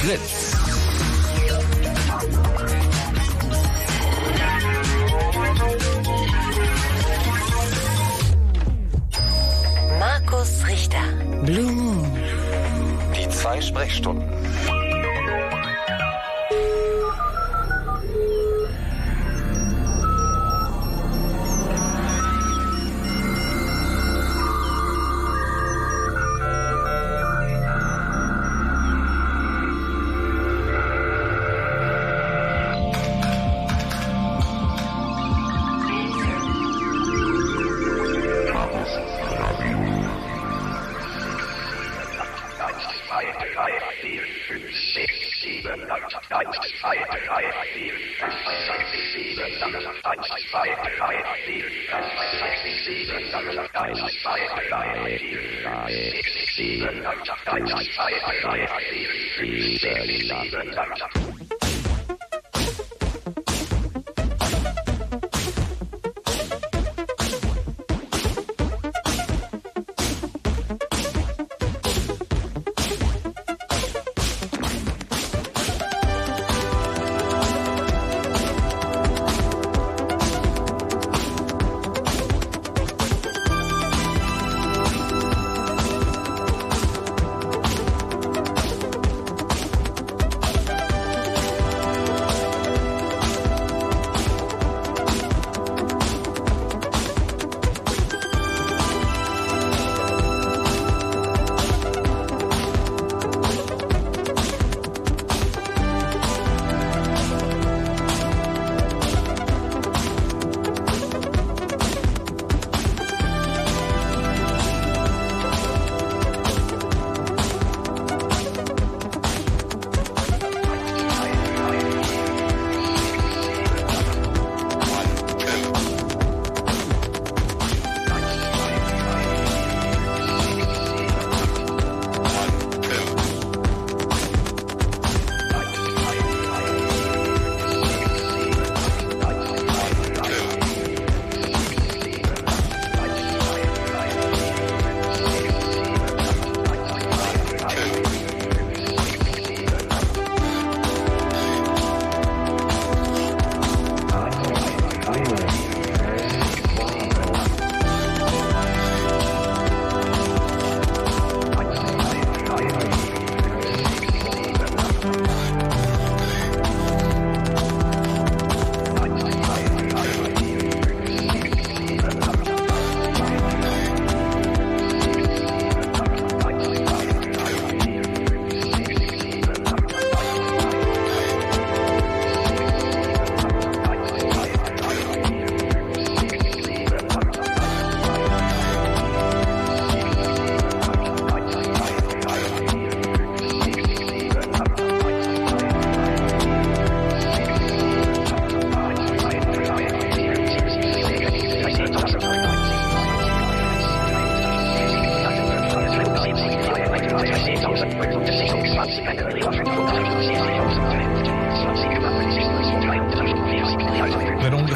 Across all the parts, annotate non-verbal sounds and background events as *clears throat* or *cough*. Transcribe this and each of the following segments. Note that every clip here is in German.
Fritz. Markus Richter. Blue Moon. Die zwei Sprechstunden.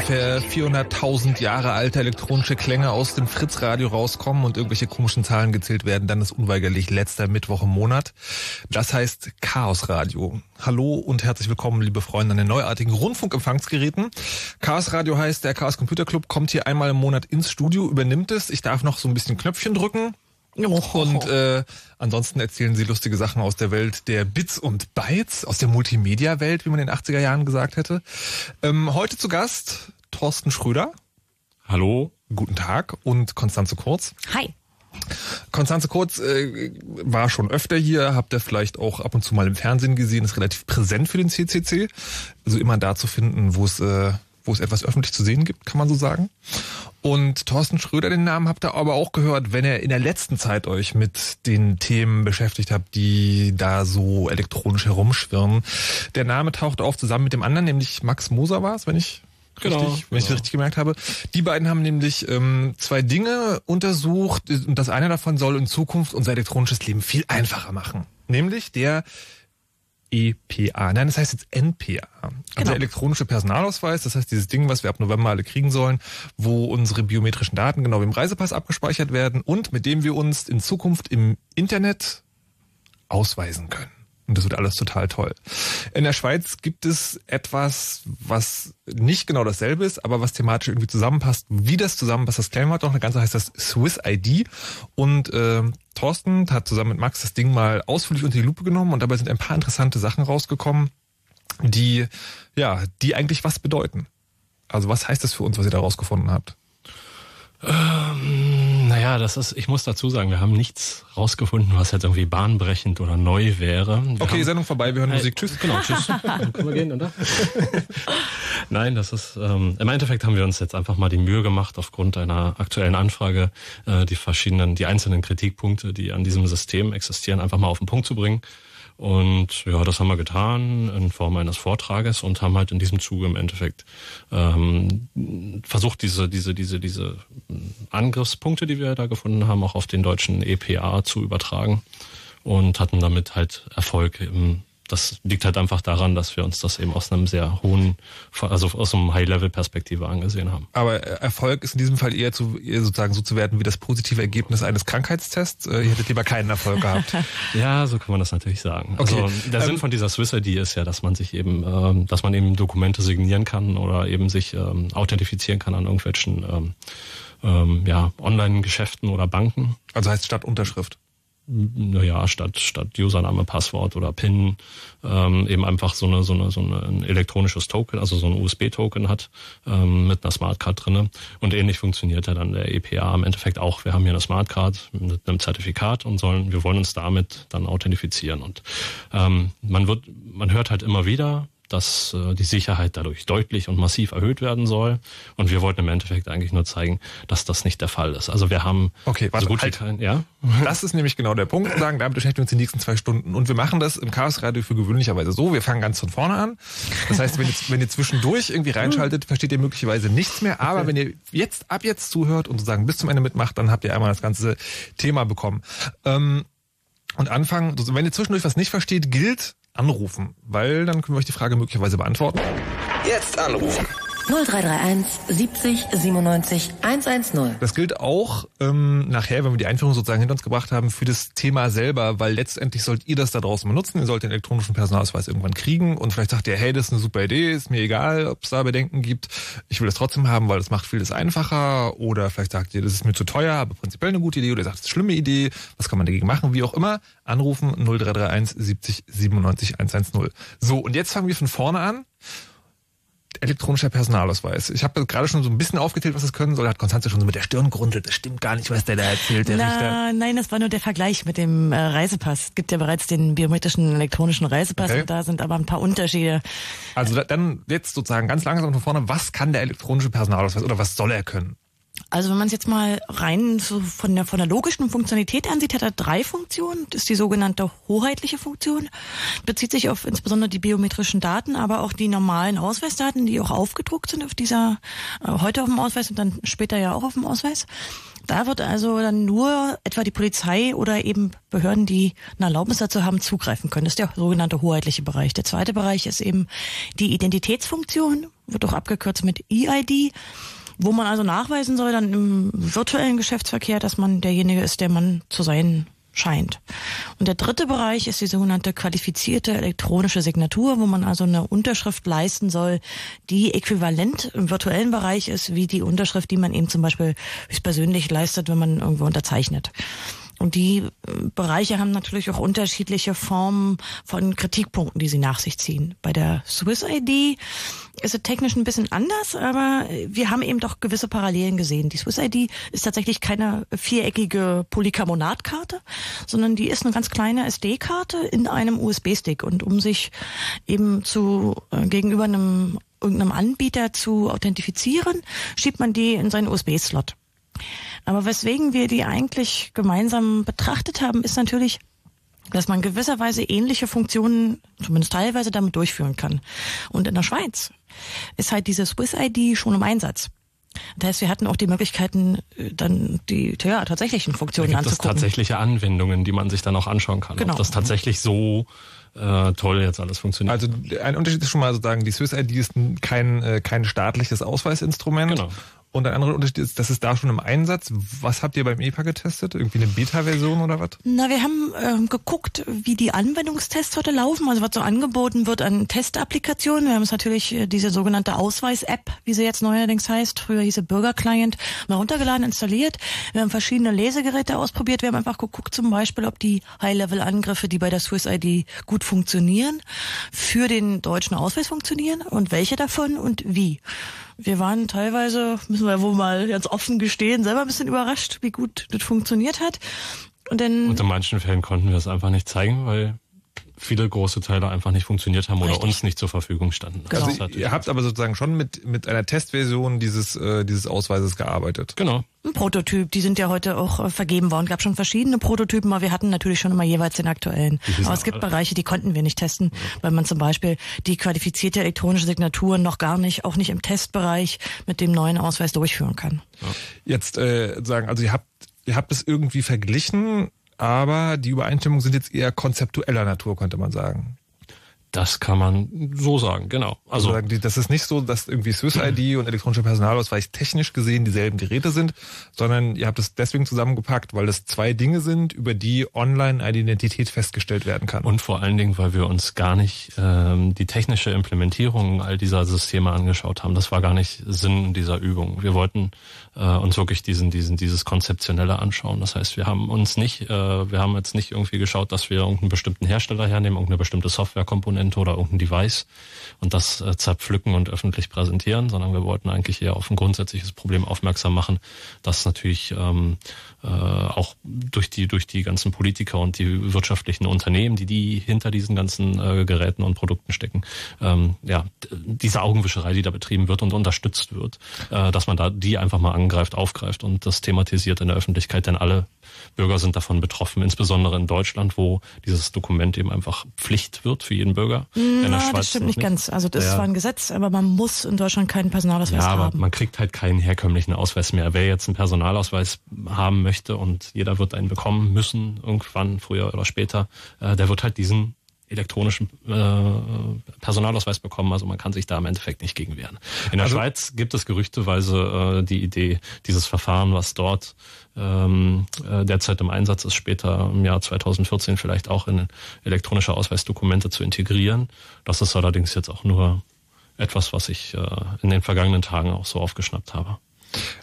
Ungefähr 400.000 Jahre alte elektronische Klänge aus dem Fritz-Radio rauskommen und irgendwelche komischen Zahlen gezählt werden, dann ist unweigerlich letzter Mittwoch im Monat. Das heißt Chaos Radio. Hallo und herzlich willkommen, liebe Freunde, an den neuartigen Rundfunkempfangsgeräten. Chaos Radio heißt, der Chaos Computer Club kommt hier einmal im Monat ins Studio, übernimmt es. Ich darf noch so ein bisschen Knöpfchen drücken. Und äh, ansonsten erzählen sie lustige Sachen aus der Welt der Bits und Bytes, aus der Multimedia-Welt, wie man in den 80er Jahren gesagt hätte. Ähm, heute zu Gast Thorsten Schröder. Hallo. Guten Tag. Und Konstanze Kurz. Hi. Konstanze Kurz äh, war schon öfter hier, habt ihr vielleicht auch ab und zu mal im Fernsehen gesehen, ist relativ präsent für den CCC. Also immer da zu finden, wo es, äh, wo es etwas öffentlich zu sehen gibt, kann man so sagen. Und Thorsten Schröder, den Namen habt ihr aber auch gehört, wenn ihr in der letzten Zeit euch mit den Themen beschäftigt habt, die da so elektronisch herumschwirren. Der Name taucht auf zusammen mit dem anderen, nämlich Max Moser war es, wenn ich Genau, richtig, wenn ich genau. richtig gemerkt habe. Die beiden haben nämlich ähm, zwei Dinge untersucht und das eine davon soll in Zukunft unser elektronisches Leben viel einfacher machen. Nämlich der EPA. Nein, das heißt jetzt NPA. Also Genau. der elektronische Personalausweis, das heißt dieses Ding, was wir ab November alle kriegen sollen, wo unsere biometrischen Daten genau wie im Reisepass abgespeichert werden und mit dem wir uns in Zukunft im Internet ausweisen können. Und das wird alles total toll. In der Schweiz gibt es etwas, was nicht genau dasselbe ist, aber was thematisch irgendwie zusammenpasst. Wie das zusammenpasst, das klären wir noch. Eine ganze heißt das Swiss ID. Und äh, Thorsten hat zusammen mit Max das Ding mal ausführlich unter die Lupe genommen und dabei sind ein paar interessante Sachen rausgekommen, die, ja, die eigentlich was bedeuten. Also was heißt das für uns, was ihr da rausgefunden habt? Ähm, naja, das ist, ich muss dazu sagen, wir haben nichts rausgefunden, was jetzt irgendwie bahnbrechend oder neu wäre. Wir okay, haben, Sendung vorbei, wir hören äh, Musik. Tschüss. Genau, *laughs* tschüss. können wir gehen, oder? *laughs* Nein, das ist, ähm, im Endeffekt haben wir uns jetzt einfach mal die Mühe gemacht, aufgrund einer aktuellen Anfrage, äh, die verschiedenen, die einzelnen Kritikpunkte, die an diesem System existieren, einfach mal auf den Punkt zu bringen. Und ja, das haben wir getan in Form eines Vortrages und haben halt in diesem Zuge im Endeffekt ähm, versucht, diese, diese, diese, diese Angriffspunkte, die wir da gefunden haben, auch auf den deutschen EPA zu übertragen und hatten damit halt Erfolg im das liegt halt einfach daran, dass wir uns das eben aus einem sehr hohen, also aus einem High-Level-Perspektive angesehen haben. Aber Erfolg ist in diesem Fall eher zu, eher sozusagen so zu werden wie das positive Ergebnis eines Krankheitstests. Äh, ihr hättet lieber keinen Erfolg gehabt. *laughs* ja, so kann man das natürlich sagen. Okay. Also der ähm, Sinn von dieser Swiss ID ist ja, dass man sich eben, ähm, dass man eben Dokumente signieren kann oder eben sich ähm, authentifizieren kann an irgendwelchen ähm, ähm, ja, Online-Geschäften oder Banken. Also heißt statt Unterschrift naja, statt, statt Username, Passwort oder PIN ähm, eben einfach so eine, so eine, so ein elektronisches Token, also so ein USB-Token hat ähm, mit einer Smartcard drinne. Und ähnlich funktioniert ja dann der EPA im Endeffekt auch. Wir haben hier eine Smartcard mit einem Zertifikat und sollen, wir wollen uns damit dann authentifizieren. Und ähm, man wird, man hört halt immer wieder, dass äh, die Sicherheit dadurch deutlich und massiv erhöht werden soll. Und wir wollten im Endeffekt eigentlich nur zeigen, dass das nicht der Fall ist. Also wir haben okay, warte, so gut halt. wie kein, ja. Das ist nämlich genau der Punkt. Sagen, damit beschäftigen wir uns die nächsten zwei Stunden. Und wir machen das im Chaos Radio für gewöhnlicherweise so. Wir fangen ganz von vorne an. Das heißt, wenn ihr, wenn ihr zwischendurch irgendwie reinschaltet, versteht ihr möglicherweise nichts mehr. Aber okay. wenn ihr jetzt ab jetzt zuhört und sozusagen bis zum Ende mitmacht, dann habt ihr einmal das ganze Thema bekommen. Ähm, und anfangen, wenn ihr zwischendurch was nicht versteht, gilt, anrufen, weil dann können wir euch die Frage möglicherweise beantworten. Jetzt anrufen. 0331 70 97 110. Das gilt auch ähm, nachher, wenn wir die Einführung sozusagen hinter uns gebracht haben, für das Thema selber, weil letztendlich sollt ihr das da draußen benutzen. Ihr sollt den elektronischen Personalausweis irgendwann kriegen und vielleicht sagt ihr, hey, das ist eine super Idee, ist mir egal, ob es da Bedenken gibt. Ich will das trotzdem haben, weil das macht vieles einfacher. Oder vielleicht sagt ihr, das ist mir zu teuer, aber prinzipiell eine gute Idee. Oder ihr sagt, das ist eine schlimme Idee. Was kann man dagegen machen? Wie auch immer. Anrufen 0331 70 97 110. So, und jetzt fangen wir von vorne an elektronischer Personalausweis. Ich habe gerade schon so ein bisschen aufgezählt, was es können soll. Hat Konstanze schon so mit der Stirn gerundet. Das stimmt gar nicht, was der da erzählt. Der Na, nein, das war nur der Vergleich mit dem äh, Reisepass. Es gibt ja bereits den biometrischen elektronischen Reisepass okay. und da sind aber ein paar Unterschiede. Also dann jetzt sozusagen ganz langsam von vorne. Was kann der elektronische Personalausweis oder was soll er können? Also wenn man es jetzt mal rein so von der, von der logischen Funktionalität ansieht, hat er drei Funktionen. Das ist die sogenannte hoheitliche Funktion, bezieht sich auf insbesondere die biometrischen Daten, aber auch die normalen Ausweisdaten, die auch aufgedruckt sind auf dieser, äh, heute auf dem Ausweis und dann später ja auch auf dem Ausweis. Da wird also dann nur etwa die Polizei oder eben Behörden, die eine Erlaubnis dazu haben, zugreifen können. Das ist der sogenannte hoheitliche Bereich. Der zweite Bereich ist eben die Identitätsfunktion, wird auch abgekürzt mit EID wo man also nachweisen soll dann im virtuellen Geschäftsverkehr, dass man derjenige ist, der man zu sein scheint. Und der dritte Bereich ist die sogenannte qualifizierte elektronische Signatur, wo man also eine Unterschrift leisten soll, die äquivalent im virtuellen Bereich ist, wie die Unterschrift, die man eben zum Beispiel persönlich leistet, wenn man irgendwo unterzeichnet. Und die äh, Bereiche haben natürlich auch unterschiedliche Formen von Kritikpunkten, die sie nach sich ziehen. Bei der Swiss ID ist es technisch ein bisschen anders, aber wir haben eben doch gewisse Parallelen gesehen. Die Swiss ID ist tatsächlich keine viereckige Polycarbonatkarte, sondern die ist eine ganz kleine SD-Karte in einem USB-Stick. Und um sich eben zu äh, gegenüber einem irgendeinem Anbieter zu authentifizieren, schiebt man die in seinen USB-Slot. Aber weswegen wir die eigentlich gemeinsam betrachtet haben, ist natürlich, dass man gewisserweise ähnliche Funktionen, zumindest teilweise, damit durchführen kann. Und in der Schweiz ist halt diese Swiss ID schon im Einsatz. Das heißt, wir hatten auch die Möglichkeiten, äh, dann die ja, tatsächlichen Funktionen da gibt anzugucken. Es tatsächliche Anwendungen, die man sich dann auch anschauen kann. Genau. Ob das tatsächlich so äh, toll jetzt alles funktioniert. Also ein Unterschied ist schon mal sozusagen, die Swiss ID ist kein, äh, kein staatliches Ausweisinstrument. Genau. Und ein anderer Unterschied ist, das ist da schon im Einsatz. Was habt ihr beim EPA getestet? Irgendwie eine Beta-Version oder was? Na, wir haben ähm, geguckt, wie die Anwendungstests heute laufen, also was so angeboten wird an Testapplikationen. Wir haben uns natürlich äh, diese sogenannte Ausweis-App, wie sie jetzt neuerdings heißt, früher hieße Bürger-Client, mal runtergeladen, installiert. Wir haben verschiedene Lesegeräte ausprobiert. Wir haben einfach geguckt zum Beispiel, ob die High-Level-Angriffe, die bei der Swiss ID gut funktionieren, für den deutschen Ausweis funktionieren und welche davon und wie. Wir waren teilweise, müssen wir wohl mal ganz offen gestehen, selber ein bisschen überrascht, wie gut das funktioniert hat. Und, dann, und in manchen Fällen konnten wir es einfach nicht zeigen, weil viele große Teile einfach nicht funktioniert haben Richtig. oder uns nicht zur Verfügung standen. Genau. Also ihr habt aber sozusagen schon mit, mit einer Testversion dieses, äh, dieses Ausweises gearbeitet. Genau. Ein Prototyp, die sind ja heute auch äh, vergeben worden. Gab schon verschiedene Prototypen, aber wir hatten natürlich schon immer jeweils den aktuellen. Aber es gibt Bereiche, die konnten wir nicht testen, ja. weil man zum Beispiel die qualifizierte elektronische Signatur noch gar nicht, auch nicht im Testbereich mit dem neuen Ausweis durchführen kann. Ja. Jetzt äh, sagen, also ihr habt ihr habt es irgendwie verglichen aber die Übereinstimmungen sind jetzt eher konzeptueller Natur, könnte man sagen. Das kann man so sagen, genau. Also, also das ist nicht so, dass irgendwie Swiss ID *clears throat* und elektronischer Personalausweis technisch gesehen dieselben Geräte sind, sondern ihr habt es deswegen zusammengepackt, weil es zwei Dinge sind, über die online eine Identität festgestellt werden kann. Und vor allen Dingen, weil wir uns gar nicht ähm, die technische Implementierung all dieser Systeme angeschaut haben. Das war gar nicht Sinn dieser Übung. Wir wollten äh, uns wirklich diesen, diesen, dieses konzeptionelle anschauen. Das heißt, wir haben uns nicht, äh, wir haben jetzt nicht irgendwie geschaut, dass wir irgendeinen bestimmten Hersteller hernehmen, irgendeine bestimmte Softwarekomponente Komponente oder irgendein Device und das äh, zerpflücken und öffentlich präsentieren, sondern wir wollten eigentlich eher auf ein grundsätzliches Problem aufmerksam machen, das natürlich ähm, äh, auch durch die durch die ganzen Politiker und die wirtschaftlichen Unternehmen, die die hinter diesen ganzen äh, Geräten und Produkten stecken, ähm, ja diese Augenwischerei, die da betrieben wird und unterstützt wird, äh, dass man da die einfach mal angreift, aufgreift und das thematisiert in der Öffentlichkeit, denn alle Bürger sind davon betroffen, insbesondere in Deutschland, wo dieses Dokument eben einfach Pflicht wird für jeden Bürger. Na, Schweiz das stimmt nicht, ganz. Also das ja. war ein Gesetz, aber man muss in Deutschland keinen Personalausweis ja, haben. Ja, aber man kriegt halt keinen herkömmlichen Ausweis mehr. Wer jetzt einen Personalausweis haben möchte und jeder wird einen bekommen müssen, irgendwann, früher oder später, äh, der wird halt diesen elektronischen äh, Personalausweis bekommen. Also man kann sich da im Endeffekt nicht gegen wehren. In der also, Schweiz gibt es gerüchteweise äh, die Idee, dieses Verfahren, was dort ähm, äh, derzeit im Einsatz ist, später im Jahr 2014 vielleicht auch in elektronische Ausweisdokumente zu integrieren. Das ist allerdings jetzt auch nur etwas, was ich äh, in den vergangenen Tagen auch so aufgeschnappt habe.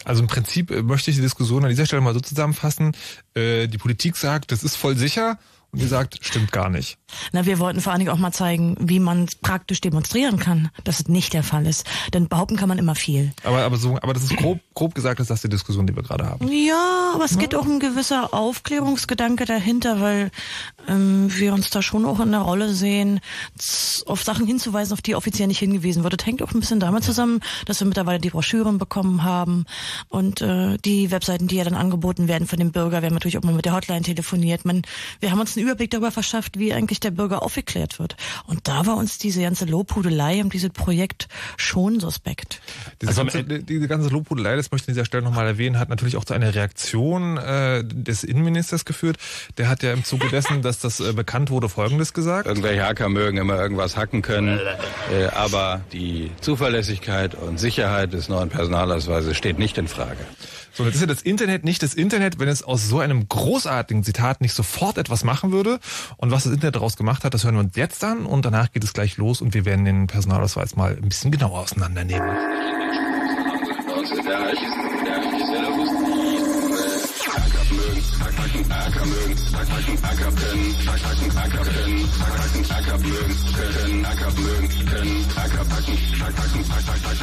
Also im Prinzip äh, möchte ich die Diskussion an dieser Stelle mal so zusammenfassen. Äh, die Politik sagt, das ist voll sicher und ihr sagt, stimmt gar nicht. Na, wir wollten vor allen Dingen auch mal zeigen, wie man praktisch demonstrieren kann, dass es nicht der Fall ist. Denn behaupten kann man immer viel. Aber, aber, so, aber das ist grob, grob gesagt, ist das die Diskussion, die wir gerade haben. Ja, aber es ja. geht auch ein gewisser Aufklärungsgedanke dahinter, weil ähm, wir uns da schon auch in der Rolle sehen, auf Sachen hinzuweisen, auf die offiziell nicht hingewiesen wird. Das hängt auch ein bisschen damit zusammen, dass wir mittlerweile die Broschüren bekommen haben und äh, die Webseiten, die ja dann angeboten werden von dem Bürger. Wir haben natürlich auch mal mit der Hotline telefoniert. Man, wir haben uns einen Überblick darüber verschafft, wie eigentlich der Bürger aufgeklärt wird. Und da war uns diese ganze Lobhudelei um dieses Projekt schon suspekt. Diese, also, ganze, diese ganze Lobhudelei, das möchte ich an dieser Stelle nochmal erwähnen, hat natürlich auch zu einer Reaktion äh, des Innenministers geführt. Der hat ja im Zuge dessen, dass das äh, bekannt wurde, Folgendes gesagt. Irgendwelche Hacker mögen immer irgendwas hacken können, äh, aber die Zuverlässigkeit und Sicherheit des neuen Personalausweises steht nicht in Frage. So, jetzt ist ja das Internet nicht das Internet, wenn es aus so einem großartigen Zitat nicht sofort etwas machen würde. Und was das Internet daraus gemacht hat, das hören wir uns jetzt an und danach geht es gleich los und wir werden den Personalausweis mal ein bisschen genauer auseinandernehmen. Acker mögen, Acker, Acker können, Acker, Acker können, Acker, Acker mögen, können, Acker mögen, können, Acker packen, packen,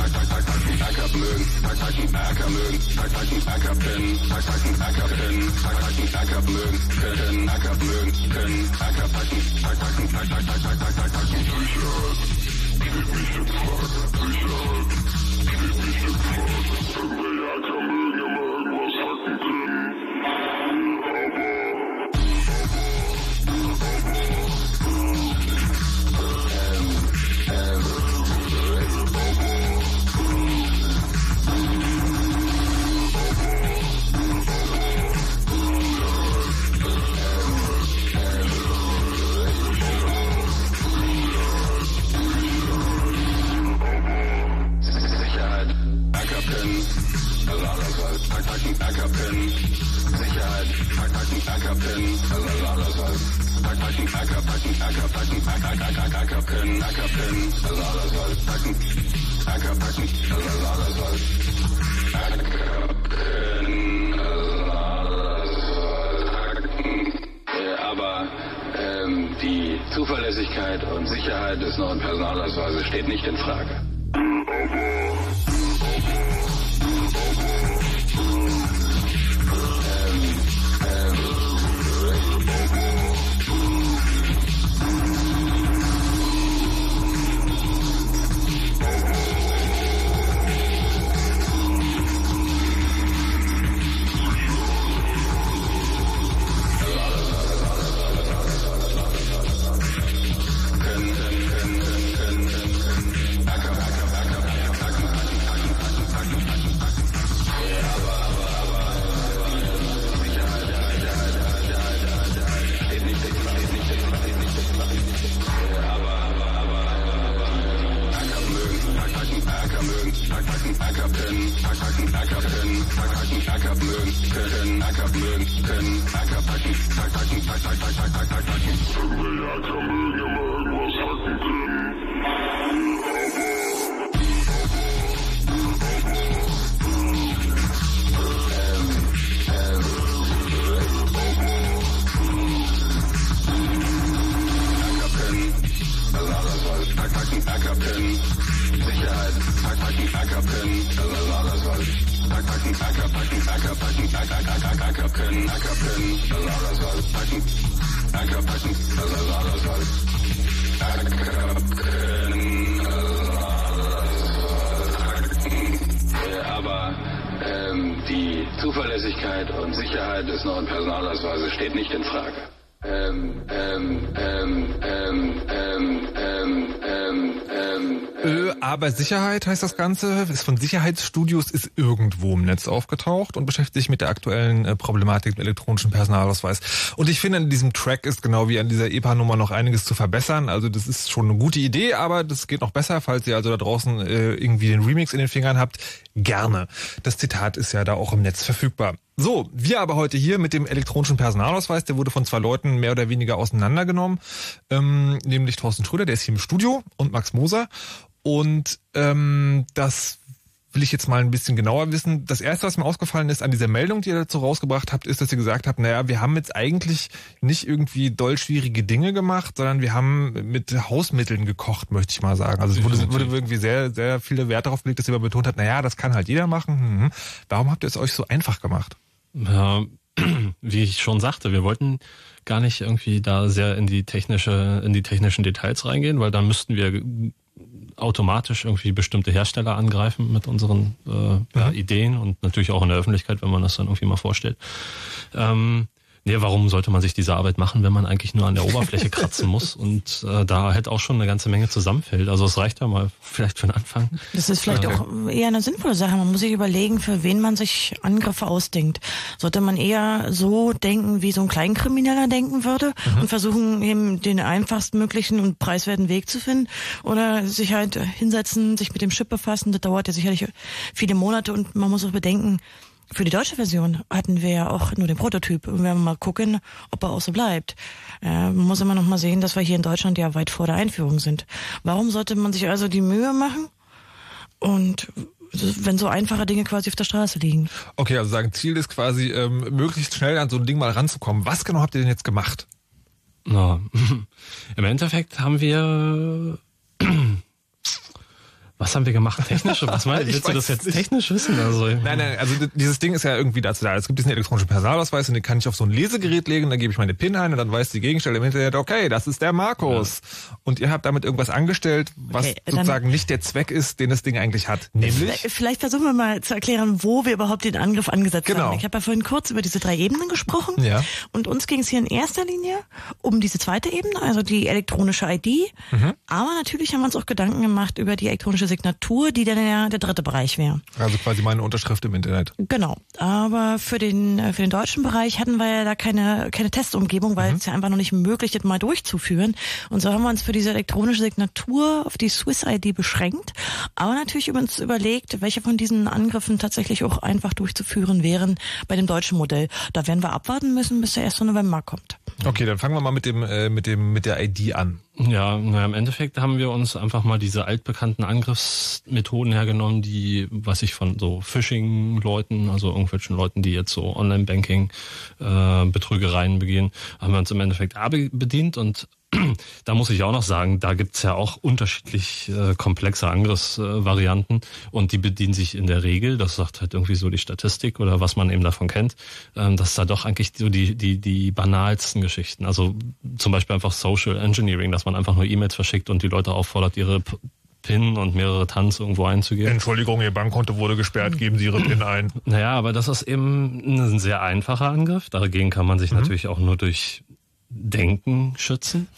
Acker mögen, packen, Acker mögen, packen, Acker können, packen, Acker können, packen, Acker mögen, können, Acker mögen, können, Acker packen, packen, packen, Sicherheit, steht nicht in Frage, Sicherheit, steht nicht in Frage, irgendwelche Acker mögen immer irgendwas hacken können. Hacken, Ackerpin, Sicherheit, Hacken, Ackerpin, Personalausweis. Hacken, Acker, Hacken, Acker, Hacken, Ackerpin, Ackerpin, Personalausweis. Hacken, Acker, Hacken, Personalausweis. Ackerpin, aber ähm, die Zuverlässigkeit und Sicherheit des neuen Personalausweises steht nicht in Frage. Sicherheit heißt das Ganze, ist von Sicherheitsstudios, ist irgendwo im Netz aufgetaucht und beschäftigt sich mit der aktuellen äh, Problematik im elektronischen Personalausweis. Und ich finde, in diesem Track ist genau wie an dieser EPA-Nummer noch einiges zu verbessern. Also das ist schon eine gute Idee, aber das geht noch besser, falls ihr also da draußen äh, irgendwie den Remix in den Fingern habt. Gerne. Das Zitat ist ja da auch im Netz verfügbar. So, wir aber heute hier mit dem elektronischen Personalausweis, der wurde von zwei Leuten mehr oder weniger auseinandergenommen, ähm, nämlich Thorsten Schröder, der ist hier im Studio, und Max Moser. Und ähm, das will ich jetzt mal ein bisschen genauer wissen. Das erste, was mir ausgefallen ist an dieser Meldung, die ihr dazu rausgebracht habt, ist, dass ihr gesagt habt, naja, wir haben jetzt eigentlich nicht irgendwie doll schwierige Dinge gemacht, sondern wir haben mit Hausmitteln gekocht, möchte ich mal sagen. Also es wurde, wurde irgendwie sehr, sehr viele Wert darauf gelegt, dass ihr betont habt, naja, das kann halt jeder machen. Hm, hm. Warum habt ihr es euch so einfach gemacht? Ja, *clears throat* wie ich schon sagte, wir wollten gar nicht irgendwie da sehr in die technische, in die technischen Details reingehen, weil dann müssten wir automatisch irgendwie bestimmte Hersteller angreifen mit unseren äh, ja, mhm. Ideen und natürlich auch in der Öffentlichkeit, wenn man das dann irgendwie mal vorstellt. Ähm, Nee, warum sollte man sich diese Arbeit machen, wenn man eigentlich nur an der Oberfläche kratzen muss und äh, da halt auch schon eine ganze Menge zusammenfällt? Also es reicht ja mal vielleicht für den Anfang. Das ist vielleicht äh, auch eher eine sinnvolle Sache. Man muss sich überlegen, für wen man sich Angriffe ausdenkt. Sollte man eher so denken, wie so ein Kleinkrimineller denken würde mhm. und versuchen, eben den einfachstmöglichen und preiswerten Weg zu finden oder sich halt hinsetzen, sich mit dem Chip befassen. Das dauert ja sicherlich viele Monate und man muss auch bedenken, für die deutsche Version hatten wir ja auch nur den Prototyp. Und wir werden mal gucken, ob er auch so bleibt. Äh, man muss immer noch mal sehen, dass wir hier in Deutschland ja weit vor der Einführung sind. Warum sollte man sich also die Mühe machen? Und wenn so einfache Dinge quasi auf der Straße liegen. Okay, also sagen, Ziel ist quasi, ähm, möglichst schnell an so ein Ding mal ranzukommen. Was genau habt ihr denn jetzt gemacht? Na, *laughs* im Endeffekt haben wir was haben wir gemacht? Technisch? Was meinst *laughs* Willst du das jetzt nicht. technisch wissen? Also, nein, nein, also dieses Ding ist ja irgendwie dazu da. Es gibt diesen elektronischen Personalausweis und den kann ich auf so ein Lesegerät legen, dann gebe ich meine PIN ein und dann weiß die Gegenstelle im Internet, okay, das ist der Markus. Ja. Und ihr habt damit irgendwas angestellt, was okay, sozusagen nicht der Zweck ist, den das Ding eigentlich hat. Nämlich? Vielleicht versuchen wir mal zu erklären, wo wir überhaupt den Angriff angesetzt genau. haben. Ich habe ja vorhin kurz über diese drei Ebenen gesprochen. Ja. Und uns ging es hier in erster Linie um diese zweite Ebene, also die elektronische ID. Mhm. Aber natürlich haben wir uns auch Gedanken gemacht über die elektronische Signatur, die dann ja der dritte Bereich wäre. Also quasi meine Unterschrift im Internet. Genau. Aber für den, äh, für den deutschen Bereich hatten wir ja da keine, keine Testumgebung, weil mhm. es ja einfach noch nicht möglich ist, mal durchzuführen. Und so haben wir uns für diese elektronische Signatur auf die Swiss ID beschränkt, aber natürlich uns überlegt, welche von diesen Angriffen tatsächlich auch einfach durchzuführen wären bei dem deutschen Modell. Da werden wir abwarten müssen, bis der 1. November kommt. Okay, dann fangen wir mal mit dem äh, mit dem mit der ID an. Ja, na, im Endeffekt haben wir uns einfach mal diese altbekannten Angriffsmethoden hergenommen, die, was ich von so Phishing-Leuten, also irgendwelchen Leuten, die jetzt so Online-Banking, äh, Betrügereien begehen, haben wir uns im Endeffekt A bedient und *clears throat* da muss ich auch noch sagen, da gibt's ja auch unterschiedlich äh, komplexe Angriffsvarianten und die bedienen sich in der Regel, das sagt halt irgendwie so die Statistik oder was man eben davon kennt, ähm, dass da doch eigentlich so die, die, die banalsten Geschichten, also zum Beispiel einfach Social Engineering, dass man einfach nur E-Mails verschickt und die Leute auffordert, ihre PIN und mehrere Tanz irgendwo einzugeben. Entschuldigung, Ihr Bankkonto wurde gesperrt, geben Sie Ihre PIN ein. Naja, aber das ist eben ein sehr einfacher Angriff. Dagegen kann man sich mhm. natürlich auch nur durch Denken schützen.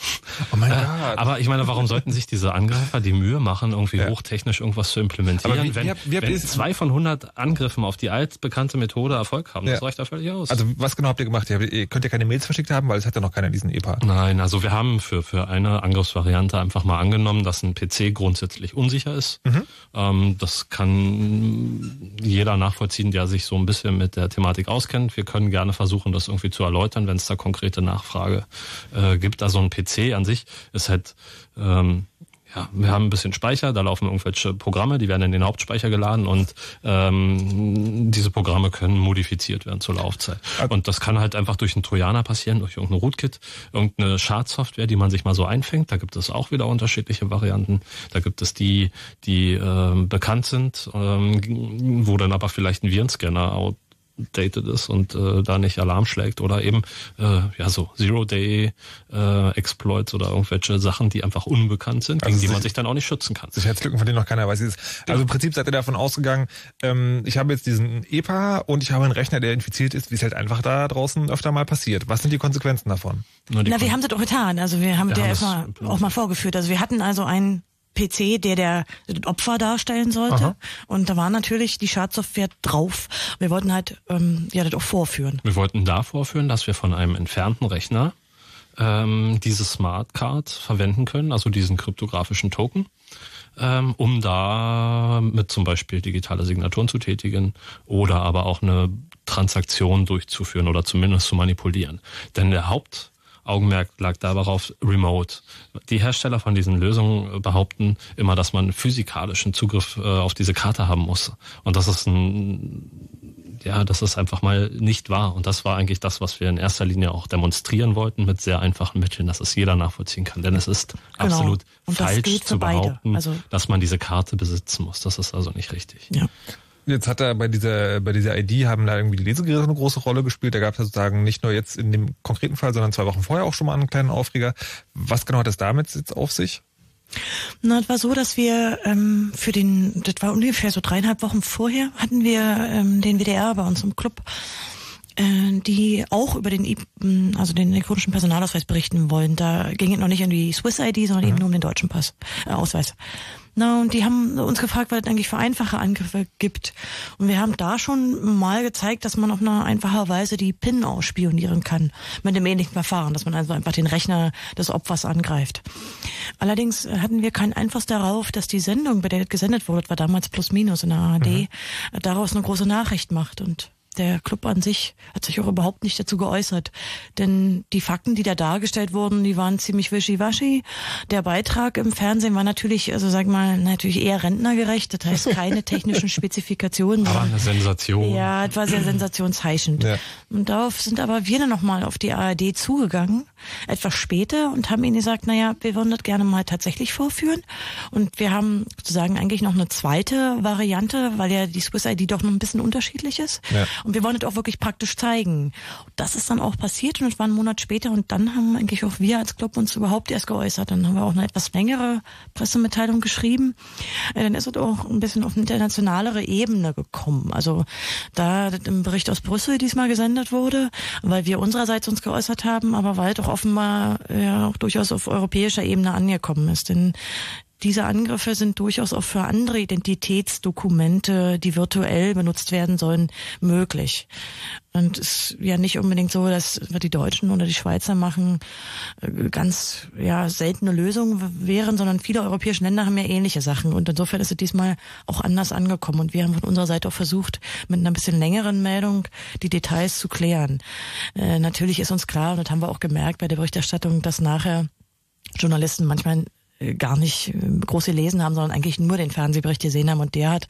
Oh mein äh, Gott. Aber ich meine, warum sollten sich diese Angreifer die Mühe machen, irgendwie ja. hochtechnisch irgendwas zu implementieren, wie, wenn, wie, wie wenn zwei von 100 Angriffen auf die altbekannte Methode Erfolg haben? Ja. Das reicht da völlig aus. Also was genau habt ihr gemacht? Ihr könnt ihr keine Mails verschickt haben, weil es hat ja noch keiner diesen EPA. Nein, also wir haben für, für eine Angriffsvariante einfach mal angenommen, dass ein PC grundsätzlich unsicher ist. Mhm. Ähm, das kann jeder nachvollziehen, der sich so ein bisschen mit der Thematik auskennt. Wir können gerne versuchen, das irgendwie zu erläutern, wenn es da konkrete Nachfrage äh, gibt. Also ein PC an sich ist halt ähm, ja, wir haben ein bisschen Speicher, da laufen irgendwelche Programme, die werden in den Hauptspeicher geladen und ähm, diese Programme können modifiziert werden zur Laufzeit. Und das kann halt einfach durch einen Trojaner passieren, durch irgendein Rootkit, irgendeine Schadsoftware, die man sich mal so einfängt. Da gibt es auch wieder unterschiedliche Varianten. Da gibt es die, die äh, bekannt sind, ähm, wo dann aber vielleicht ein Virenscanner dated ist und äh, da nicht Alarm schlägt oder eben äh, ja so Zero-Day äh, Exploits oder irgendwelche Sachen, die einfach unbekannt sind, also gegen die man sich dann auch nicht schützen kann. Sicherheitslücken, von denen noch keiner weiß. Also ja. im Prinzip seid ihr davon ausgegangen, ähm, ich habe jetzt diesen EPA und ich habe einen Rechner, der infiziert ist, wie es halt einfach da draußen öfter mal passiert. Was sind die Konsequenzen davon? Na, Na wir haben das doch getan. Also wir haben wir der erstmal auch mal vorgeführt. Also wir hatten also einen PC, der der Opfer darstellen sollte. Aha. Und da war natürlich die Schadsoftware drauf. Wir wollten halt ähm, ja das auch vorführen. Wir wollten da vorführen, dass wir von einem entfernten Rechner ähm, diese Smart Card verwenden können, also diesen kryptografischen Token, ähm, um da mit zum Beispiel digitale Signaturen zu tätigen oder aber auch eine Transaktion durchzuführen oder zumindest zu manipulieren. Denn der Haupt Augenmerk lag darauf Remote. Die Hersteller von diesen Lösungen behaupten immer, dass man physikalischen Zugriff äh, auf diese Karte haben muss. Und das ist ein, ja, das ist einfach mal nicht wahr. Und das war eigentlich das, was wir in erster Linie auch demonstrieren wollten mit sehr einfachen Mitteln, dass es jeder nachvollziehen kann. Denn es ist genau. absolut falsch zu behaupten, also dass man diese Karte besitzen muss. Das ist also nicht richtig. Ja. Jetzt hat er bei dieser, bei dieser ID haben da irgendwie die Lesegeräte eine große Rolle gespielt. Da gab es sozusagen nicht nur jetzt in dem konkreten Fall, sondern zwei Wochen vorher auch schon mal einen kleinen Aufreger. Was genau hat es damit jetzt auf sich? Na, es war so, dass wir ähm, für den, das war ungefähr so dreieinhalb Wochen vorher, hatten wir ähm, den WDR bei uns im Club, äh, die auch über den, also den elektronischen Personalausweis berichten wollen. Da ging es noch nicht um die Swiss ID, sondern mhm. eben nur um den deutschen Pass, äh, Ausweis. Na, und die haben uns gefragt, was es eigentlich für einfache Angriffe gibt. Und wir haben da schon mal gezeigt, dass man auf eine einfache Weise die PIN ausspionieren kann. Mit dem ähnlichen Verfahren, dass man also einfach den Rechner des Opfers angreift. Allerdings hatten wir keinen Einfluss darauf, dass die Sendung, bei der das gesendet wurde, das war damals plus minus in der ARD, mhm. daraus eine große Nachricht macht. Und der Club an sich hat sich auch überhaupt nicht dazu geäußert. Denn die Fakten, die da dargestellt wurden, die waren ziemlich wischiwaschi. Der Beitrag im Fernsehen war natürlich, also sag mal, natürlich eher rentnergerecht. Das heißt keine technischen *laughs* Spezifikationen. Aber eine Sensation. Ja, das war sehr sensationsheischend. Ja. Und darauf sind aber wir dann nochmal auf die ARD zugegangen, etwas später, und haben ihnen gesagt, naja, wir würden das gerne mal tatsächlich vorführen. Und wir haben sozusagen eigentlich noch eine zweite Variante, weil ja die Swiss ID doch noch ein bisschen unterschiedlich ist. Ja. Und wir wollen das auch wirklich praktisch zeigen. Das ist dann auch passiert und es war ein Monat später und dann haben eigentlich auch wir als Club uns überhaupt erst geäußert. Dann haben wir auch eine etwas längere Pressemitteilung geschrieben. Äh, dann ist es auch ein bisschen auf eine internationalere Ebene gekommen. Also da im Bericht aus Brüssel diesmal gesendet wurde, weil wir unsererseits uns geäußert haben, aber weil doch offenbar ja auch durchaus auf europäischer Ebene angekommen ist. Denn diese Angriffe sind durchaus auch für andere Identitätsdokumente, die virtuell benutzt werden sollen, möglich. Und es ist ja nicht unbedingt so, dass die Deutschen oder die Schweizer machen äh, ganz ja seltene Lösungen wären, sondern viele europäische Länder haben ja ähnliche Sachen. Und insofern ist es diesmal auch anders angekommen. Und wir haben von unserer Seite auch versucht, mit einer bisschen längeren Meldung die Details zu klären. Äh, natürlich ist uns klar, und das haben wir auch gemerkt bei der Berichterstattung, dass nachher Journalisten manchmal gar nicht äh, groß gelesen haben, sondern eigentlich nur den Fernsehbericht gesehen haben und der hat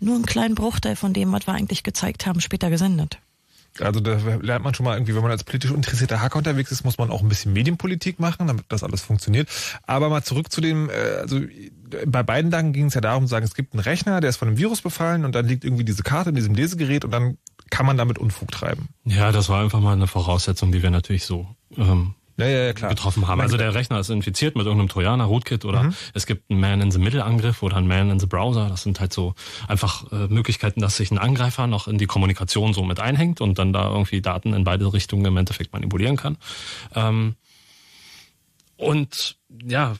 nur einen kleinen Bruchteil von dem, was wir eigentlich gezeigt haben, später gesendet. Also da lernt man schon mal irgendwie, wenn man als politisch interessierter Hacker unterwegs ist, muss man auch ein bisschen Medienpolitik machen, damit das alles funktioniert. Aber mal zurück zu dem, äh, also bei beiden Tagen ging es ja darum, zu sagen, es gibt einen Rechner, der ist von einem Virus befallen und dann liegt irgendwie diese Karte in diesem Lesegerät und dann kann man damit Unfug treiben. Ja, das war einfach mal eine Voraussetzung, die wir natürlich so ähm, ja, ja, ja, klar. getroffen haben. Also der Rechner ist infiziert mit irgendeinem Trojaner, Rootkit oder mhm. es gibt einen Man-in-the-Middle-Angriff oder einen Man-in-the-Browser. Das sind halt so einfach äh, Möglichkeiten, dass sich ein Angreifer noch in die Kommunikation so mit einhängt und dann da irgendwie Daten in beide Richtungen im Endeffekt manipulieren kann. Ähm, und ja,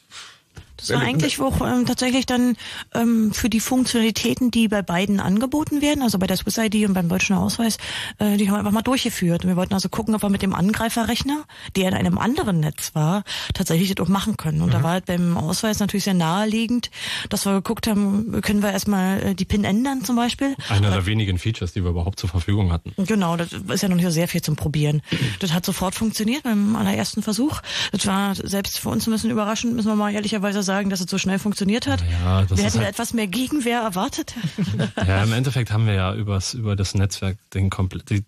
das war eigentlich auch ähm, tatsächlich dann ähm, für die Funktionalitäten, die bei beiden angeboten werden, also bei der Swiss ID und beim deutschen Ausweis, äh, die haben wir einfach mal durchgeführt. Und wir wollten also gucken, ob wir mit dem Angreiferrechner, der in einem anderen Netz war, tatsächlich das auch machen können. Und mhm. da war halt beim Ausweis natürlich sehr naheliegend, dass wir geguckt haben, können wir erstmal äh, die PIN ändern zum Beispiel. Einer der wenigen Features, die wir überhaupt zur Verfügung hatten. Genau, das ist ja noch nicht so sehr viel zum Probieren. Das hat sofort funktioniert beim allerersten Versuch. Das war selbst für uns ein bisschen überraschend, müssen wir mal ehrlicherweise sagen sagen, dass es so schnell funktioniert hat. Ja, wir hätten halt etwas mehr Gegenwehr erwartet. *laughs* Ja, im Endeffekt haben wir ja übers, über das Netzwerk den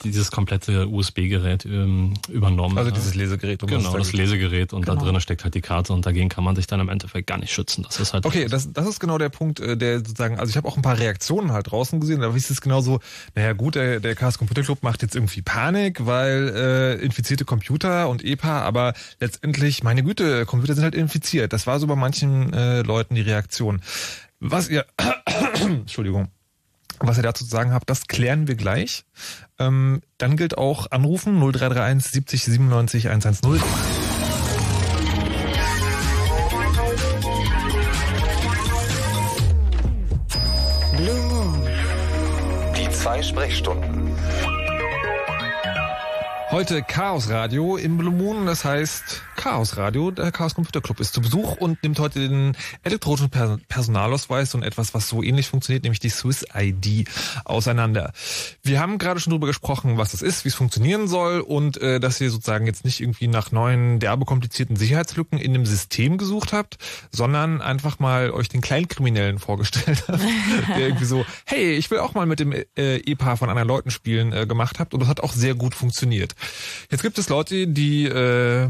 dieses komplette USB-Gerät ähm, übernommen. Also dieses Lesegerät. Um genau, das Lesegerät und genau. da drin steckt halt die Karte und dagegen kann man sich dann im Endeffekt gar nicht schützen. Das ist halt okay, das, das ist genau der Punkt, äh, der sozusagen, also ich habe auch ein paar Reaktionen halt draußen gesehen, da ist es genau so, naja gut, der, der Chaos Computer Club macht jetzt irgendwie Panik, weil äh, infizierte Computer und EPA, aber letztendlich, meine Güte, Computer sind halt infiziert. Das war so bei manchen äh, Leuten die Reaktion. Was ihr, *coughs* Entschuldigung, was ihr dazu zu sagen habt, das klären wir gleich. Ähm, dann gilt auch anrufen 0331 70 97 110. Blue Moon. Die zwei Sprechstunden. Heute Chaos Radio im Blue Moon, das heißt Chaos Radio, der Chaos Computer Club ist zu Besuch und nimmt heute den elektronischen Personalausweis und etwas, was so ähnlich funktioniert, nämlich die Swiss ID auseinander. Wir haben gerade schon darüber gesprochen, was das ist, wie es funktionieren soll und äh, dass ihr sozusagen jetzt nicht irgendwie nach neuen, derbe komplizierten Sicherheitslücken in dem System gesucht habt, sondern einfach mal euch den Kleinkriminellen vorgestellt habt, *laughs* der irgendwie so, hey, ich will auch mal mit dem äh, EPA von anderen Leuten spielen äh, gemacht habt und das hat auch sehr gut funktioniert. Jetzt gibt es Leute, die äh,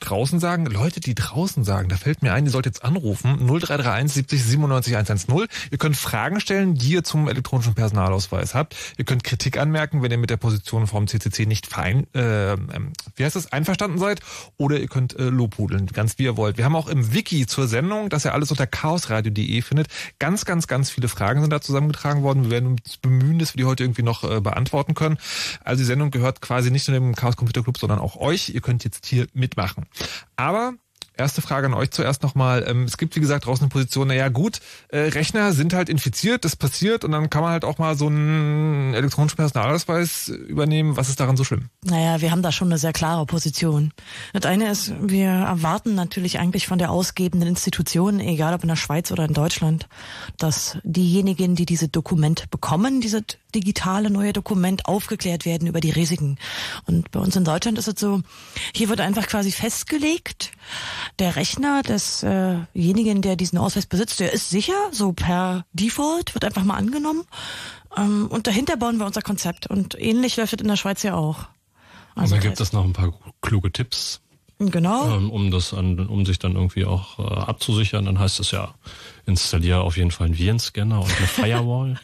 draußen sagen, Leute, die draußen sagen, da fällt mir ein, ihr sollt jetzt anrufen, 0331 70 97 110. Ihr könnt Fragen stellen, die ihr zum elektronischen Personalausweis habt. Ihr könnt Kritik anmerken, wenn ihr mit der Position vom CCC nicht fein, äh, ähm, wie heißt das, einverstanden seid. Oder ihr könnt äh, lobhudeln, ganz wie ihr wollt. Wir haben auch im Wiki zur Sendung, das ihr alles unter chaosradio.de findet, ganz, ganz, ganz viele Fragen sind da zusammengetragen worden. Wir werden uns bemühen, dass wir die heute irgendwie noch äh, beantworten können. Also die Sendung gehört quasi nicht nur dem Chaos Computer Club, sondern auch euch. Ihr könnt jetzt hier mitmachen. Aber Erste Frage an euch zuerst nochmal. Ähm, es gibt, wie gesagt, draußen eine Position, naja gut, äh, Rechner sind halt infiziert, das passiert und dann kann man halt auch mal so einen elektronischen Personalausweis übernehmen. Was ist daran so schlimm? Naja, wir haben da schon eine sehr klare Position. Das eine ist, wir erwarten natürlich eigentlich von der ausgebenden Institution, egal ob in der Schweiz oder in Deutschland, dass diejenigen, die diese Dokument bekommen, diese digitale neue Dokument aufgeklärt werden über die Risiken. Und bei uns in Deutschland ist es so, hier wird einfach quasi festgelegt, der Rechner desjenigen, der diesen Ausweis besitzt, der ist sicher, so per Default, wird einfach mal angenommen. Ähm, und dahinter bauen wir unser Konzept. Und ähnlich läuft es in der Schweiz ja auch. Also und da gibt es noch ein paar kluge Tipps. Genau. Ähm, um das an, um sich dann irgendwie auch äh, abzusichern, dann heißt es ja, installiere auf jeden Fall einen Virenscanner und eine *laughs* Firewall.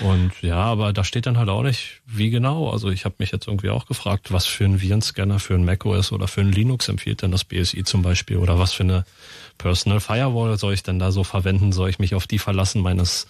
Und ja, aber da steht dann halt auch nicht, wie genau. Also ich habe mich jetzt irgendwie auch gefragt, was für ein Virenscanner für ein macOS oder für ein Linux empfiehlt denn das BSI zum Beispiel oder was für eine Personal Firewall soll ich denn da so verwenden? Soll ich mich auf die verlassen meines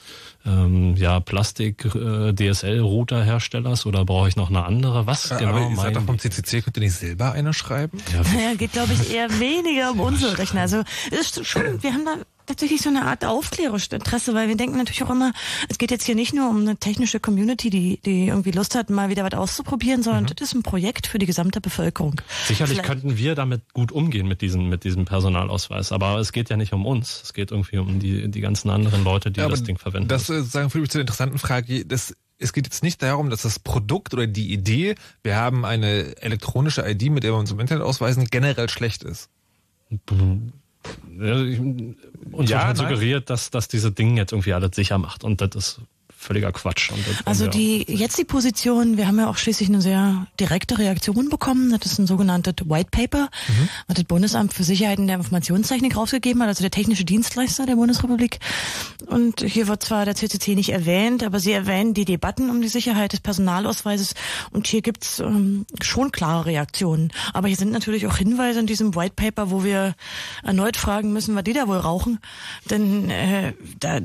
ähm, ja, Plastik-DSL-Router-Herstellers äh, oder brauche ich noch eine andere? Was ja, genau? Aber ihr seid doch vom CCC, könnt ihr nicht selber eine schreiben? Ja, *laughs* naja, geht glaube ich eher weniger um unsere Rechner. Also ist schon, wir haben da tatsächlich so eine Art Aufklärungsinteresse, weil wir denken natürlich auch immer, es geht jetzt hier nicht nur um eine technische Community, die, die irgendwie Lust hat, mal wieder was auszuprobieren, sondern mhm. das ist ein Projekt für die gesamte Bevölkerung. Sicherlich Vielleicht. könnten wir damit gut umgehen mit diesem, mit diesem Personalausweis, aber es geht ja nicht um uns. Es geht irgendwie um die, die ganzen anderen Leute, die ja, das Ding verwenden. Das äh, sagen für mich zu der interessanten Frage. Das es geht jetzt nicht darum, dass das Produkt oder die Idee, wir haben eine elektronische ID, mit der wir uns im Internet ausweisen, generell schlecht ist. Ich, uns ja, wird halt suggeriert, dass, dass diese Dinge jetzt irgendwie alles sicher macht. Und das ist völliger Quatsch. also die jetzt die Position, wir haben ja auch schließlich eine sehr direkte Reaktion bekommen. Das ist ein sogenanntes White Paper, mhm. was das Bundesamt für Sicherheit in der Informationstechnik rausgegeben hat, also der technische Dienstleister der Bundesrepublik. Und hier wird zwar der CCC nicht erwähnt, aber sie erwähnen die Debatten um die Sicherheit des Personalausweises und hier gibt's ähm, schon klare Reaktionen. Aber hier sind natürlich auch Hinweise in diesem White Paper, wo wir erneut fragen müssen, was die da wohl rauchen. Denn äh, da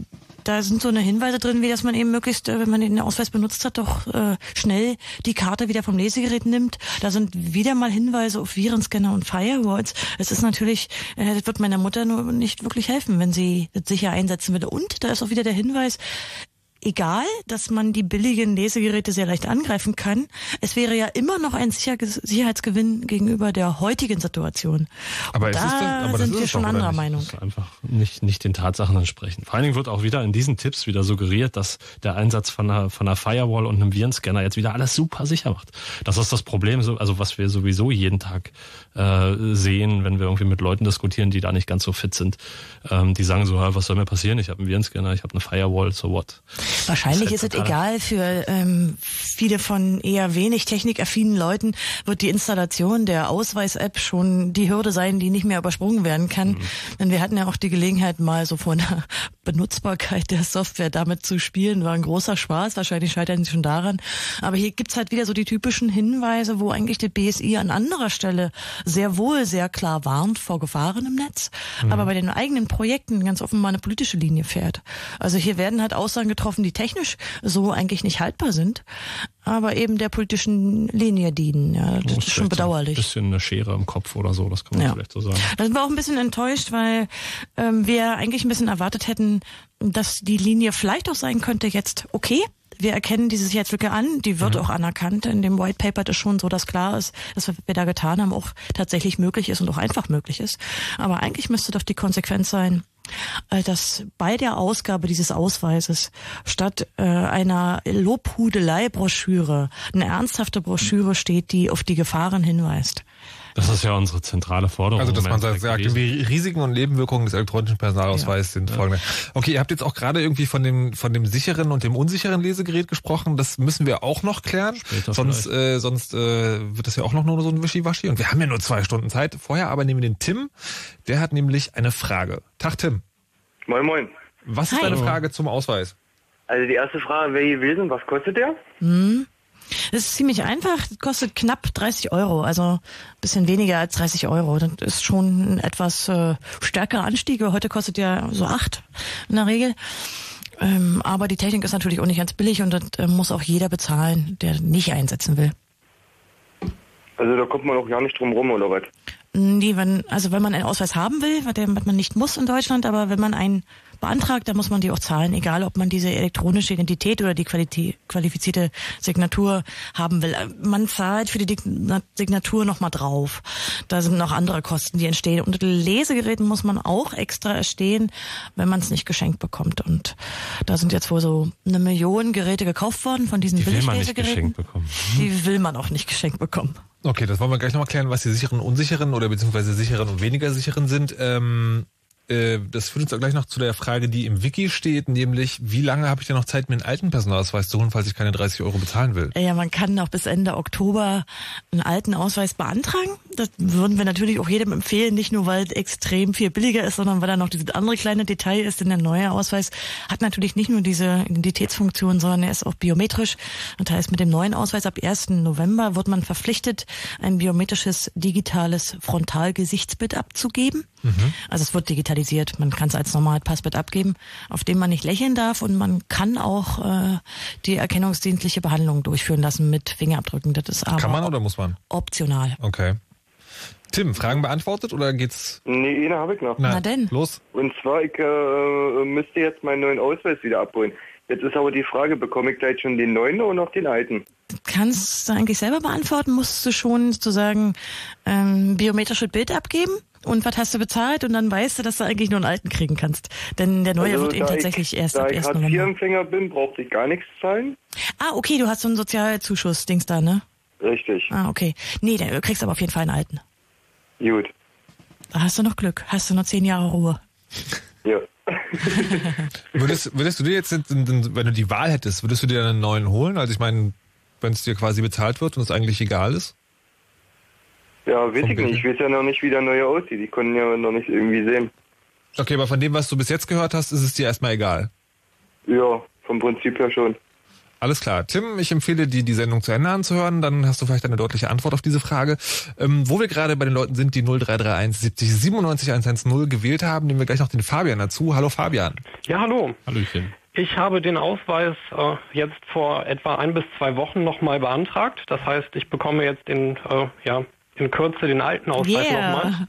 da sind so eine Hinweise drin, wie dass man eben möglichst, äh, wenn man den Ausweis benutzt hat, doch äh, schnell die Karte wieder vom Lesegerät nimmt. Da sind wieder mal Hinweise auf Virenscanner und Firewalls. Es ist natürlich, äh, das wird meiner Mutter nur nicht wirklich helfen, wenn sie das sicher einsetzen würde. Und da ist auch wieder der Hinweis, egal, dass man die billigen Lesegeräte sehr leicht angreifen kann, es wäre ja immer noch ein Sicherheitsgewinn gegenüber der heutigen Situation. Aber da denn, aber sind wir schon anderer Meinung. Das einfach nicht, nicht den Tatsachen entsprechen. Vor allen Dingen wird auch wieder in diesen Tipps wieder suggeriert, dass der Einsatz von einer, von einer Firewall und einem Virenscanner jetzt wieder alles super sicher macht. Das ist das Problem, also was wir sowieso jeden Tag äh, sehen, wenn wir irgendwie mit Leuten diskutieren, die da nicht ganz so fit sind. Ähm, die sagen so, was soll mir passieren? Ich habe einen Virenscanner, ich habe eine Firewall, so what? Wahrscheinlich ist, es egal für ähm, viele von eher wenig technikaffinen Leuten wird die Installation der Ausweis-App schon die Hürde sein, die nicht mehr übersprungen werden kann. Mhm. Denn wir hatten ja auch die Gelegenheit, mal so von der *laughs* Benutzbarkeit der Software damit zu spielen. War ein großer Spaß. Wahrscheinlich scheitern sie schon daran. Aber hier gibt's halt wieder so die typischen Hinweise, wo eigentlich die BSI an anderer Stelle sehr wohl sehr klar warnt vor Gefahren im Netz, mhm. aber bei den eigenen Projekten ganz offen mal eine politische Linie fährt. Also hier werden halt Aussagen getroffen, die technisch so eigentlich nicht haltbar sind, aber eben der politischen Linie dienen. Ja, das ist schon bedauerlich. Ein bisschen eine Schere im Kopf oder so, das kann man ja. vielleicht so sagen. Da sind wir auch ein bisschen enttäuscht, weil ähm, wir eigentlich ein bisschen erwartet hätten, dass die Linie vielleicht auch sein könnte jetzt, okay, wir erkennen diese Sicherheitslücke an, die wird mhm. auch anerkannt. In dem White Paper ist schon so, dass klar ist, dass was wir da getan haben, auch tatsächlich möglich ist und auch einfach möglich ist. Aber eigentlich müsste doch die Konsequenz sein, dass bei der Ausgabe dieses Ausweises statt äh, einer Lobhudelei-Broschüre eine ernsthafte Broschüre steht, die auf die Gefahren hinweist. Das ist ja unsere zentrale Forderung. Also, dass man sagt, die Risiken und Nebenwirkungen des elektronischen Personalausweises ja. sind folgende. Okay, ihr habt jetzt auch gerade irgendwie von dem, von dem sicheren und dem unsicheren Lesegerät gesprochen. Das müssen wir auch noch klären. Später sonst, äh, sonst äh, wird das ja auch noch nur so ein Wischiwaschi. Und wir haben ja nur zwei Stunden Zeit. Vorher aber nehmen wir den Tim. Der hat nämlich eine Frage. Tag, Tim. Moin, moin. Was ist Hi. deine Frage zum Ausweis? Also die erste Frage wäre gewesen, was kostet der? Hm. Das ist ziemlich einfach, kostet knapp 30 Euro, also ein bisschen weniger als 30 Euro. Das ist schon ein etwas äh, stärkerer Anstieg. Heute kostet ja so acht in der Regel. Ähm, aber die Technik ist natürlich auch nicht ganz billig und das äh, muss auch jeder bezahlen, der nicht einsetzen will. Also da kommt man auch gar nicht drum rum, oder was? Nee, wenn, also wenn man einen Ausweis haben will, was man nicht muss in Deutschland, aber wenn man einen beantragt, dann muss man die auch zahlen, egal ob man diese elektronische Identität oder die qualifizierte Signatur haben will. Man zahlt für die Signatur nochmal drauf. Da sind noch andere Kosten, die entstehen. Und Lesegeräten muss man auch extra erstehen, wenn man es nicht geschenkt bekommt. Und da sind jetzt wohl so eine Million Geräte gekauft worden von diesen die will man nicht geschenkt bekommen. Die will man auch nicht geschenkt bekommen. Okay, das wollen wir gleich nochmal klären, was die sicheren und unsicheren oder beziehungsweise sicheren und weniger sicheren sind. Ähm, äh, das führt uns auch gleich noch zu der Frage, die im Wiki steht, nämlich, wie lange habe ich denn noch Zeit, mir einen alten Personalausweis zu holen, falls ich keine 30 Euro bezahlen will? Ja, man kann noch bis Ende Oktober einen alten Ausweis beantragen. Das würden wir natürlich auch jedem empfehlen, nicht nur, weil es extrem viel billiger ist, sondern weil da noch dieses andere kleine Detail ist, denn der neue Ausweis hat natürlich nicht nur diese Identitätsfunktion, sondern er ist auch biometrisch. Das heißt, mit dem neuen Ausweis ab 1. November wird man verpflichtet, ein biometrisches digitales Frontalgesichtsbild abzugeben. Mhm. Also es wird digital digitalisiert. Man kann es als normales Passbild abgeben, auf dem man nicht lächeln darf und man kann auch äh, die erkennungsdienstliche Behandlung durchführen lassen mit Fingerabdrücken. Das ist aber kann man oder muss man? Optional. Okay. Tim, Fragen beantwortet oder geht's? Nee, eine habe ich noch. Na, Na denn. Los. Und zwar, ich äh, müsste jetzt meinen neuen Ausweis wieder abholen. Jetzt ist aber die Frage, bekomme ich gleich schon den neuen oder noch den alten? Kannst du eigentlich selber beantworten? Musst du schon sozusagen ähm, biometrisches Bild abgeben? Und was hast du bezahlt? Und dann weißt du, dass du eigentlich nur einen alten kriegen kannst. Denn der neue Also, wird eben tatsächlich ich, erst da ab ich 1. Hartz November. IV-Empfänger bin, brauchte ich gar nichts zahlen. Ah, okay, du hast so einen Sozialzuschuss-Dings da, ne? Richtig. Ah, okay. Nee, dann kriegst du aber auf jeden Fall einen alten. Gut. Da hast du noch Glück. Hast du noch zehn Jahre Ruhe. Ja. *laughs* Würdest, würdest du dir jetzt, wenn du die Wahl hättest, würdest du dir einen neuen holen? Also ich meine, wenn es dir quasi bezahlt wird und es eigentlich egal ist? Ja, weiß ich nicht. Ich weiß ja noch nicht, wie der neue aussieht. Die können ja noch nicht irgendwie sehen. Okay, aber von dem, was du bis jetzt gehört hast, ist es dir erstmal egal. Ja, vom Prinzip her schon. Alles klar. Tim, ich empfehle dir, die Sendung zu Ende anzuhören. Dann hast du vielleicht eine deutliche Antwort auf diese Frage. Ähm, wo wir gerade bei den Leuten sind, die 0331 70 97 110 gewählt haben, nehmen wir gleich noch den Fabian dazu. Hallo Fabian. Ja, hallo. Hallöchen. Ich habe den Ausweis äh, jetzt vor etwa ein bis zwei Wochen nochmal beantragt. Das heißt, ich bekomme jetzt in, äh, ja, in Kürze den alten Ausweis Yeah. nochmal.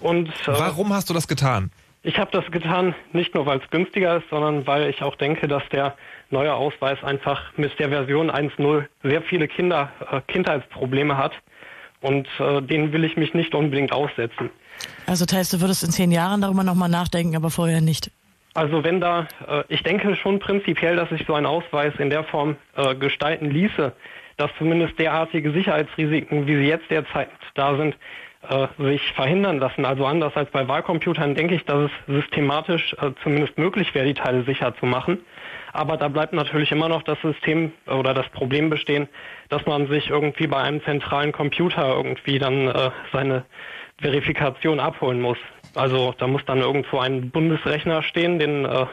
Und äh, Warum hast du das getan? ich habe das getan, nicht nur weil es günstiger ist, sondern weil ich auch denke, dass der neue Ausweis einfach mit der Version 1.0 sehr viele Kinder, äh, Kindheitsprobleme hat. Und äh, denen will ich mich nicht unbedingt aussetzen. Also das heißt, du würdest in zehn Jahren darüber nochmal nachdenken, aber vorher nicht. Also wenn da, äh, ich denke schon prinzipiell, dass sich so ein Ausweis in der Form äh, gestalten ließe, dass zumindest derartige Sicherheitsrisiken, wie sie jetzt derzeit da sind, äh, sich verhindern lassen. Also anders als bei Wahlcomputern denke ich, dass es systematisch äh, zumindest möglich wäre, die Teile sicher zu machen. Aber da bleibt natürlich immer noch das System oder das Problem bestehen, dass man sich irgendwie bei einem zentralen Computer irgendwie dann äh, seine Verifikation abholen muss. Also da muss dann irgendwo ein Bundesrechner stehen, den äh,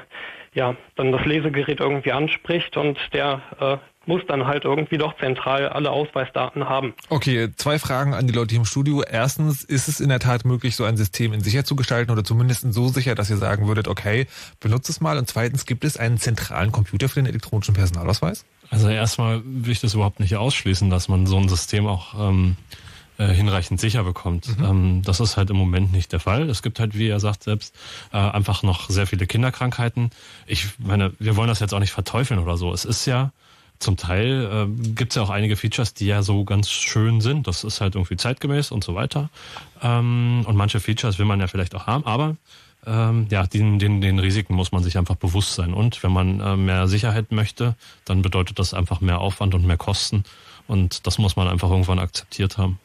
ja dann das Lesegerät irgendwie anspricht und der äh, muss dann halt irgendwie doch zentral alle Ausweisdaten haben. Okay, zwei Fragen an die Leute hier im Studio. Erstens, ist es in der Tat möglich, so ein System in sicher zu gestalten oder zumindest in so sicher, dass ihr sagen würdet, okay, benutzt es mal. Und zweitens, gibt es einen zentralen Computer für den elektronischen Personalausweis? Also erstmal will ich das überhaupt nicht ausschließen, dass man so ein System auch ähm, äh, hinreichend sicher bekommt. Ähm, das ist halt im Moment nicht der Fall. Es gibt halt, wie er sagt selbst, äh, einfach noch sehr viele Kinderkrankheiten. Ich meine, wir wollen das jetzt auch nicht verteufeln oder so. Es ist ja zum Teil äh, gibt es ja auch einige Features, die ja so ganz schön sind. Das ist halt irgendwie zeitgemäß und so weiter. Ähm, und manche Features will man ja vielleicht auch haben, aber ähm, ja, den, den, den Risiken muss man sich einfach bewusst sein. Und wenn man äh, mehr Sicherheit möchte, dann bedeutet das einfach mehr Aufwand und mehr Kosten. Und das muss man einfach irgendwann akzeptiert haben.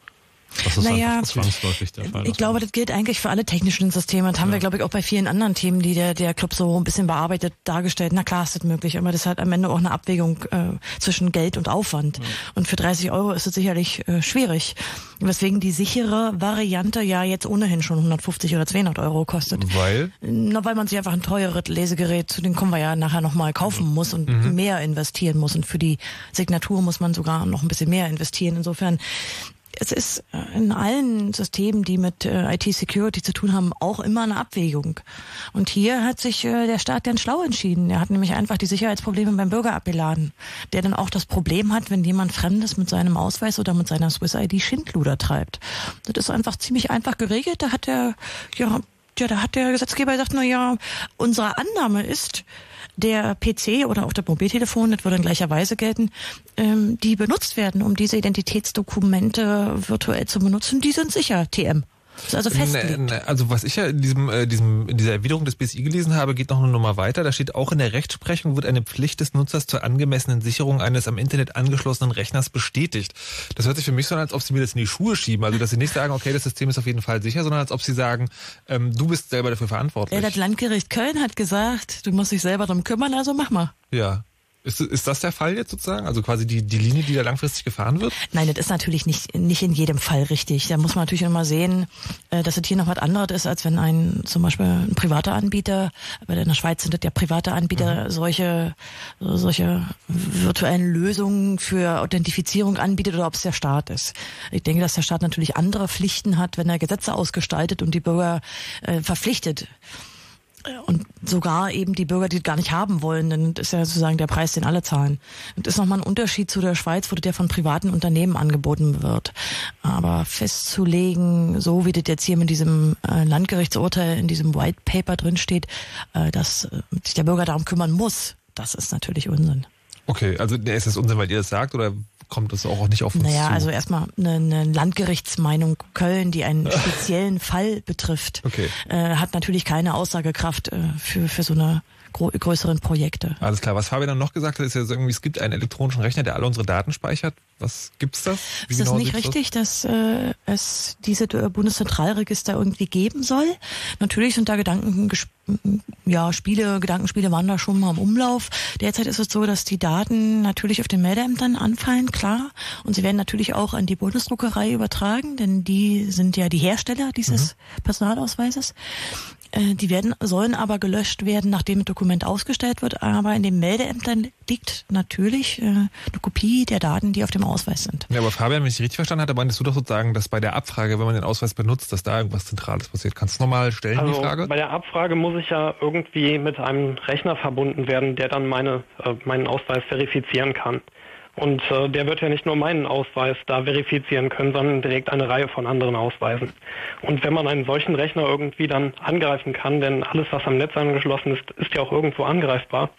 Das ist Naja, zwangsläufig der Fall. Ich glaube, das gilt eigentlich für alle technischen Systeme. Das haben wir, glaube ich, auch bei vielen anderen Themen, die der, der Club so ein bisschen bearbeitet, dargestellt. Na klar ist das möglich, aber das ist halt am Ende auch eine Abwägung äh, zwischen Geld und Aufwand. Und für 30 Euro ist es sicherlich äh, schwierig. Weswegen die sichere Variante ja jetzt ohnehin schon 150 oder 200 Euro kostet. Weil? Na, weil man sich einfach ein teureres Lesegerät, zu dem kommen wir ja nachher nochmal kaufen muss und mehr investieren muss. Und für die Signatur muss man sogar noch ein bisschen mehr investieren. Insofern, es ist äh, in allen Systemen, die mit äh, IT-Security zu tun haben, auch immer eine Abwägung. Und hier hat sich äh, der Staat ganz schlau entschieden. Er hat nämlich einfach die Sicherheitsprobleme beim Bürger abgeladen, der dann auch das Problem hat, wenn jemand Fremdes mit seinem Ausweis oder mit seiner Swiss-ID Schindluder treibt. Das ist einfach ziemlich einfach geregelt. Da hat der, ja, ja, da hat der Gesetzgeber gesagt, na ja, unsere Annahme ist, der PC oder auch das Mobiltelefon, das würde in gleicher Weise gelten, ähm, die benutzt werden, um diese Identitätsdokumente virtuell zu benutzen, die sind sicher TM. Also festgelegt. Ne, ne, Also was ich ja in diesem, äh, diesem, in dieser Erwiderung des BSI gelesen habe, geht noch eine Nummer weiter. Da steht auch in der Rechtsprechung wird eine Pflicht des Nutzers zur angemessenen Sicherung eines am Internet angeschlossenen Rechners bestätigt. Das hört sich für mich so an, als ob sie mir das in die Schuhe schieben. Also dass sie nicht sagen, okay, das System ist auf jeden Fall sicher, sondern als ob sie sagen, ähm, du bist selber dafür verantwortlich. Ja, das Landgericht Köln hat gesagt, du musst dich selber drum kümmern, also mach mal. Ja. Ist, ist das der Fall jetzt sozusagen? Also quasi die, die Linie, die da langfristig gefahren wird? Nein, das ist natürlich nicht, nicht in jedem Fall richtig. Da muss man natürlich immer sehen, äh, dass es hier noch was anderes ist, als wenn ein zum Beispiel ein privater Anbieter, aber in der Schweiz sind das ja private Anbieter, solche, solche virtuellen Lösungen für Authentifizierung anbietet oder ob es der Staat ist. Ich denke, dass der Staat natürlich andere Pflichten hat, wenn er Gesetze ausgestaltet und die Bürger äh, verpflichtet und sogar eben die Bürger, die gar nicht haben wollen, dann ist ja sozusagen der Preis, den alle zahlen. Das ist nochmal ein Unterschied zu der Schweiz, wo der von privaten Unternehmen angeboten wird. Aber festzulegen, so wie das jetzt hier mit diesem äh, Landgerichtsurteil in diesem White Paper drinsteht, äh, dass äh, sich der Bürger darum kümmern muss, das ist natürlich Unsinn. Okay, also ist das Unsinn, weil ihr das sagt oder kommt das auch nicht auf uns naja, zu? also erstmal eine, eine Landgerichtsmeinung Köln, die einen *laughs* speziellen Fall betrifft, Okay. äh, hat natürlich keine Aussagekraft äh, für, für so eine größeren Projekte. Alles klar. Was Fabian dann noch gesagt hat, ist ja irgendwie, es gibt einen elektronischen Rechner, der alle unsere Daten speichert. Was gibt's das? Wie Ist das genau nicht sieht's aus? richtig, dass äh, es diese äh, Bundeszentralregister irgendwie geben soll? Natürlich sind da Gedanken, ja, Spiele, Gedankenspiele waren da schon mal im Umlauf. Derzeit ist es so, dass die Daten natürlich auf den Meldeämtern anfallen, klar. Und sie werden natürlich auch an die Bundesdruckerei übertragen, denn die sind ja die Hersteller dieses Personalausweises. Äh, Die werden, sollen aber gelöscht werden, nachdem ein Dokument ausgestellt wird. Aber in den Meldeämtern liegt natürlich äh, eine Kopie der Daten, die auf dem Ausweis sind. Ja, aber Fabian, wenn ich dich richtig verstanden hatte, meintest du doch sozusagen, dass bei der Abfrage, wenn man den Ausweis benutzt, dass da irgendwas Zentrales passiert. Kannst du nochmal stellen, Also die Frage? bei der Abfrage muss ich ja irgendwie mit einem Rechner verbunden werden, der dann meine, äh, meinen Ausweis verifizieren kann. Und äh, der wird ja nicht nur meinen Ausweis da verifizieren können, sondern direkt eine Reihe von anderen Ausweisen. Und wenn man einen solchen Rechner irgendwie dann angreifen kann, denn alles, was am Netz angeschlossen ist, ist ja auch irgendwo angreifbar,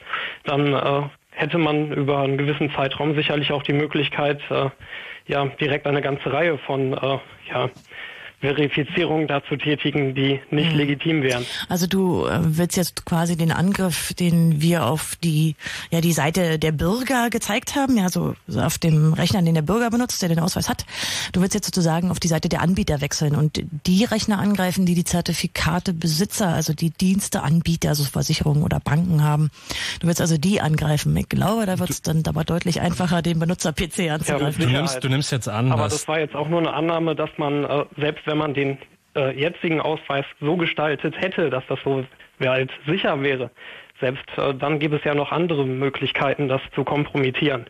dann äh, hätte man über einen gewissen Zeitraum sicherlich auch die Möglichkeit, äh, ja direkt eine ganze Reihe von äh, ja, Verifizierungen dazu tätigen, die nicht legitim wären. Also du äh, willst jetzt quasi den Angriff, den wir auf die ja die Seite der Bürger gezeigt haben, ja so auf dem Rechner, den der Bürger benutzt, der den Ausweis hat. Du willst jetzt sozusagen auf die Seite der Anbieter wechseln und die Rechner angreifen, die die Zertifikate Besitzer, also die Diensteanbieter, also Versicherungen oder Banken haben. Du willst also die angreifen. Ich glaube, da wird es dann aber deutlich einfacher, den Benutzer PC anzugreifen. Du Sicherheit. nimmst, du nimmst jetzt an, Aber das war jetzt auch nur eine Annahme, dass man, äh, selbst wenn man den äh, jetzigen Ausweis so gestaltet hätte, dass das so halt sicher wäre, selbst äh, dann gibt es ja noch andere Möglichkeiten, das zu kompromittieren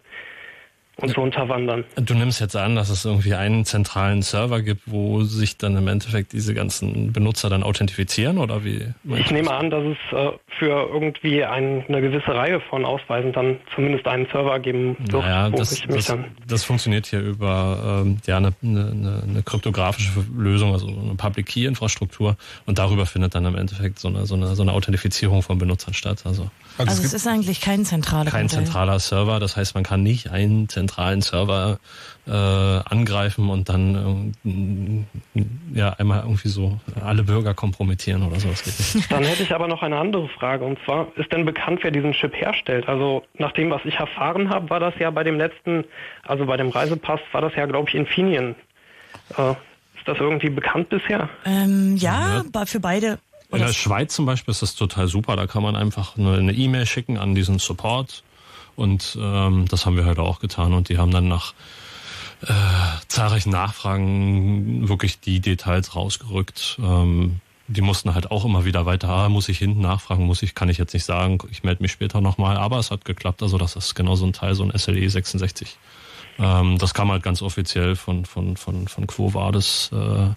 und zu unterwandern. Du nimmst jetzt an, dass es irgendwie einen zentralen Server gibt, wo sich dann im Endeffekt diese ganzen Benutzer dann authentifizieren oder wie? Ich nehme an, dass es äh, für irgendwie ein, eine gewisse Reihe von Ausweisen dann zumindest einen Server geben wird, Naja, wo das, das, das funktioniert hier über ähm, ja, eine, eine, eine kryptografische Lösung, also eine Public Key Infrastruktur und darüber findet dann im Endeffekt so eine, so eine, so eine Authentifizierung von Benutzern statt. Also Also, Also es es gibt, ist eigentlich kein zentraler kein Modell. zentraler Server, das heißt, man kann nicht einen zentralen Server äh, angreifen und dann ähm, ja einmal irgendwie so alle Bürger kompromittieren oder so. Das geht nicht. Dann hätte ich aber noch eine andere Frage. Und zwar, ist denn bekannt, wer diesen Chip herstellt? Also nach dem, was ich erfahren habe, war das ja bei dem letzten, also bei dem Reisepass, war das ja, glaube ich, Infineon. Äh, ist das irgendwie bekannt bisher? Ähm, ja, ba- für beide. In der Schweiz zum Beispiel ist das total super. Da kann man einfach eine eine E-Mail schicken an diesen Support. Und ähm, das haben wir heute auch getan. Und die haben dann nach äh, zahlreichen Nachfragen wirklich die Details rausgerückt. Ähm, die mussten halt auch immer wieder weiter, ah, muss ich hinten nachfragen, muss ich, kann ich jetzt nicht sagen, ich melde mich später nochmal. Aber es hat geklappt, also das ist genau so ein Teil, so ein SLE 66. Ähm, das kam halt ganz offiziell von, von, von, von Quo Vadis, äh,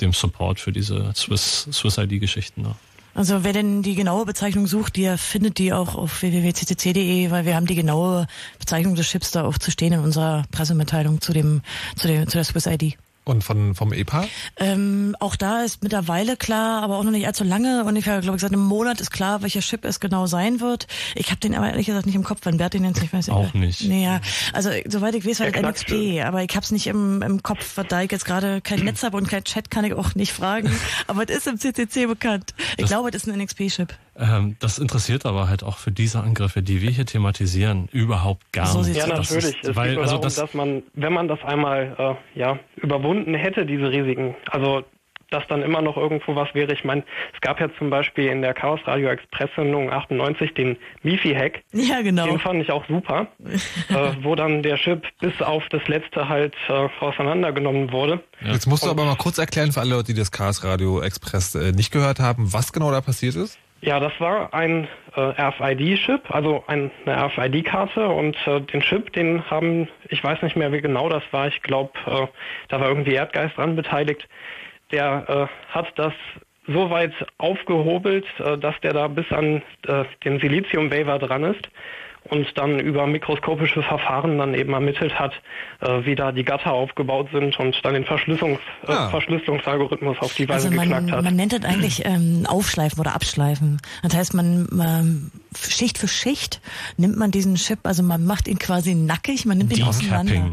dem Support für diese Swiss, Swiss ID-Geschichten. Ne? Also wer denn die genaue Bezeichnung sucht, der findet die auch auf www.ccc.de, weil wir haben die genaue Bezeichnung des Chips da auch zu stehen in unserer Pressemitteilung zu dem zu dem zu der Swiss ID. Und von, vom EPA? Ähm, auch da ist mittlerweile klar, aber auch noch nicht allzu lange. Ungefähr, glaube ich, seit einem Monat ist klar, welcher Chip es genau sein wird. Ich habe den aber ehrlich gesagt nicht im Kopf, wenn Bert den jetzt nicht weiß. Auch nicht. Nee, ja. Also soweit ich weiß, halt Der NXP, Knackschön. aber ich habe es nicht im, im Kopf, da ich jetzt gerade kein Netz habe und kein Chat, kann ich auch nicht fragen. *laughs* aber es ist im CCC bekannt. Ich Das- glaube, das ist ein NXP-Chip. Ähm, das interessiert aber halt auch für diese Angriffe, die wir hier thematisieren, überhaupt gar So nicht. Ja, Das natürlich. Ist, es weil, geht nur also darum, das, dass man, wenn man das einmal äh, ja, überwunden hätte, diese Risiken, also dass dann immer noch irgendwo was wäre. Ich meine, es gab ja zum Beispiel in der Chaos Radio Express Sendung 98 den Mifi-Hack. Ja, genau. Den fand ich auch super, äh, wo dann der Chip bis auf das letzte halt äh, auseinandergenommen wurde. Jetzt musst du aber mal kurz erklären für alle Leute, die das Chaos Radio Express äh, nicht gehört haben, was genau da passiert ist. Ja, das war ein äh, RFID-Chip, also ein, eine RFID-Karte und äh, den Chip, den haben, ich weiß nicht mehr, wie genau das war, ich glaube, äh, da war irgendwie Erdgeist dran beteiligt, der äh, hat das so weit aufgehobelt, äh, dass der da bis an äh, den Silizium-Waver dran ist und dann über mikroskopische Verfahren dann eben ermittelt hat, äh, wie da die Gatter aufgebaut sind und dann den Verschlüsselungs äh, ah. Verschlüsselungsalgorithmus auf die Weise also man, geknackt hat. Man nennt das eigentlich ähm, Aufschleifen oder Abschleifen. Das heißt, man ähm, Schicht für Schicht nimmt man diesen Chip, also man macht ihn quasi nackig, man nimmt ihn auseinander.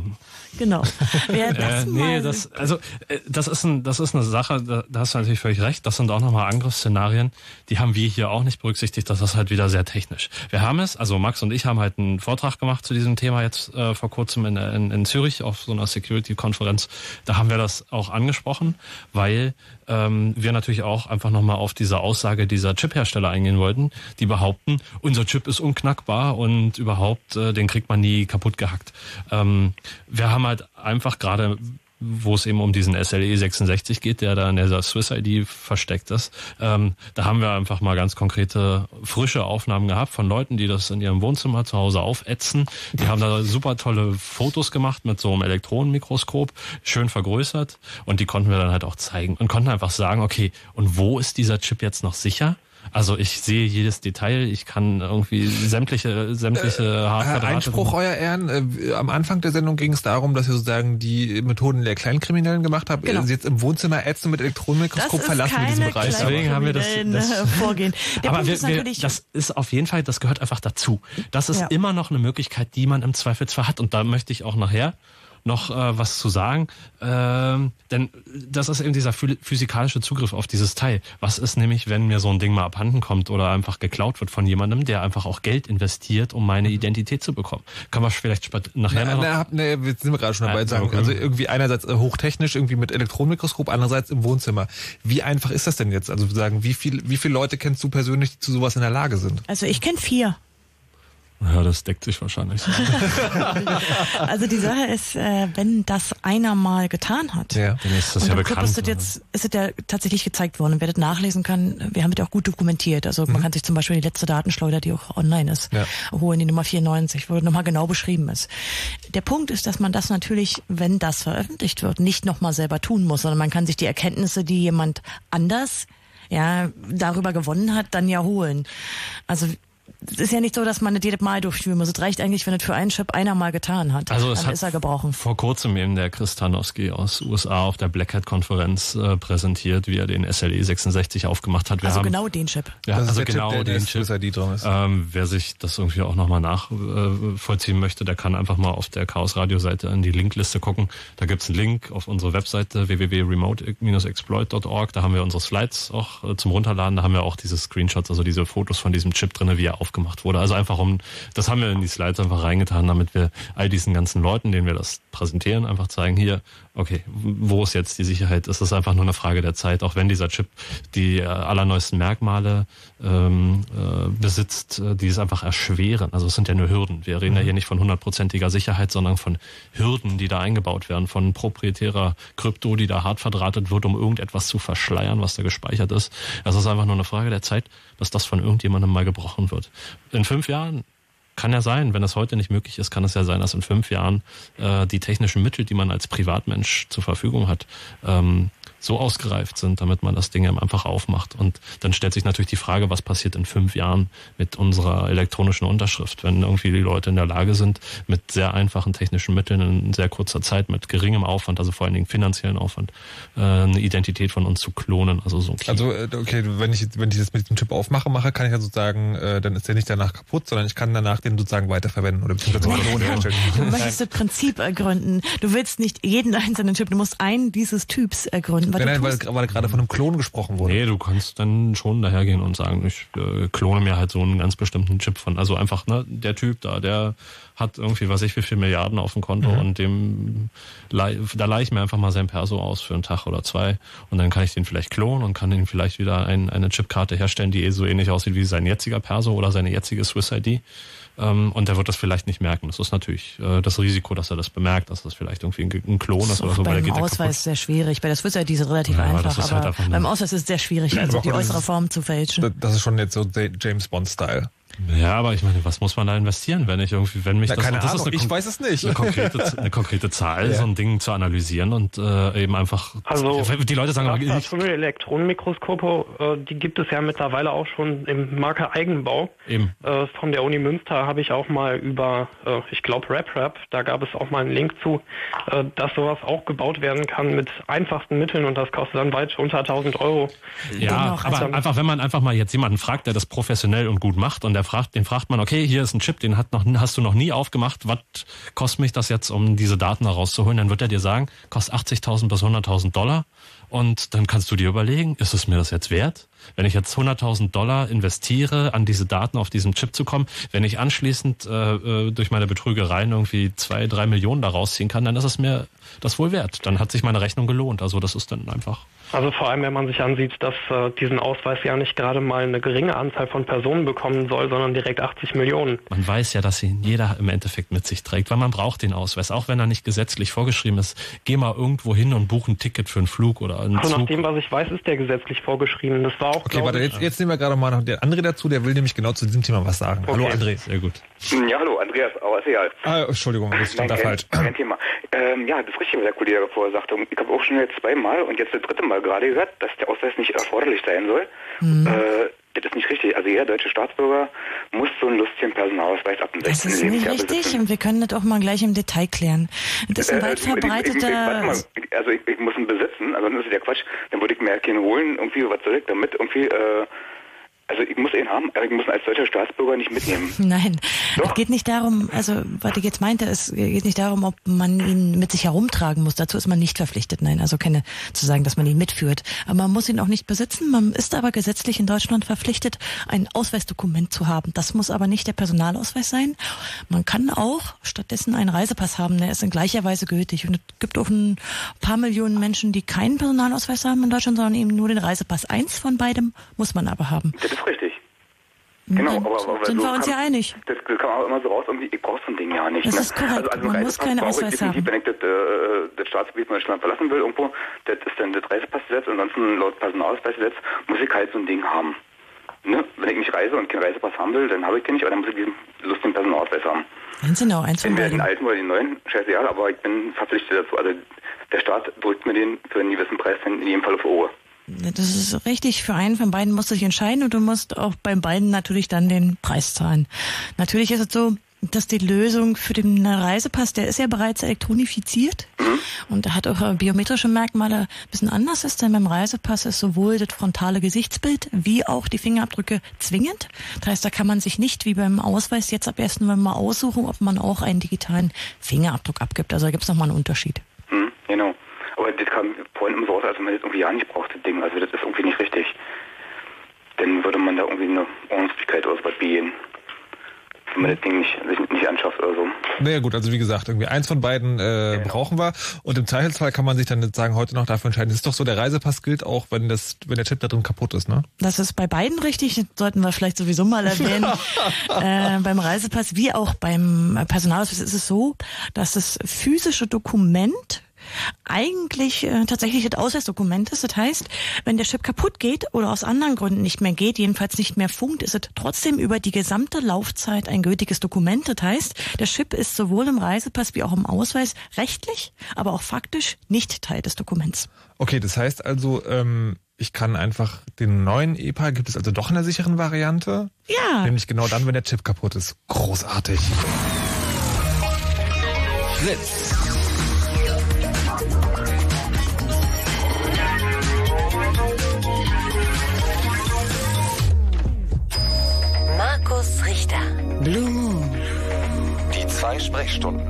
Genau. *laughs* Wer das äh, nee, das, also äh, das ist ein, das ist eine Sache, da, da hast du natürlich völlig recht. Das sind auch nochmal Angriffsszenarien, die haben wir hier auch nicht berücksichtigt. Das ist halt wieder sehr technisch. Wir haben es, also Max und ich haben halt einen Vortrag gemacht zu diesem Thema jetzt äh, vor kurzem in, in, in Zürich auf so einer Security-Konferenz. Da haben wir das auch angesprochen, weil ähm, wir natürlich auch einfach nochmal auf diese Aussage dieser Chip-Hersteller eingehen wollten, die behaupten, unser Chip ist unknackbar und überhaupt, äh, den kriegt man nie kaputt gehackt. Ähm, wir haben halt einfach gerade wo es eben um diesen SLE 66 geht, der da in der Swiss ID versteckt ist. Ähm, da haben wir einfach mal ganz konkrete frische Aufnahmen gehabt von Leuten, die das in ihrem Wohnzimmer zu Hause aufätzen. Die haben da super tolle Fotos gemacht mit so einem Elektronenmikroskop, schön vergrößert und die konnten wir dann halt auch zeigen und konnten einfach sagen, okay, und wo ist dieser Chip jetzt noch sicher? Also ich sehe jedes Detail, ich kann irgendwie sämtliche sämtliche äh, Haarquadrate. Einspruch, euer Ehren. Äh, am Anfang der Sendung ging es darum, dass ihr sozusagen die Methoden der Kleinkriminellen gemacht habt. Genau. Sie jetzt im Wohnzimmer ätzen mit Elektronenmikroskop verlassen wir diesen Bereich. Deswegen haben wir das, das äh, Vorgehen. Der aber wir, ist wir, das ist auf jeden Fall, das gehört einfach dazu. Das ist ja. immer noch eine Möglichkeit, die man im Zweifelsfall hat. Und da möchte ich auch nachher noch äh, was zu sagen. Ähm, denn das ist eben dieser physikalische Zugriff auf dieses Teil. Was ist nämlich, wenn mir so ein Ding mal abhanden kommt oder einfach geklaut wird von jemandem, der einfach auch Geld investiert, um meine Identität zu bekommen? Kann man vielleicht nachher na, noch... Na, na, jetzt sind wir gerade schon dabei. Sagen. Okay. Also irgendwie einerseits äh, hochtechnisch, irgendwie mit Elektronenmikroskop, andererseits im Wohnzimmer. Wie einfach ist das denn jetzt? Also sagen, wie viel, wie viele Leute kennst du persönlich, die zu sowas in der Lage sind? Also ich kenne vier. Ja, das deckt sich wahrscheinlich. *laughs* also die Sache ist, äh, wenn das einer mal getan hat, ja. dann ist das ja bekannt. Ist das jetzt ist es ja tatsächlich gezeigt worden. Und wer das nachlesen kann, wir haben das auch gut dokumentiert. Also mhm. man kann sich zum Beispiel die letzte Datenschleuder, die auch online ist, ja. holen, die Nummer 94, wo nochmal genau beschrieben ist. Der Punkt ist, dass man das natürlich, wenn das veröffentlicht wird, nicht nochmal selber tun muss, sondern man kann sich die Erkenntnisse, die jemand anders ja, darüber gewonnen hat, dann ja holen. Also es ist ja nicht so, dass man das jedes Mal durchführen muss. Es reicht eigentlich, wenn es für einen Chip einer mal getan hat. Also es dann hat ist er gebrochen. Vor kurzem eben der Chris Tanowski aus USA auf der Black Hat Konferenz äh, präsentiert, wie er den SLE 66 aufgemacht hat. Wir also haben, genau den Chip. Ja, das also genau Chip, der, den Chip. ID drin ist. Ähm, wer sich das irgendwie auch nochmal nachvollziehen äh, möchte, der kann einfach mal auf der Chaos Radio Seite in die Linkliste gucken. Da gibt's einen Link auf unsere Webseite www.remote-exploit.org. Da haben wir unsere Slides auch äh, zum Runterladen. Da haben wir auch diese Screenshots, also diese Fotos von diesem Chip drinne, wie er auf aufgemacht wurde. Also einfach um, das haben wir in die Slides einfach reingetan, damit wir all diesen ganzen Leuten, denen wir das präsentieren, einfach zeigen, hier, okay, wo ist jetzt die Sicherheit? Es ist einfach nur eine Frage der Zeit, auch wenn dieser Chip die äh, allerneuesten Merkmale ähm, äh, besitzt, äh, die es einfach erschweren. Also es sind ja nur Hürden. Wir reden mhm. ja hier nicht von hundertprozentiger Sicherheit, sondern von Hürden, die da eingebaut werden, von proprietärer Krypto, die da hart verdrahtet wird, um irgendetwas zu verschleiern, was da gespeichert ist. Also es ist einfach nur eine Frage der Zeit, dass das von irgendjemandem mal gebrochen wird. In fünf Jahren kann ja sein, wenn das heute nicht möglich ist, kann es ja sein, dass in fünf Jahren äh, die technischen Mittel, die man als Privatmensch zur Verfügung hat, ähm, so ausgereift sind, damit man das Ding einfach aufmacht. Und dann stellt sich natürlich die Frage, was passiert in fünf Jahren mit unserer elektronischen Unterschrift, wenn irgendwie die Leute in der Lage sind, mit sehr einfachen technischen Mitteln in sehr kurzer Zeit, mit geringem Aufwand, also vor allen Dingen finanziellen Aufwand, äh, eine Identität von uns zu klonen. Also so ein Key. Also äh, okay, wenn ich wenn ich das mit dem Chip aufmache, mache, kann ich ja sozusagen, äh, dann ist der nicht danach kaputt, sondern ich kann danach den sozusagen weiterverwenden oder beziehungsweise Klone herstellen. Du möchtest das Prinzip ergründen. Du willst nicht jeden einzelnen Chip, du musst einen dieses Typs ergründen nein, nein, weil, weil gerade von einem Klon gesprochen wurde. Nee, du kannst dann schon dahergehen und sagen, ich äh, klone mir halt so einen ganz bestimmten Chip von. Also einfach, ne, der Typ da, der hat irgendwie, weiß ich, wie viel Milliarden auf dem Konto mhm. und dem da leihe ich mir einfach mal sein Perso aus für einen Tag oder zwei und dann kann ich den vielleicht klonen und kann ihn vielleicht wieder ein, eine Chipkarte herstellen, die eh so ähnlich aussieht wie sein jetziger Perso oder seine jetzige Swiss ID. Ähm, und der wird das vielleicht nicht merken. Das ist natürlich äh, das Risiko, dass er das bemerkt, dass das vielleicht irgendwie ein, ein Klon ist, ist oder so. Beim Ausweis ist sehr schwierig. Bei der Swiss ID ist es relativ ja, einfach, aber, halt aber beim Ausweis ist es sehr schwierig, also die äußere Form zu fälschen. Das ist schon jetzt so James Bond-Style. Ja, aber ich meine, was muss man da investieren, wenn ich irgendwie, wenn mich Na, das, keine das Ahnung, ist ich weiß es nicht. Eine konkrete, eine konkrete Zahl, *laughs* Ja. so ein Ding zu analysieren und äh, eben einfach. Also, die Leute sagen, aber ich, Elektronenmikroskope, äh, die gibt es ja mittlerweile auch schon im Marke Eigenbau. eben. Äh, von der Uni Münster habe ich auch mal über, äh, ich glaube RapRap, da gab es auch mal einen Link zu, äh, dass sowas auch gebaut werden kann mit einfachsten Mitteln und das kostet dann weit unter 1000 Euro. Ja, aber also- einfach, wenn man einfach mal jetzt jemanden fragt, der das professionell und gut macht und der fragt, den fragt man, okay, hier ist ein Chip, den hat noch, hast du noch nie aufgemacht, was kostet mich das jetzt, um diese Daten herauszuholen? Dann wird er dir sagen, kostet 80.000 bis 100.000 Dollar und dann kannst du dir überlegen, ist es mir das jetzt wert? Wenn ich jetzt 100.000 Dollar investiere, an diese Daten auf diesem Chip zu kommen, wenn ich anschließend äh, äh, durch meine Betrügereien irgendwie zwei, drei Millionen da rausziehen kann, dann ist es mir das wohl wert. Dann hat sich meine Rechnung gelohnt. Also das ist dann einfach Also vor allem, wenn man sich ansieht, dass äh, diesen Ausweis ja nicht gerade mal eine geringe Anzahl von Personen bekommen soll, sondern direkt 80 Millionen. Man weiß ja, dass ihn jeder im Endeffekt mit sich trägt, weil man braucht den Ausweis, auch wenn er nicht gesetzlich vorgeschrieben ist. Geh mal irgendwo hin und buch ein Ticket für einen Flug oder einen Also nach Zug. dem, was ich weiß, ist der gesetzlich vorgeschrieben. Das war auch, Okay, warte, jetzt, jetzt nehmen wir gerade mal noch den André dazu, der will nämlich genau zu diesem Thema was sagen. Hallo Okay. André. Sehr gut. Ja, hallo, Andreas, aber ist egal. Ah, Entschuldigung, das stand da falsch. kein Thema. Ähm, ja, das ist richtig, was der Kollege vorher sagte. Ich habe auch schon jetzt zweimal und jetzt das dritte Mal gerade gehört, dass der Ausweis nicht erforderlich sein soll. Äh, das ist nicht richtig. Also jeder deutsche Staatsbürger muss so einen lustigen Personalausweis ab dem Das 16. ist nicht richtig besitzen. und wir können das auch mal gleich im Detail klären. Das ist ein Äh, weit ich- ich- ich- ich- verbreiteter... Also ich, muss ihn besitzen, also dann ist es ja Quatsch. Dann würde ich mir halt keinen holen, irgendwie, was soll ich damit? Irgendwie, äh, also ich muss ihn haben, aber ich muss ihn als deutscher Staatsbürger nicht mitnehmen. *laughs* Nein, Doch. es geht nicht darum, also was ich jetzt meinte, es geht nicht darum, ob man ihn mit sich herumtragen muss. Dazu ist man nicht verpflichtet. Nein, also keine zu sagen, dass man ihn mitführt. Aber man muss ihn auch nicht besitzen. Man ist aber gesetzlich in Deutschland verpflichtet, ein Ausweisdokument zu haben. Das muss aber nicht der Personalausweis sein. Man kann auch stattdessen einen Reisepass haben, der ist in gleicher Weise gültig. Und es gibt auch ein paar Millionen Menschen, die keinen Personalausweis haben in Deutschland, sondern eben nur den Reisepass. Eins von beidem muss man aber haben. Das ist richtig. Genau, Dann aber, aber sind wir uns ja einig. Das kam auch immer so raus, irgendwie, ich brauche so ein Ding ja nicht. Das ne? ist korrekt. Also, also Man muss ich Ausweis haben. Wenn ich das, äh, das Staatsgebiet von Deutschland verlassen will irgendwo, das ist dann das Reisepassgesetz. Ansonsten laut Personalausweisgesetz muss ich halt so ein Ding haben. Ne? Wenn ich nicht reise und keinen Reisepass haben will, dann habe ich den nicht, aber dann muss ich diesen lustigen Personalausweis haben. Ganz genau, eins von Entweder den beiden. alten oder den neuen, scheißegal, aber ich bin verpflichtet dazu. Also der Staat drückt mir den für einen gewissen Preis in jedem Fall auf Ohr. Das ist richtig. Für einen von beiden musst du dich entscheiden und du musst auch beim beiden natürlich dann den Preis zahlen. Natürlich ist es so, dass die Lösung für den Reisepass, der ist ja bereits elektronifiziert und der hat auch biometrische Merkmale ein bisschen anders ist, denn beim Reisepass ist sowohl das frontale Gesichtsbild wie auch die Fingerabdrücke zwingend. Das heißt, da kann man sich nicht wie beim Ausweis jetzt ab 1. November aussuchen, ob man auch einen digitalen Fingerabdruck abgibt. Also da gibt es nochmal einen Unterschied. Hm, genau. Das immer so raus, als wenn man das irgendwie ja nicht braucht, das Ding. Also das ist irgendwie nicht richtig. Dann würde man da irgendwie eine Ordnungsfähigkeit oder sowas begehen. Wenn man das Ding nicht, sich nicht anschafft oder so. Naja gut, also wie gesagt, irgendwie eins von beiden äh, brauchen wir. Und im Zweifelsfall kann man sich dann jetzt sagen, heute noch dafür entscheiden. Es ist doch so, der Reisepass gilt auch, wenn das, wenn der Chip da drin kaputt ist, ne? Das ist bei beiden richtig, das sollten wir vielleicht sowieso mal erwähnen. *laughs* äh, beim Reisepass wie auch beim Personalausweis ist es so, dass das physische Dokument eigentlich äh, tatsächlich das Ausweisdokument ist. Das heißt, wenn der Chip kaputt geht oder aus anderen Gründen nicht mehr geht, jedenfalls nicht mehr funkt, ist es trotzdem über die gesamte Laufzeit ein gültiges Dokument. Das heißt, der Chip ist sowohl im Reisepass wie auch im Ausweis rechtlich, aber auch faktisch nicht Teil des Dokuments. Okay, das heißt also, ähm, ich kann einfach den neuen EPA, gibt es also doch in der sicheren Variante? Ja. Nämlich genau dann, wenn der Chip kaputt ist. Großartig. Fritz. Markus Richter. Blue Moon. Die zwei Sprechstunden.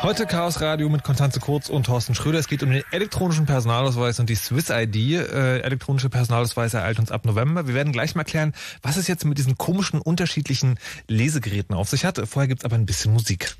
Heute Chaos Radio mit Konstanze Kurz und Thorsten Schröder. Es geht um den elektronischen Personalausweis und die Swiss ID. Äh, elektronische Personalausweise ereilt uns ab November. Wir werden gleich mal klären, was es jetzt mit diesen komischen unterschiedlichen Lesegeräten auf sich hat. Vorher gibt's aber ein bisschen Musik.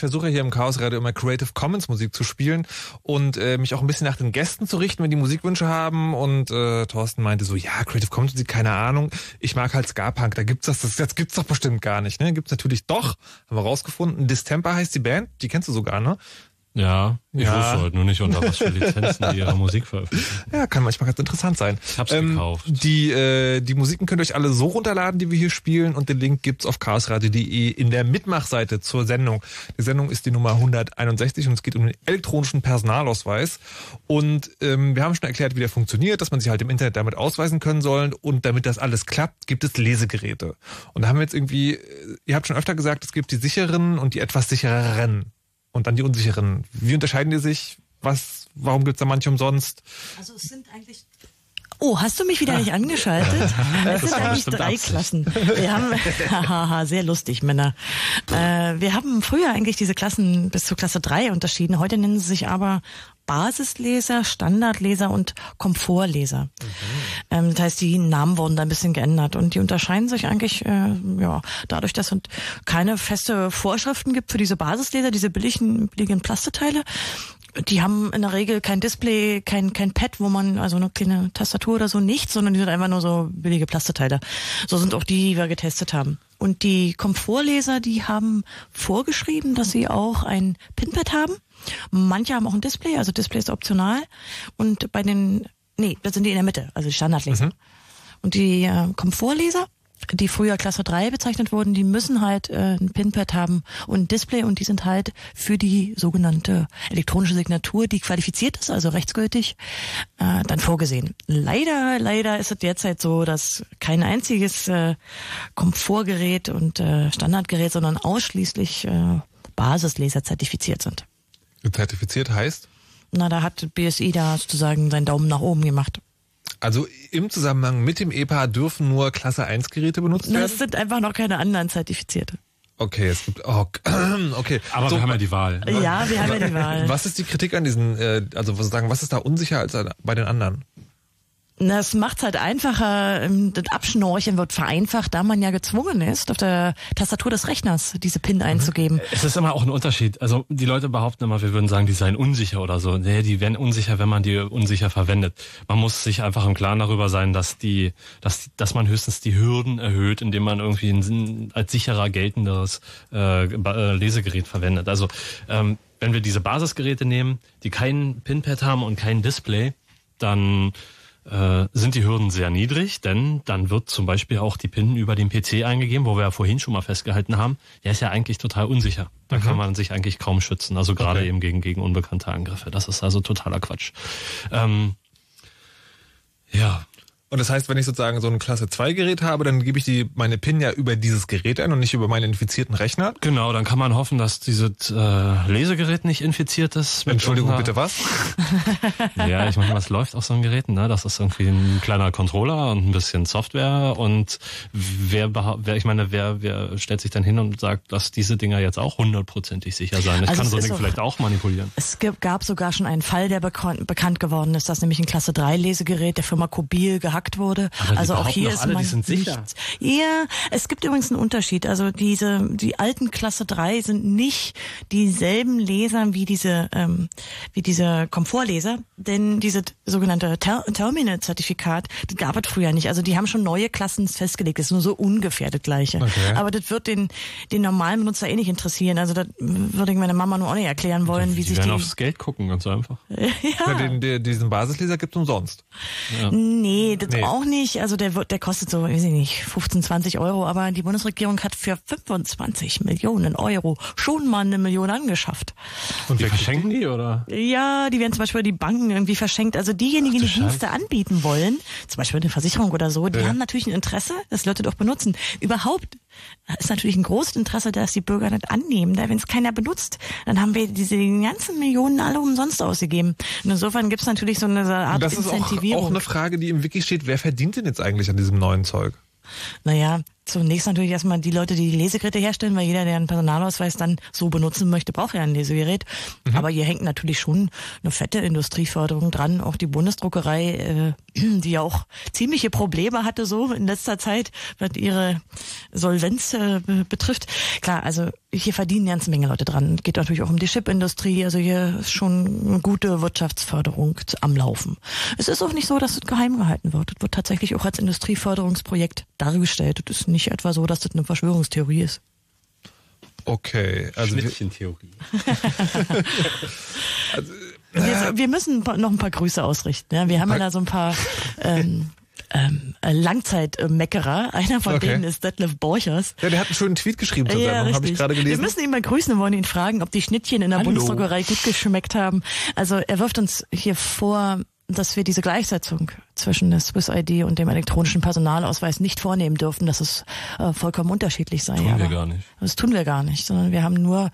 Versuche hier im Chaos Radio immer Creative Commons Musik zu spielen und äh, mich auch ein bisschen nach den Gästen zu richten, wenn die Musikwünsche haben. Und äh, Thorsten meinte so, ja, Creative Commons Musik, keine Ahnung. Ich mag halt Ska-Punk, da gibt's das, das, das gibt's doch bestimmt gar nicht. Ne? Gibt's natürlich doch, haben wir rausgefunden. Distemper heißt die Band, die kennst du sogar, ne? Ja, ich Ja. wusste halt nur nicht, unter was für *laughs* Lizenzen die ihre Musik veröffentlichen. Ja, kann manchmal ganz interessant sein. Ich hab's gekauft. Die, äh, die Musiken könnt ihr euch alle so runterladen, die wir hier spielen und den Link gibt's auf chaosradio.de in der Mitmachseite zur Sendung. Die Sendung ist die Nummer 161 und es geht um den elektronischen Personalausweis. Und ähm, wir haben schon erklärt, wie der funktioniert, dass man sich halt im Internet damit ausweisen können soll und damit das alles klappt, gibt es Lesegeräte. Und da haben wir jetzt irgendwie, äh, ihr habt schon öfter gesagt, es gibt die sicheren und die etwas sichereren und dann die unsicheren. Wie unterscheiden die sich? Was, warum gibt's da manche umsonst? Also es sind eigentlich Oh, hast du mich wieder nicht angeschaltet? *laughs* Es sind eigentlich drei Absicht. Klassen. Wir haben, *laughs* haha, sehr lustig, Männer. Äh, wir haben früher eigentlich diese Klassen bis zur Klasse drei unterschieden. Heute nennen sie sich aber Basisleser, Standardleser und Komfortleser. Ähm, das heißt, die Namen wurden da ein bisschen geändert und die unterscheiden sich eigentlich äh, ja dadurch, dass es keine feste Vorschriften gibt für diese Basisleser, diese billigen, billigen Plasteteile. Die haben in der Regel kein Display, kein, kein Pad, wo man, also eine kleine Tastatur oder so, nichts, sondern die sind einfach nur so billige Plasteteile. So sind auch die, die wir getestet haben. Und die Komfortleser, die haben vorgeschrieben, dass sie auch ein Pinpad haben. Manche haben auch ein Display, also Display ist optional. Und bei den, nee, das sind die in der Mitte, also die Standardleser. Und die äh, Komfortleser, die früher Klasse 3 bezeichnet wurden, die müssen halt äh, ein Pinpad haben und ein Display und die sind halt für die sogenannte elektronische Signatur, die qualifiziert ist, also rechtsgültig, äh, dann vorgesehen. Leider, leider ist es derzeit so, dass kein einziges äh, Komfortgerät und äh, Standardgerät, sondern ausschließlich äh, Basisleser zertifiziert sind. Zertifiziert heißt? Na, da hat BSI da sozusagen seinen Daumen nach oben gemacht. Also im Zusammenhang mit dem EPA dürfen nur Klasse 1 Geräte benutzt werden? Es sind einfach noch keine anderen Zertifizierte. Okay, es gibt, oh, *clears throat* okay. Aber So, wir haben ja die Wahl. Ja, wir haben ja die Wahl. Was ist die Kritik an diesen, äh, also was sagen, was ist da unsicher als bei den anderen? Das macht's halt einfacher. ähm, Das Abschnorcheln wird vereinfacht, da man ja gezwungen ist, auf der Tastatur des Rechners diese PIN einzugeben. Es ist immer auch ein Unterschied. Also die Leute behaupten immer, wir würden sagen, die seien unsicher oder so. Nee, die werden unsicher, wenn man die unsicher verwendet. Man muss sich einfach im Klaren darüber sein, dass die, dass, dass man höchstens die Hürden erhöht, indem man irgendwie ein als sicherer geltendes äh, äh, Lesegerät verwendet. Also ähm, wenn wir diese Basisgeräte nehmen, die kein Pinpad haben und kein Display, dann sind die Hürden sehr niedrig, denn dann wird zum Beispiel auch die PIN über den PC eingegeben, wo wir ja vorhin schon mal festgehalten haben. Der ist ja eigentlich total unsicher. Da mhm. kann man sich eigentlich kaum schützen. Also gerade okay. eben gegen, gegen unbekannte Angriffe. Das ist also totaler Quatsch. Ähm, ja, und das heißt, wenn ich sozusagen so ein Klasse 2 Gerät habe, dann gebe ich die meine PIN ja über dieses Gerät ein und nicht über meinen infizierten Rechner. Genau, dann kann man hoffen, dass dieses äh, Lesegerät nicht infiziert ist. Entschuldigung, bitte was? *laughs* ja, ich meine, was läuft auf so einem Gerät? Ne? Das ist irgendwie ein kleiner Controller und ein bisschen Software und wer, wer ich meine, wer, wer stellt sich dann hin und sagt, dass diese Dinger jetzt auch hundertprozentig sicher sein? Ich also kann so ein Ding vielleicht auch manipulieren. Es gab sogar schon einen Fall, der bekannt geworden ist, dass nämlich ein Klasse 3 Lesegerät der Firma Kobil gehackt gehackt wurde. Aber also auch hier ist alle, man sind sicher. Ja, es gibt übrigens einen Unterschied. Also diese die alten Klasse 3 sind nicht dieselben Leser wie diese ähm, wie diese Komfortleser, denn diese sogenannte Ter Terminal-Zertifikat, das gab es früher nicht. Also die haben schon neue Klassen festgelegt. Das ist nur so ungefähr das gleiche. Okay. Aber das wird den den normalen Benutzer eh nicht interessieren. Also das würde ich meiner Mama nur auch nicht erklären wollen, wie die sich werden die aufs Geld gucken, ganz einfach. *laughs* ja. den, den, diesen Basisleser gibt's umsonst. Ja. Nee, das nee. auch nicht. Also der wird, der kostet so, weiß ich nicht, 15, 20 Euro, aber die Bundesregierung hat für 25 Millionen Euro schon mal eine Million angeschafft. Und wir verschenken die, oder? Ja, die werden zum Beispiel die Banken irgendwie verschenkt. Also diejenigen, die Dienste anbieten wollen, zum Beispiel eine Versicherung oder so, die ja. haben natürlich ein Interesse, dass Leute doch benutzen. Überhaupt ist natürlich ein großes Interesse, dass die Bürger das annehmen. Wenn es keiner benutzt, dann haben wir diese ganzen Millionen alle umsonst ausgegeben. Und insofern gibt es natürlich so eine Art das Incentivierung. Auch, auch eine Frage, die im Wiki steht, wer verdient denn jetzt eigentlich an diesem neuen Zeug? Naja, zunächst natürlich erstmal die Leute, die die Lesegeräte herstellen, weil jeder, der einen Personalausweis dann so benutzen möchte, braucht ja ein Lesegerät. Mhm. Aber hier hängt natürlich schon eine fette Industrieförderung dran. Auch die Bundesdruckerei, äh, *clears throat* die ja auch ziemliche Probleme hatte so in letzter Zeit, was ihre Solvenz äh, betrifft. Klar, also hier verdienen eine ganze Menge Leute dran. Geht natürlich auch um die Chipindustrie. Also hier ist schon eine gute Wirtschaftsförderung am Laufen. Es ist auch nicht so, dass es geheim gehalten wird. Es wird tatsächlich auch als Industrieförderungsprojekt dargestellt. Es ist nicht etwa so, dass das eine Verschwörungstheorie ist. Okay, also Schnittchentheorie. *laughs* *laughs* also, wir, wir, müssen noch ein paar Grüße ausrichten. Ja, wir haben ja da so ein paar ähm, ähm, Langzeitmeckerer. Einer von okay. denen ist Detlef Borchers. Ja, der hat einen schönen Tweet geschrieben zur ja, Sendung, habe ich gerade gelesen. Wir müssen ihn mal grüßen und wollen ihn fragen, ob die Schnittchen in der Hallo. Bundesdruckerei gut geschmeckt haben. Also er wirft uns hier vor, dass wir diese Gleichsetzung zwischen der Swiss ID und dem elektronischen Personalausweis nicht vornehmen dürfen, dass es äh, vollkommen unterschiedlich sei. Tun wir gar nicht. Das tun wir gar nicht, sondern wir haben nur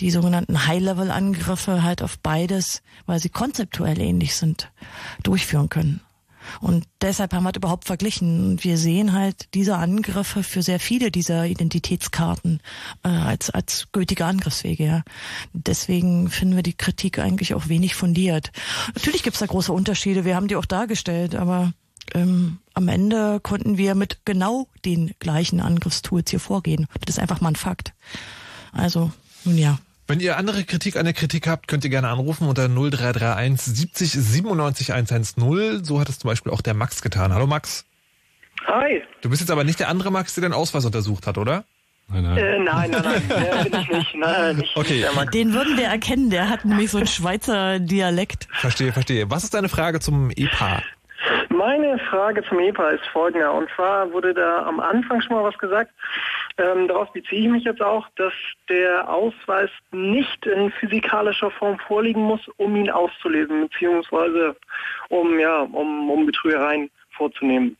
die sogenannten High-Level-Angriffe halt auf beides, weil sie konzeptuell ähnlich sind, durchführen können. Und deshalb haben wir es überhaupt verglichen. Und wir sehen halt diese Angriffe für sehr viele dieser Identitätskarten äh, als, als gültige Angriffswege. Ja. Deswegen finden wir die Kritik eigentlich auch wenig fundiert. Natürlich gibt es da große Unterschiede, wir haben die auch dargestellt, aber ähm, am Ende konnten wir mit genau den gleichen Angriffstools hier vorgehen. Das ist einfach mal ein Fakt. Also, nun ja. Wenn ihr andere Kritik an der Kritik habt, könnt ihr gerne anrufen unter 0331 70 97 110. So hat es zum Beispiel auch der Max getan. Hallo Max. Hi. Du bist jetzt aber nicht der andere Max, der den Ausweis untersucht hat, oder? Nein, nein. Äh, nein, nein, nein. Der bin ich nicht. Nein, nicht. Okay. Den würden wir erkennen. Der hat nämlich so einen Schweizer Dialekt. Verstehe, verstehe. Was ist deine Frage zum EPA? Meine Frage zum EPA ist folgende. Und zwar wurde da am Anfang schon mal was gesagt. Ähm, darauf beziehe ich mich jetzt auch, dass der Ausweis nicht in physikalischer Form vorliegen muss, um ihn auszulesen, beziehungsweise um, ja, um, um Betrügereien vorzunehmen.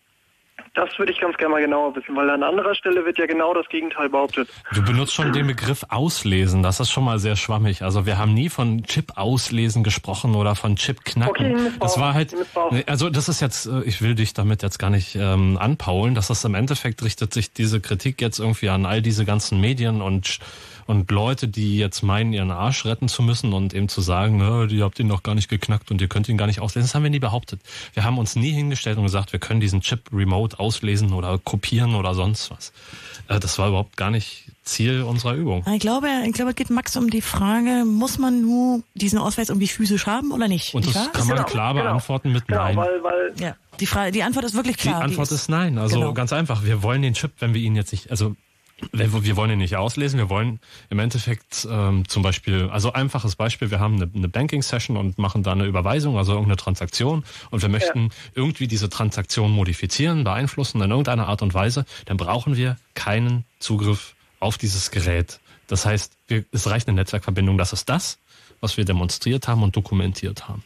Das würde ich ganz gerne mal genauer wissen, weil an anderer Stelle wird ja genau das Gegenteil behauptet. Du benutzt schon den Begriff auslesen, das ist schon mal sehr schwammig. Also wir haben nie von Chip auslesen gesprochen oder von Chip knacken. Okay, das war halt, also das ist jetzt, äh, ich will dich damit jetzt gar nicht ähm, anpaulen, dass das im Endeffekt richtet sich diese Kritik jetzt irgendwie an all diese ganzen Medien und und Leute, die jetzt meinen, ihren Arsch retten zu müssen und eben zu sagen, ne, ihr habt ihn noch gar nicht geknackt und ihr könnt ihn gar nicht auslesen, das haben wir nie behauptet. Wir haben uns nie hingestellt und gesagt, wir können diesen Chip remote auslesen oder kopieren oder sonst was. Äh, das war überhaupt gar nicht Ziel unserer Übung. Ich glaube, ich glaube, es geht Max um die Frage, muss man nur diesen Ausweis irgendwie physisch haben oder nicht? Und das nicht kann man genau, klar genau. beantworten mit genau, Nein. Weil, weil ja, die, Frage, die Antwort ist wirklich klar. Die Antwort die ist, ist, Nein. Also genau. ganz einfach. Wir wollen den Chip, wenn wir ihn jetzt nicht, also wir, wollen ihn nicht auslesen, wir wollen im Endeffekt ähm, zum Beispiel, also einfaches Beispiel, wir haben eine, eine Banking-Session und machen da eine Überweisung, also irgendeine Transaktion und wir möchten ja. irgendwie diese Transaktion modifizieren, beeinflussen in irgendeiner Art und Weise, dann brauchen wir keinen Zugriff auf dieses Gerät. Das heißt, wir, es reicht eine Netzwerkverbindung, das ist das, was wir demonstriert haben und dokumentiert haben.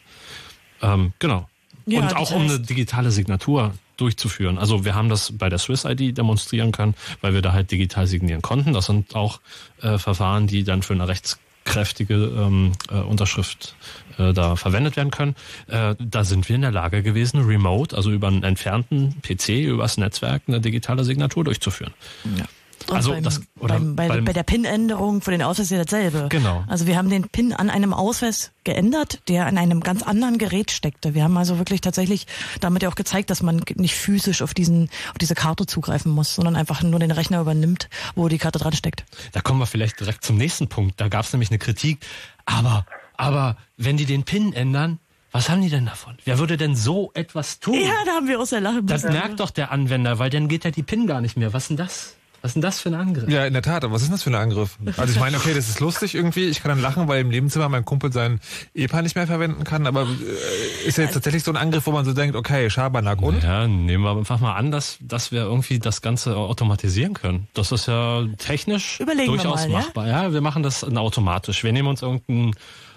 Ähm, genau. Ja, und auch um eine digitale Signatur durchzuführen. Also wir haben das bei der Swiss ID demonstrieren können, weil wir da halt digital signieren konnten. Das sind auch äh, Verfahren, die dann für eine rechtskräftige ähm, äh, Unterschrift äh, da verwendet werden können. Äh, da sind wir in der Lage gewesen, remote, also über einen entfernten PC, übers Netzwerk eine digitale Signatur durchzuführen. Ja. Und also beim, das, oder beim, bei, beim, bei der PIN-Änderung für den Ausweis ist dasselbe. Genau. Also wir haben den PIN an einem Ausweis geändert, der an einem ganz anderen Gerät steckte. Wir haben also wirklich tatsächlich damit ja auch gezeigt, dass man nicht physisch auf diesen auf diese Karte zugreifen muss, sondern einfach nur den Rechner übernimmt, wo die Karte dran steckt. Da kommen wir vielleicht direkt zum nächsten Punkt. Da gab es nämlich eine Kritik. Aber aber wenn die den PIN ändern, was haben die denn davon? Wer würde denn so etwas tun? Ja, da haben wir uns ja lachen Das merkt doch der Anwender, weil dann geht ja die PIN gar nicht mehr. Was denn das? Was ist denn das für ein Angriff? Ja, in der Tat. Aber was ist denn das für ein Angriff? Also ich meine, okay, das ist lustig irgendwie. Ich kann dann lachen, weil im Nebenzimmer mein Kumpel seinen EPA nicht mehr verwenden kann. Aber äh, ist ja jetzt tatsächlich so ein Angriff, wo man so denkt, okay, Schabernack und? Ja, nehmen wir einfach mal an, dass, dass wir irgendwie das Ganze automatisieren können. Das ist ja technisch Überlegen durchaus mal, machbar. Ja? ja, wir machen das automatisch. Wir nehmen uns irgendeinen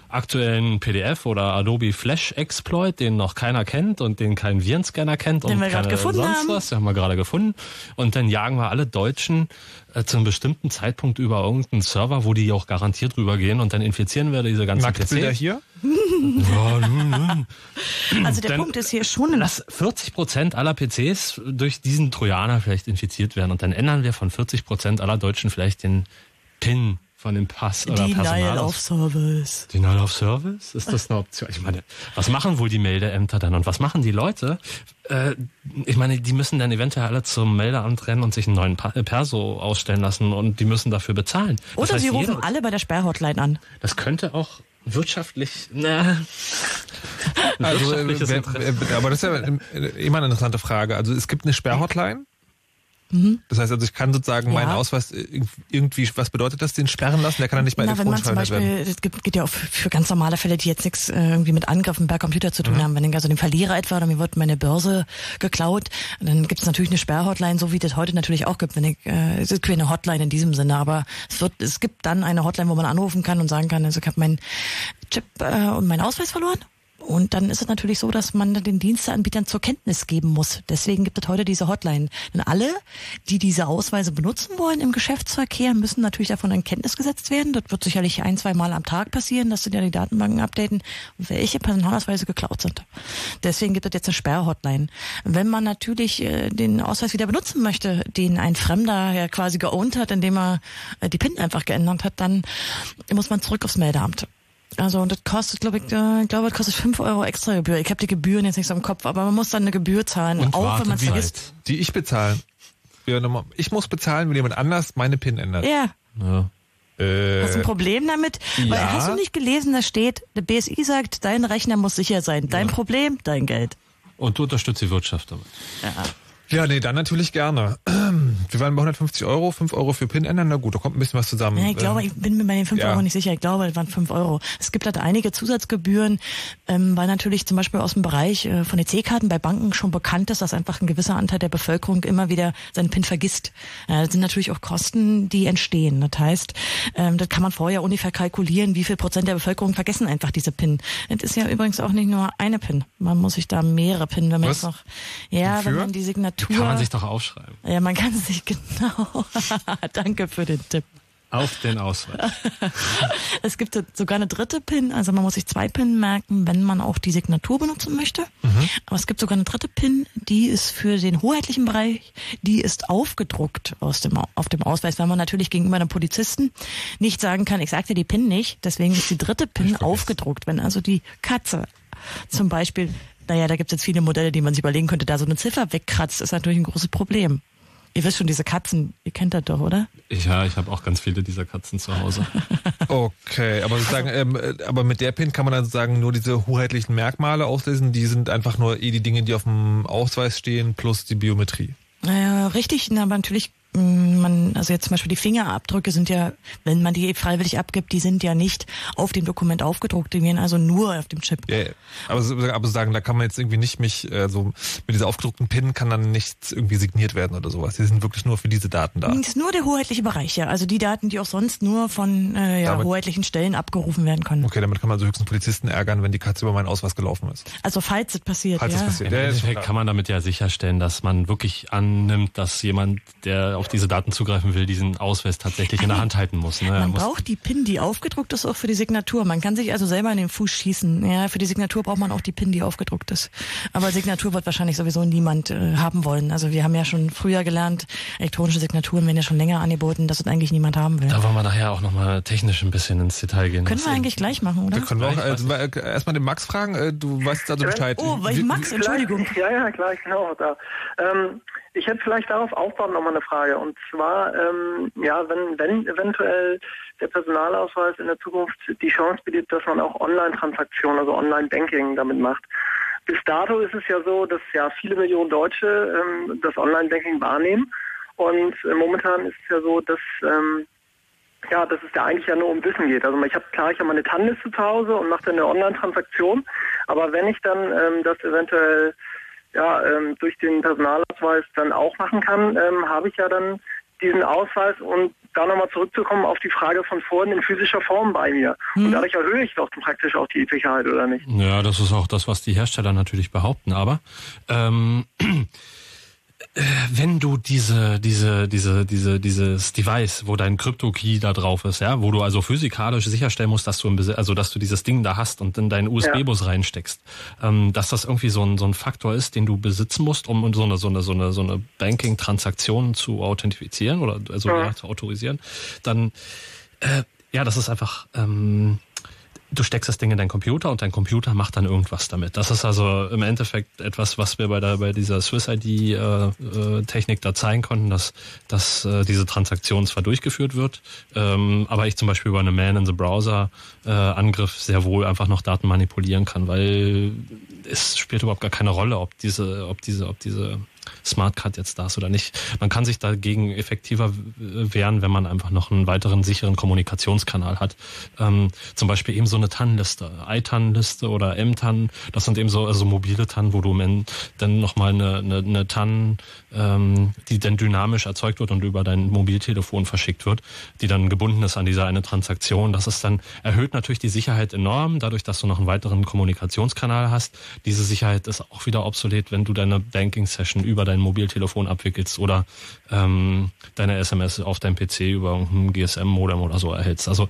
aktuellen PDF oder Adobe Flash Exploit, den noch keiner kennt und den kein Virenscanner kennt den und wir keine sonst haben. was, den haben wir gerade gefunden. Und dann jagen wir alle Deutschen äh, zu einem bestimmten Zeitpunkt über irgendeinen Server, wo die auch garantiert rübergehen und dann infizieren wir diese ganzen Nacktbilder PCs. hier? ja, nun, nun. Also der dann Punkt ist hier schon... Dass 40 Prozent aller PCs durch diesen Trojaner vielleicht infiziert werden und dann ändern wir von 40 Prozent aller Deutschen vielleicht den PIN von dem Pass oder Personal. Denial of Service. Denial of Service? Ist das eine Option? Ich meine, was machen wohl die Meldeämter dann und was machen die Leute? Äh, ich meine, die müssen dann eventuell alle zum Meldeamt rennen und sich einen neuen äh, Perso ausstellen lassen und die müssen dafür bezahlen. Das Oder heißt, sie rufen alle bei der Sperrhotline an. Das könnte auch wirtschaftlich, na, also, äh, aber das ist ja immer eine interessante Frage. Also es gibt eine Sperrhotline Mhm. Das heißt also, ich kann sozusagen ja. meinen Ausweis irgendwie, was bedeutet das, den sperren lassen? Der kann dann nicht mehr Na, wenn man zum Beispiel, werden. Es gibt, geht ja auch für ganz normale Fälle, die jetzt nichts äh, irgendwie mit Angriffen per Computer zu tun mhm. haben. Wenn ich also den Verlierer etwa oder mir wird meine Börse geklaut, dann gibt es natürlich eine Sperrhotline, so wie das heute natürlich auch gibt. Wenn ich, äh, es ist keine Hotline in diesem Sinne, aber es wird, es gibt dann eine Hotline, wo man anrufen kann und sagen kann, also ich habe meinen Chip äh, und meinen Ausweis verloren und dann ist es natürlich so, dass man den Diensteanbietern zur Kenntnis geben muss. Deswegen gibt es heute diese Hotline. Denn alle, die diese Ausweise benutzen wollen im Geschäftsverkehr, müssen natürlich davon in Kenntnis gesetzt werden. Das wird sicherlich ein, zwei Mal am Tag passieren, dass sie ja die Datenbanken updaten, welche Personalausweise geklaut sind. Deswegen gibt es jetzt eine Sperrhotline. Wenn man natürlich äh, den Ausweis wieder benutzen möchte, den ein Fremder ja quasi geowned hat, indem er äh, die PIN einfach geändert hat, dann muss man zurück aufs Meldeamt. Also und das kostet, glaube ich, äh, ich glaube, das kostet 5 Euro extra Gebühr. Ich habe die Gebühren jetzt nicht so im Kopf, aber man muss dann eine Gebühr zahlen, und auch wenn man vergisst. Die ich bezahle. Ich muss bezahlen, wenn jemand anders meine PIN ändert. Ja. ja. Äh, hast du ein Problem damit? Ja. Weil hast du nicht gelesen, da steht, der BSI sagt, dein Rechner muss sicher sein. Dein ja. Problem, dein Geld. Und du unterstützt die Wirtschaft damit. Ja. Ja, nee, dann natürlich gerne. *clears throat* Wir waren bei 150 Euro, 5 Euro für PIN ändern, na gut, da kommt ein bisschen was zusammen. Ja, ich glaube, ich bin mir bei den 5 ja. Euro nicht sicher. Ich glaube, es waren 5 Euro. Es gibt halt einige Zusatzgebühren, ähm, weil natürlich zum Beispiel aus dem Bereich äh, von EC-Karten bei Banken schon bekannt ist, dass einfach ein gewisser Anteil der Bevölkerung immer wieder seinen PIN vergisst. Äh, das sind natürlich auch Kosten, die entstehen. Das heißt, ähm, das kann man vorher ungefähr kalkulieren, wie viel Prozent der Bevölkerung vergessen einfach diese PIN. Es ist ja übrigens auch nicht nur eine PIN. Man muss sich da mehrere PIN, wenn man was? jetzt noch, ja, wenn man die Signatur Signatur. Kann man sich doch aufschreiben. Ja, man kann sich *laughs* genau. *laughs* Danke für den Tipp. Auf den Ausweis. *laughs* es gibt sogar eine dritte PIN, also man muss sich zwei PIN merken, wenn man auch die Signatur benutzen möchte. Mhm. Aber es gibt sogar eine dritte PIN, die ist für den hoheitlichen Bereich, die ist aufgedruckt aus dem, auf dem Ausweis, weil man natürlich gegenüber einem Polizisten nicht sagen kann, ich sagte die PIN nicht, deswegen ist die dritte PIN aufgedruckt. Wenn also die Katze zum Beispiel naja, da gibt es jetzt viele Modelle, die man sich überlegen könnte. Da so eine Ziffer wegkratzt, ist natürlich ein großes Problem. Ihr wisst schon, diese Katzen, ihr kennt das doch, oder? Ja, ich habe auch ganz viele dieser Katzen zu Hause. *laughs* okay, aber sozusagen, ähm, aber mit der PIN kann man dann sozusagen nur diese hoheitlichen Merkmale auslesen. Die sind einfach nur eh die Dinge, die auf dem Ausweis stehen, plus die Biometrie. Naja, richtig, aber natürlich man, also jetzt zum Beispiel die Fingerabdrücke sind ja, wenn man die freiwillig abgibt, die sind ja nicht auf dem Dokument aufgedruckt, die gehen also nur auf dem Chip. Ja. Aber, aber sagen, da kann man jetzt irgendwie nicht mich, äh, so mit dieser aufgedruckten PIN kann dann nichts irgendwie signiert werden oder sowas. Die sind wirklich nur für diese Daten da. Das ist nur der hoheitliche Bereich, ja. Also die Daten, die auch sonst nur von äh, ja, damit, hoheitlichen Stellen abgerufen werden können. Okay, damit kann man so höchstens Polizisten ärgern, wenn die Katze über meinen Ausweis gelaufen ist. Also falls es passiert, falls ja. Es passiert. Im Endeffekt kann man damit ja sicherstellen, dass man wirklich annimmt, dass jemand, der auf diese Daten zugreifen will, diesen Ausweis tatsächlich in der Hand halten muss. Ne? Man muss braucht die PIN, die aufgedruckt ist, auch für die Signatur. Man kann sich also selber in den Fuß schießen. Ja, für die Signatur braucht man auch die PIN, die aufgedruckt ist. Aber Signatur wird wahrscheinlich sowieso niemand äh, haben wollen. Also wir haben ja schon früher gelernt, elektronische Signaturen werden ja schon länger angeboten, dass es eigentlich niemand haben will. Da wollen wir nachher auch nochmal technisch ein bisschen ins Detail gehen. Können wir eigentlich gleich machen, oder? Da können wir auch also, erstmal den Max fragen. Äh, du weißt also Bescheid. Oh, weil Max, Entschuldigung. Ja, ja, klar, ich bin auch da. Ähm, ich hätte vielleicht darauf aufbauen nochmal eine Frage. Und zwar, ähm, ja, wenn, wenn eventuell der Personalausweis in der Zukunft die Chance bietet, dass man auch Online-Transaktionen, also Online-Banking damit macht. Bis dato ist es ja so, dass ja viele Millionen Deutsche ähm, das Online-Banking wahrnehmen. Und äh, momentan ist es ja so, dass ähm, ja, dass es ja eigentlich ja nur um Wissen geht. Also ich habe klar, ich habe meine TAN-Liste zu Hause und mache dann eine Online-Transaktion. Aber wenn ich dann ähm, das eventuell ja, ähm, durch den Personalausweis dann auch machen kann, ähm, habe ich ja dann diesen Ausweis und da nochmal zurückzukommen auf die Frage von vorhin in physischer Form bei mir. Mhm. Und dadurch erhöhe ich doch praktisch auch die Sicherheit, oder nicht? Ja, das ist auch das, was die Hersteller natürlich behaupten. Aber ähm, äh, *clears throat* wenn du diese, diese, diese, diese, dieses Device, wo dein Crypto-Key da drauf ist, ja, wo du also physikalisch sicherstellen musst, dass du im also dass du dieses Ding da hast und in deinen USB-Bus ja. reinsteckst, ähm, dass das irgendwie so ein, so ein Faktor ist, den du besitzen musst, um so eine, so eine, so eine, so eine Banking-Transaktion zu authentifizieren oder also ja. Ja, zu autorisieren, dann äh, ja, das ist einfach ähm, du steckst das Ding in deinen Computer und dein Computer macht dann irgendwas damit. Das ist also im Endeffekt etwas, was wir bei der bei dieser Swiss ID äh, äh, da zeigen konnten, dass dass äh, diese Transaktion zwar durchgeführt wird, ähm, aber ich zum Beispiel über eine Man in the Browser äh, sehr wohl einfach noch Daten manipulieren kann, weil es spielt überhaupt gar keine Rolle, ob diese ob diese ob diese Smartcard jetzt da ist oder nicht. Man kann sich dagegen effektiver wehren, wenn man einfach noch einen weiteren sicheren Kommunikationskanal hat. Ähm, zum Beispiel eben so eine TAN-Liste, iTAN-Liste oder M-TAN. Das sind eben so also mobile TAN, wo du dann nochmal eine, eine, eine TAN, ähm, die dann dynamisch erzeugt wird und über dein Mobiltelefon verschickt wird, die dann gebunden ist an diese eine Transaktion. Das ist dann erhöht natürlich die Sicherheit enorm, dadurch, dass du noch einen weiteren Kommunikationskanal hast. Diese Sicherheit ist auch wieder obsolet, wenn du deine Banking-Session über dein Mobiltelefon abwickelst oder ähm, deine SMS auf deinem PC über ein GSM-Modem oder so erhältst. Also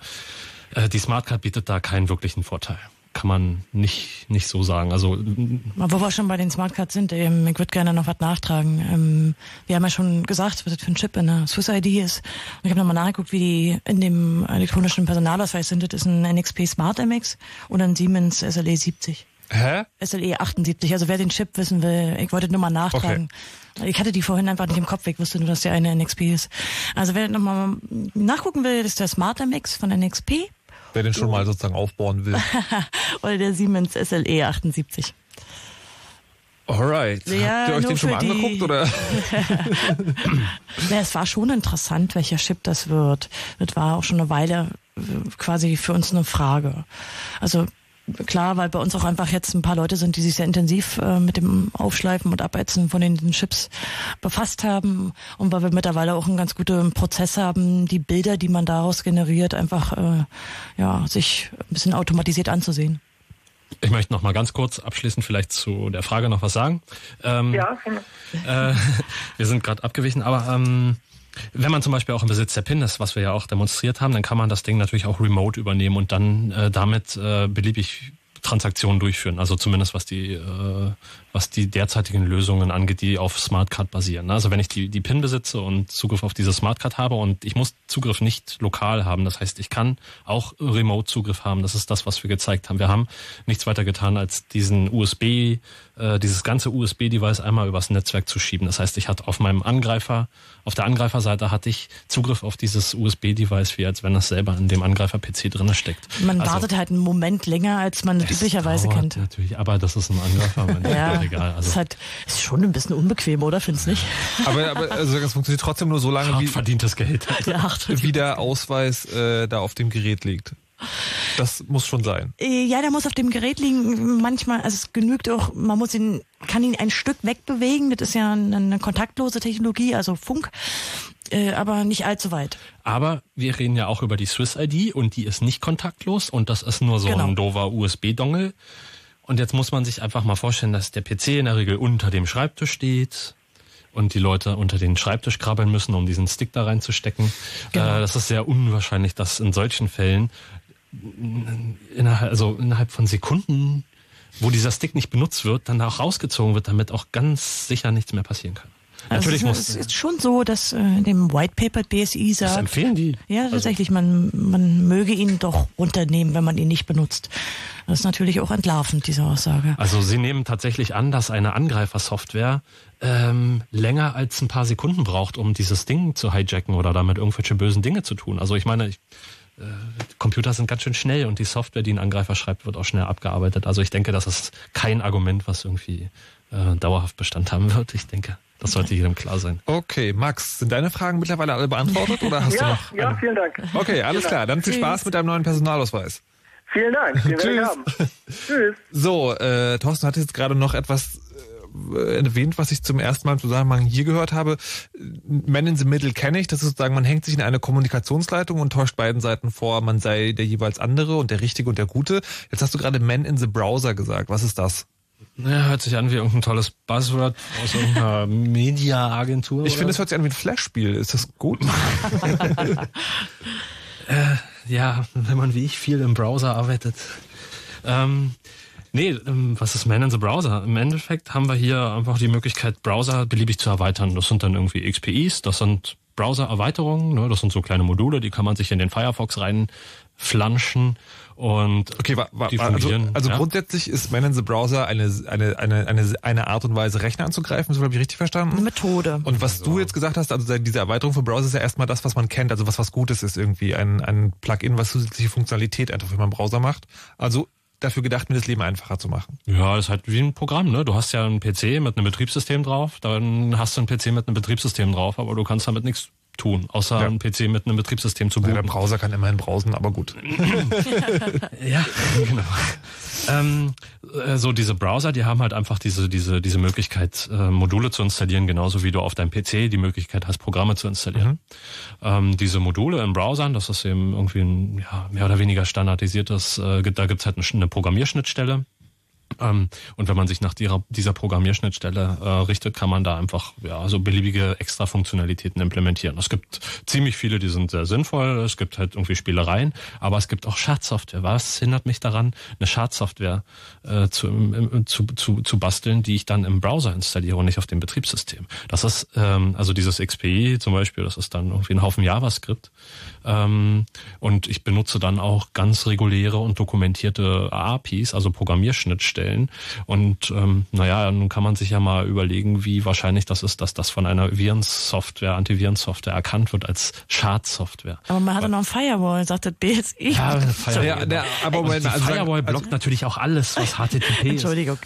äh, die Smartcard bietet da keinen wirklichen Vorteil kann man nicht, nicht so sagen. Also, wo wir schon bei den Smartcards sind, ähm, ich würde gerne noch was nachtragen. Ähm, wir haben ja schon gesagt, was das für ein Chip in der Swiss ID ist. Und ich habe nochmal nachgeguckt, wie die in dem elektronischen Personalausweis sind. Das ist ein NXP Smart MX oder ein Siemens SLE 70. Hä? SLE 78. Also wer den Chip wissen will, ich wollte nur mal nachtragen. Okay. Ich hatte die vorhin einfach nicht im Kopf, ich wusste nur, dass der eine NXP ist. Also wer nochmal nachgucken will, das ist der Smart MX von NXP. Wer den schon mal sozusagen aufbauen will. *laughs* Oder der Siemens SLE 78. Alright. Ja, Habt ihr euch den schon mal die... angeguckt oder? *laughs* ja, es war schon interessant, welcher Chip das wird. Das war auch schon eine Weile äh, quasi für uns eine Frage. Also klar, weil bei uns auch einfach jetzt ein paar Leute sind, die sich sehr intensiv äh, mit dem Aufschleifen und Abätzen von den Chips befasst haben und weil wir mittlerweile auch einen ganz guten Prozess haben, die Bilder, die man daraus generiert, einfach äh, ja sich ein bisschen automatisiert anzusehen. Ich möchte noch mal ganz kurz abschließend vielleicht zu der Frage noch was sagen. Ähm, ja. Äh, *laughs* wir sind gerade abgewichen, aber ähm, wenn man zum Beispiel auch im Besitz der PIN ist, was wir ja auch demonstriert haben, dann kann man das Ding natürlich auch remote übernehmen und dann äh, damit äh, beliebig Transaktionen durchführen. Also zumindest was die, äh, was die derzeitigen Lösungen angeht, die auf Smartcard basieren. Also wenn ich die, die PIN besitze und Zugriff auf diese Smartcard habe und ich muss Zugriff nicht lokal haben, das heißt, ich kann auch Remote Zugriff haben. Das ist das, was wir gezeigt haben. Wir haben nichts weiter getan, als diesen USB, äh, dieses ganze USB-Device einmal übers Netzwerk zu schieben. Das heißt, ich hatte auf meinem Angreifer, auf der Angreiferseite hatte ich Zugriff auf dieses USB-Device, wie als wenn es selber in dem Angreifer-PC drinne steckt. Man also, wartet halt einen Moment länger, als man das üblicherweise kennt. Natürlich, aber das ist ein Angreifer, Ja, egal. ist Also halt ist schon ein bisschen unbequem, oder? Findest nicht? Aber, aber also das funktioniert trotzdem nur so lange, hart wie, verdientes Geld. *laughs* Ja, hart wie der Ausweis äh, da auf dem Gerät liegt. Das muss schon sein. Äh, Ja, der muss auf dem Gerät liegen. Manchmal, also es genügt auch, man muss ihn, kann ihn ein Stück wegbewegen. Das ist ja eine, eine kontaktlose Technologie, also Funk, äh, aber nicht allzu weit. Aber wir reden ja auch über die Swiss ID und die ist nicht kontaktlos und das ist nur so Genau. ein dover USB-Dongle. Und jetzt muss man sich einfach mal vorstellen, dass der PC in der Regel unter dem Schreibtisch steht und die Leute unter den Schreibtisch krabbeln müssen, um diesen Stick da reinzustecken. Genau. Äh, das ist sehr unwahrscheinlich, dass in solchen Fällen innerhalb, also innerhalb von Sekunden, wo dieser Stick nicht benutzt wird, dann auch rausgezogen wird, damit auch ganz sicher nichts mehr passieren kann. Natürlich also muss es ist schon so, dass äh, in dem White Paper BSI das sagt, empfehlen die. ja tatsächlich, man, man möge ihn doch runternehmen, wenn man ihn nicht benutzt. Das ist natürlich auch entlarvend, diese Aussage. Also sie nehmen tatsächlich an, dass eine Angreifersoftware ähm, länger als ein paar Sekunden braucht, um dieses Ding zu hijacken oder damit irgendwelche bösen Dinge zu tun. Also ich meine, ich, äh, Computer sind ganz schön schnell und die Software, die ein Angreifer schreibt, wird auch schnell abgearbeitet. Also ich denke, das ist kein Argument, was irgendwie äh, dauerhaft Bestand haben wird. Ich denke, das sollte jedem klar sein. Okay, Max, sind deine Fragen mittlerweile alle beantwortet oder hast du Ja, noch? ja, eine? vielen Dank. Okay, alles Vielen klar. Dann viel. Spaß mit deinem neuen Personalausweis. Vielen Dank. Ich Tschüss. haben. Tschüss. *laughs* So, äh, Thorsten hat jetzt gerade noch etwas äh, erwähnt, was ich zum ersten Mal im Zusammenhang hier gehört habe. Man in the Middle kenne ich. Das ist sozusagen, man hängt sich in eine Kommunikationsleitung und täuscht beiden Seiten vor, man sei der jeweils andere und der Richtige und der Gute. Jetzt hast du gerade Man in the Browser gesagt. Was ist das? Ja, hört sich an wie irgendein tolles Buzzword aus irgendeiner *laughs* Media-Agentur. Ich finde, es hört sich an wie ein Flash-Spiel. Ist das gut? *laughs* Ja, wenn man wie ich viel im Browser arbeitet. Ähm, nee, ähm, was ist Man in the Browser? Im Endeffekt haben wir hier einfach die Möglichkeit, Browser beliebig zu erweitern. Das sind dann irgendwie XPIs, das sind Browser-Erweiterungen, ne? das sind so kleine Module, die kann man sich in den Firefox reinflanschen und Okay, wa, wa, die also, fungieren. also ja? grundsätzlich ist Man in the Browser eine, eine, eine, eine, eine Art und Weise, Rechner anzugreifen. So habe ich richtig verstanden? Eine Methode. Und was du jetzt gesagt hast, also diese Erweiterung für Browser ist ja erstmal das, was man kennt, also was was Gutes ist irgendwie, ein, ein Plugin, was zusätzliche Funktionalität einfach für meinen Browser macht. Also dafür gedacht, mir das Leben einfacher zu machen. Ja, das ist halt wie ein Programm, ne? Du hast ja einen PC mit einem Betriebssystem drauf, dann hast du einen PC mit einem Betriebssystem drauf, aber du kannst damit nichts tun, außer Ja. einen PC mit einem Betriebssystem zu Ja, der. Browser kann immerhin browsen, aber gut. *laughs* Ja, genau. ähm, äh, so diese Browser, die haben halt einfach diese diese diese Möglichkeit, äh, Module zu installieren, genauso wie du auf deinem PC die Möglichkeit hast, Programme zu installieren. Ähm, diese Module in Browsern, das ist eben irgendwie ein ja, mehr oder weniger standardisiertes, äh, gibt- da gibt's halt eine, eine Programmierschnittstelle. Ähm, und wenn man sich nach dieser, Programmierschnittstelle äh, richtet, kann man da einfach ja so beliebige extra Funktionalitäten implementieren. Es gibt ziemlich viele, die sind sehr sinnvoll. Es gibt halt irgendwie Spielereien, aber es gibt auch Schadsoftware. Was hindert mich daran, eine Schadsoftware äh, zu, im, zu, zu, zu basteln, die ich dann im Browser installiere und nicht auf dem Betriebssystem? Das ist ähm, also dieses XPI zum Beispiel, das ist dann irgendwie ein Haufen JavaScript. Ähm, und ich benutze dann auch ganz reguläre und dokumentierte APIs, also Programmierschnittstellen. Und ähm, naja, nun kann man sich ja mal überlegen, wie wahrscheinlich das ist, dass das von einer Virensoftware, Antivirensoftware erkannt wird als Schadsoftware. Aber man hatte noch ein Firewall, sagt das BSI. Ja, *laughs* Firewall. Ja, der, aber Und Moment, die also, Firewall also, blockt natürlich auch alles, was HTTP ist. Entschuldigung.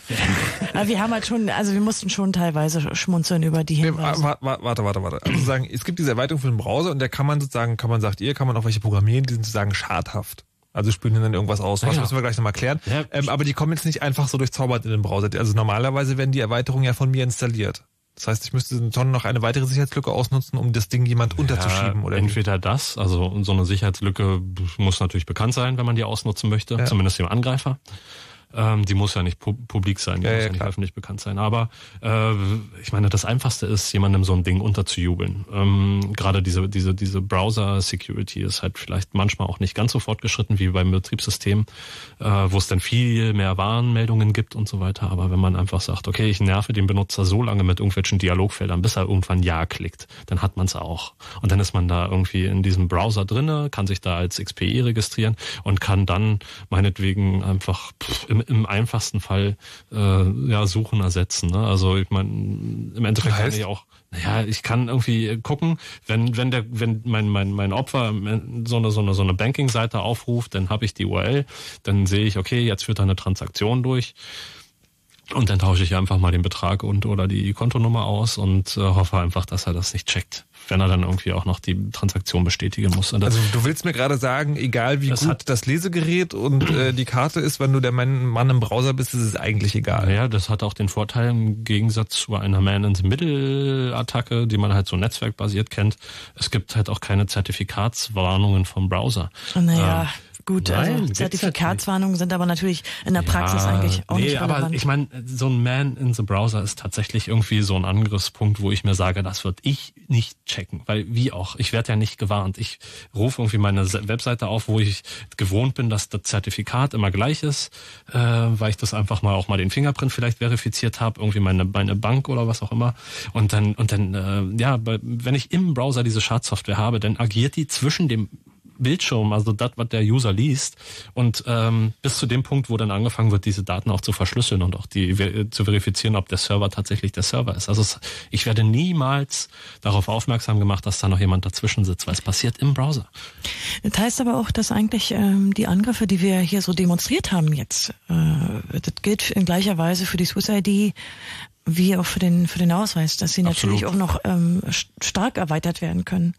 Aber wir haben halt schon, also wir mussten schon teilweise schmunzeln über die Nee, Hinweise. wa- Warte, warte, warte. Also sagen, es gibt diese Erweiterung für den Browser und der kann man sozusagen, kann man, sagt ihr, kann man auch welche programmieren, die sind sozusagen schadhaft. Also spülen dann irgendwas aus. Was Ja. müssen wir gleich nochmal klären. Ja. Ähm, aber die kommen jetzt nicht einfach so durchzaubert in den Browser. Also normalerweise werden die Erweiterungen ja von mir installiert. Das heißt, ich müsste dann noch eine weitere Sicherheitslücke ausnutzen, um das Ding jemand unterzuschieben, Ja, oder? wie? entweder das, also so eine Sicherheitslücke muss natürlich bekannt sein, wenn man die ausnutzen möchte, zumindest dem Angreifer. Ähm, die muss ja nicht pu publik sein, die Ja, muss ja, ja, nicht öffentlich bekannt sein. Aber äh, ich meine, das Einfachste ist, jemandem so ein Ding unterzujubeln. Ähm, Gerade diese, diese, diese Browser-Security ist halt vielleicht manchmal auch nicht ganz so fortgeschritten wie beim Betriebssystem, äh, wo es dann viel mehr Warnmeldungen gibt und so weiter. Aber wenn man einfach sagt, okay, ich nerve den Benutzer so lange mit irgendwelchen Dialogfeldern, bis er irgendwann Ja klickt, dann hat man es auch. Und dann ist man da irgendwie in diesem Browser drinne, kann sich da als XPI registrieren und kann dann meinetwegen einfach pff, im im, im einfachsten Fall äh, ja Suchen ersetzen. Ne? Also ich meine, im Endeffekt kann ich auch, naja, ich kann irgendwie gucken, wenn wenn der wenn mein mein mein Opfer so eine so eine so eine Banking-Seite aufruft, dann habe ich die URL, dann sehe ich, okay, jetzt führt er eine Transaktion durch. Und dann tausche ich einfach mal den Betrag und oder die Kontonummer aus und äh, hoffe einfach, dass er das nicht checkt, wenn er dann irgendwie auch noch die Transaktion bestätigen muss. also du willst mir gerade sagen, egal wie gut das Lesegerät und äh, die Karte ist, wenn du der Mann, Mann im Browser bist, ist es eigentlich egal. Ja, das hat auch den Vorteil im Gegensatz zu einer Man-in-the-Middle-Attacke, die man halt so netzwerkbasiert kennt. Es gibt halt auch keine Zertifikatswarnungen vom Browser. Naja. Ähm, Gut, also Nein, also Zertifikatswarnungen sind aber natürlich in der Praxis ja, eigentlich auch nee, nicht relevant. aber ich meine, so ein Man in the Browser ist tatsächlich irgendwie so ein Angriffspunkt, wo ich mir sage, das wird ich nicht checken, weil wie auch, ich werde ja nicht gewarnt. Ich rufe irgendwie meine Webseite auf, wo ich gewohnt bin, dass das Zertifikat immer gleich ist, äh, weil ich das einfach mal auch mal den Fingerprint vielleicht verifiziert habe, irgendwie meine meine Bank oder was auch immer. Und dann und dann äh, ja, wenn ich im Browser diese Schadsoftware habe, dann agiert die zwischen dem Bildschirm, also das, was der User liest. Und ähm, bis zu dem Punkt, wo dann angefangen wird, diese Daten auch zu verschlüsseln und auch die zu verifizieren, ob der Server tatsächlich der Server ist. Also es, ich werde niemals darauf aufmerksam gemacht, dass da noch jemand dazwischen sitzt, weil es passiert im Browser. Das heißt aber auch, dass eigentlich ähm, die Angriffe, die wir hier so demonstriert haben jetzt, äh, das gilt in gleicher Weise für die ID, wie auch für den für den Ausweis, dass sie Absolut. natürlich auch noch ähm, stark erweitert werden können,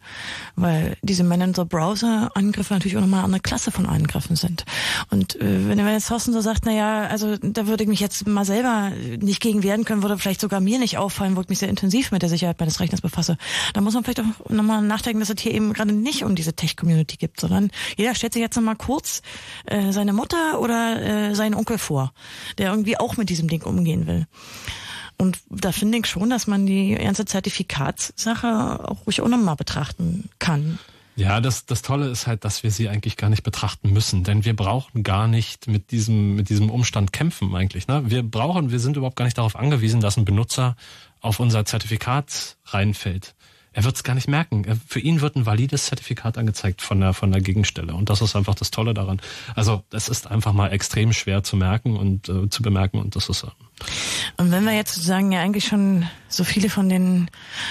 weil diese Man-in-the-Browser-Angriffe natürlich auch nochmal eine andere Klasse von Angriffen sind. Und äh, wenn jetzt Thorsten so sagt, na ja, also da würde ich mich jetzt mal selber nicht gegen wehren können, würde vielleicht sogar mir nicht auffallen, wo ich mich sehr intensiv mit der Sicherheit meines Rechners befasse, dann muss man vielleicht auch nochmal nachdenken, dass es hier eben gerade nicht um diese Tech-Community gibt, sondern jeder stellt sich jetzt nochmal kurz äh, seine Mutter oder äh, seinen Onkel vor, der irgendwie auch mit diesem Ding umgehen will. Und da finde ich schon, dass man die ganze Zertifikatssache auch ruhig auch nochmal betrachten kann. Ja, das, das Tolle ist halt, dass wir sie eigentlich gar nicht betrachten müssen, denn wir brauchen gar nicht mit diesem, mit diesem Umstand kämpfen eigentlich. Ne? Wir brauchen, wir sind überhaupt gar nicht darauf angewiesen, dass ein Benutzer auf unser Zertifikat reinfällt. Er wird es gar nicht merken. Für ihn wird ein valides Zertifikat angezeigt von der, von der Gegenstelle. Und das ist einfach das Tolle daran. Also, es ist einfach mal extrem schwer zu merken und äh, zu bemerken und das ist, äh, und wenn wir jetzt sozusagen ja eigentlich schon so viele von den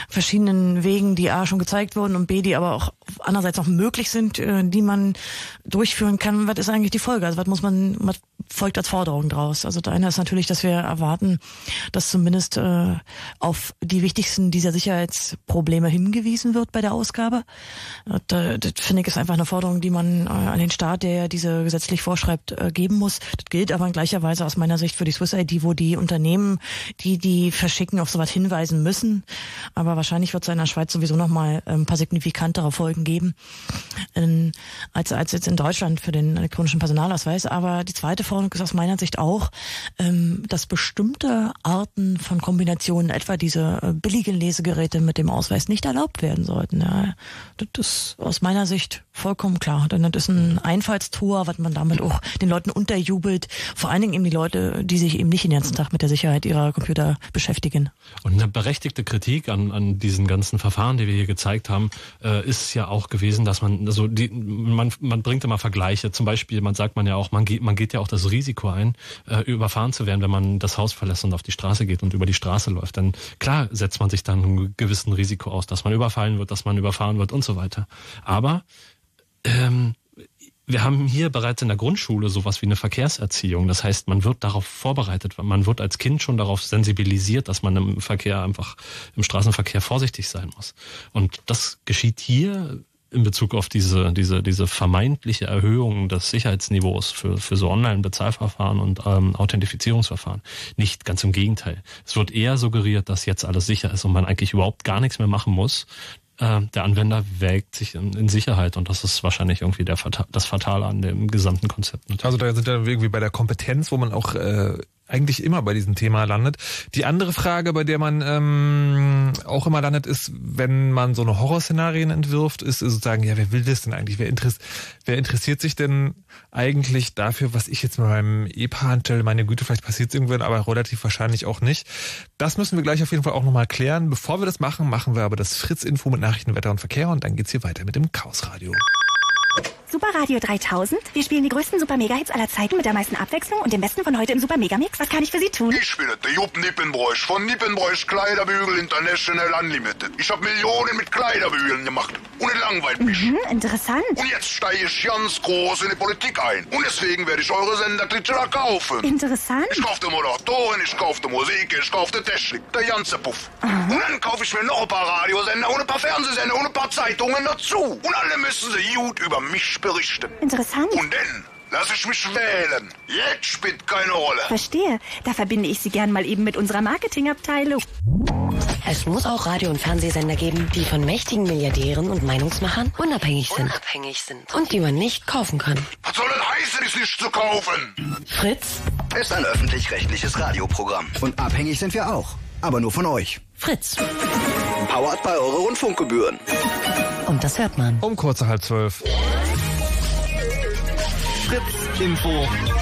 verschiedenen Wegen, die A schon gezeigt wurden und B, die aber auch andererseits noch möglich sind, äh, die man durchführen kann, was ist eigentlich die Folge? Also was muss man, was folgt als Forderung draus? Also der eine ist natürlich, dass wir erwarten, dass zumindest äh, auf die wichtigsten dieser Sicherheitsprobleme hingewiesen wird bei der Ausgabe. Das, das finde ich ist einfach eine Forderung, die man äh, an den Staat, der diese gesetzlich vorschreibt, äh, geben muss. Das gilt aber in gleicher Weise aus meiner Sicht für die Swiss ID, wo die Unternehmen, die die verschicken, auf sowas hinweisen müssen. Aber wahrscheinlich wird es in der Schweiz sowieso noch mal äh, ein paar signifikantere Folgen geben ähm, als, als jetzt in Deutschland für den elektronischen Personalausweis. Aber die zweite Forderung ist aus meiner Sicht auch, ähm, dass bestimmte Arten von Kombinationen, etwa diese äh, billigen Lesegeräte mit dem Ausweis, nicht erlaubt werden sollten. Ja, das ist aus meiner Sicht vollkommen klar. Denn das ist ein Einfallstor, was man damit auch den Leuten unterjubelt. Vor allen Dingen eben die Leute, die sich eben nicht den ganzen Tag mit der Sicherheit ihrer Computer beschäftigen. Und eine berechtigte Kritik an, an diesen ganzen Verfahren, die wir hier gezeigt haben, äh, ist ja auch gewesen, dass man, also die, man, man bringt immer Vergleiche. Zum Beispiel, man sagt man ja auch, man geht, man geht ja auch das Risiko ein, äh, überfahren zu werden, wenn man das Haus verlässt und auf die Straße geht und über die Straße läuft. Dann klar setzt man sich dann einem gewissen Risiko aus, dass man überfallen wird, dass man überfahren wird und so weiter. Aber ähm, wir haben hier bereits in der Grundschule sowas wie eine Verkehrserziehung. Das heißt, man wird darauf vorbereitet, man wird als Kind schon darauf sensibilisiert, dass man im Verkehr einfach im Straßenverkehr vorsichtig sein muss. Und das geschieht hier in Bezug auf diese, diese, diese vermeintliche Erhöhung des Sicherheitsniveaus für, für so Online-Bezahlverfahren und ähm, Authentifizierungsverfahren. Nicht ganz im Gegenteil. Es wird eher suggeriert, dass jetzt alles sicher ist und man eigentlich überhaupt gar nichts mehr machen muss. Äh, der Anwender wägt sich in, in, Sicherheit und das ist wahrscheinlich irgendwie der, das Fatale an dem gesamten Konzept. Also da sind wir irgendwie bei der Kompetenz, wo man auch äh, eigentlich immer bei diesem Thema landet. Die andere Frage, bei der man ähm, auch immer landet, ist, wenn man so eine Horrorszenarien entwirft, ist sozusagen, ja, wer will das denn eigentlich? Wer, interess wer interessiert sich denn eigentlich dafür, was ich jetzt mit meinem EPA anstelle? Meine Güte, vielleicht passiert es irgendwann, aber relativ wahrscheinlich auch nicht. Das müssen wir gleich auf jeden Fall auch nochmal klären. Bevor wir das machen, machen wir aber das Fritz-Info mit Nachrichten, Wetter und Verkehr und dann geht's hier weiter mit dem Chaosradio. Super Radio 3000? Wir spielen die größten Super Mega Hits aller Zeiten mit der meisten Abwechslung und dem besten von heute im Super Mega Mix. Was kann ich für Sie tun? Ich bin der Jupp Nippenbräuch von Nippenbräuch Kleiderbügel International Unlimited. Ich habe Millionen mit Kleiderbügeln gemacht und es langweilt mich. Mhm, interessant. Und jetzt steige ich ganz groß in die Politik ein. Und deswegen werde ich eure Senderklitscher kaufen. Interessant. Ich kaufte Moderatoren, ich kaufte Musik, ich kaufte Technik, der ganze Puff. Und dann kaufe ich mir noch ein paar Radiosender und ein paar Fernsehsender und ein paar Zeitungen dazu. Und alle müssen sie gut über mich berichten. Interessant. Und dann lasse ich mich wählen. Jetzt spielt keine Rolle. Verstehe. Da verbinde ich Sie gern mal eben mit unserer Marketingabteilung. Es muss auch Radio- und Fernsehsender geben, die von mächtigen Milliardären und Meinungsmachern unabhängig sind. Unabhängig sind. Und die man nicht kaufen kann. Was soll das heißen, ist nicht zu kaufen? Fritz ist ein öffentlich-rechtliches Radioprogramm. Und abhängig sind wir auch. Aber nur von euch. Fritz. Powered bei eure Rundfunkgebühren. Und das hört man. Um kurze halb zwölf. Fritz Info.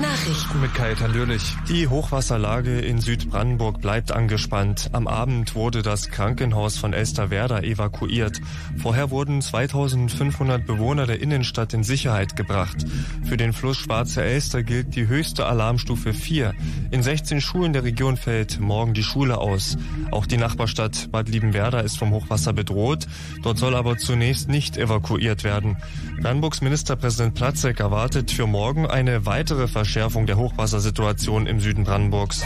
Nachrichten mit Kajetan Lürlich. Die Hochwasserlage in Südbrandenburg bleibt angespannt. Am Abend wurde das Krankenhaus von Elsterwerda evakuiert. Vorher wurden 2500 Bewohner der Innenstadt in Sicherheit gebracht. Für den Fluss Schwarze Elster gilt die höchste Alarmstufe 4. In 16 Schulen der Region fällt morgen die Schule aus. Auch die Nachbarstadt Bad Liebenwerda ist vom Hochwasser bedroht. Dort soll aber zunächst nicht evakuiert werden. Brandenburgs Ministerpräsident Platzek erwartet für morgen eine weitere Verschärfung der Hochwassersituation im Süden Brandenburgs.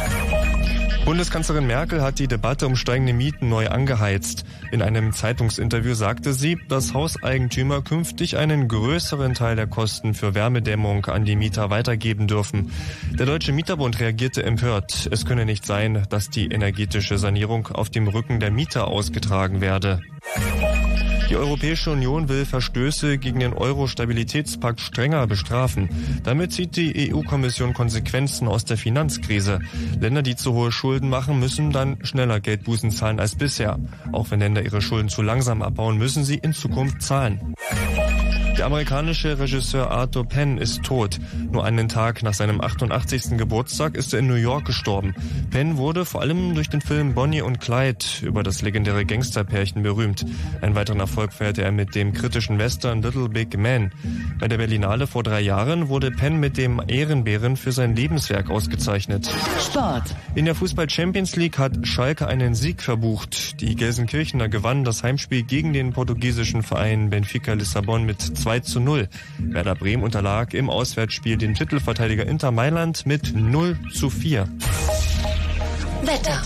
Bundeskanzlerin Merkel hat die Debatte um steigende Mieten neu angeheizt. In einem Zeitungsinterview sagte sie, dass Hauseigentümer künftig einen größeren Teil der Kosten für Wärmedämmung an die Mieter weitergeben dürfen. Der Deutsche Mieterbund reagierte empört. Es könne nicht sein, dass die energetische Sanierung auf dem Rücken der Mieter ausgetragen werde. Die Europäische Union will Verstöße gegen den Euro-Stabilitätspakt strenger bestrafen. Damit zieht die EU-Kommission Konsequenzen aus der Finanzkrise. Länder, die zu hohe Schulden machen, müssen dann schneller Geldbußen zahlen als bisher. Auch wenn Länder ihre Schulden zu langsam abbauen, müssen sie in Zukunft zahlen. Der amerikanische Regisseur Arthur Penn ist tot. Nur einen Tag nach seinem 88. Geburtstag ist er in New York gestorben. Penn wurde vor allem durch den Film Bonnie und Clyde über das legendäre Gangsterpärchen berühmt. Einen weiteren Erfolg feierte er mit dem kritischen Western Little Big Man. Bei der Berlinale vor drei Jahren wurde Penn mit dem Ehrenbären für sein Lebenswerk ausgezeichnet. Sport. In der Fußball Champions League hat Schalke einen Sieg verbucht. Die Gelsenkirchener gewannen das Heimspiel gegen den portugiesischen Verein Benfica Lissabon mit 2 zu 0. Werder Bremen unterlag im Auswärtsspiel den Titelverteidiger Inter Mailand mit 0 zu 4. Wetter.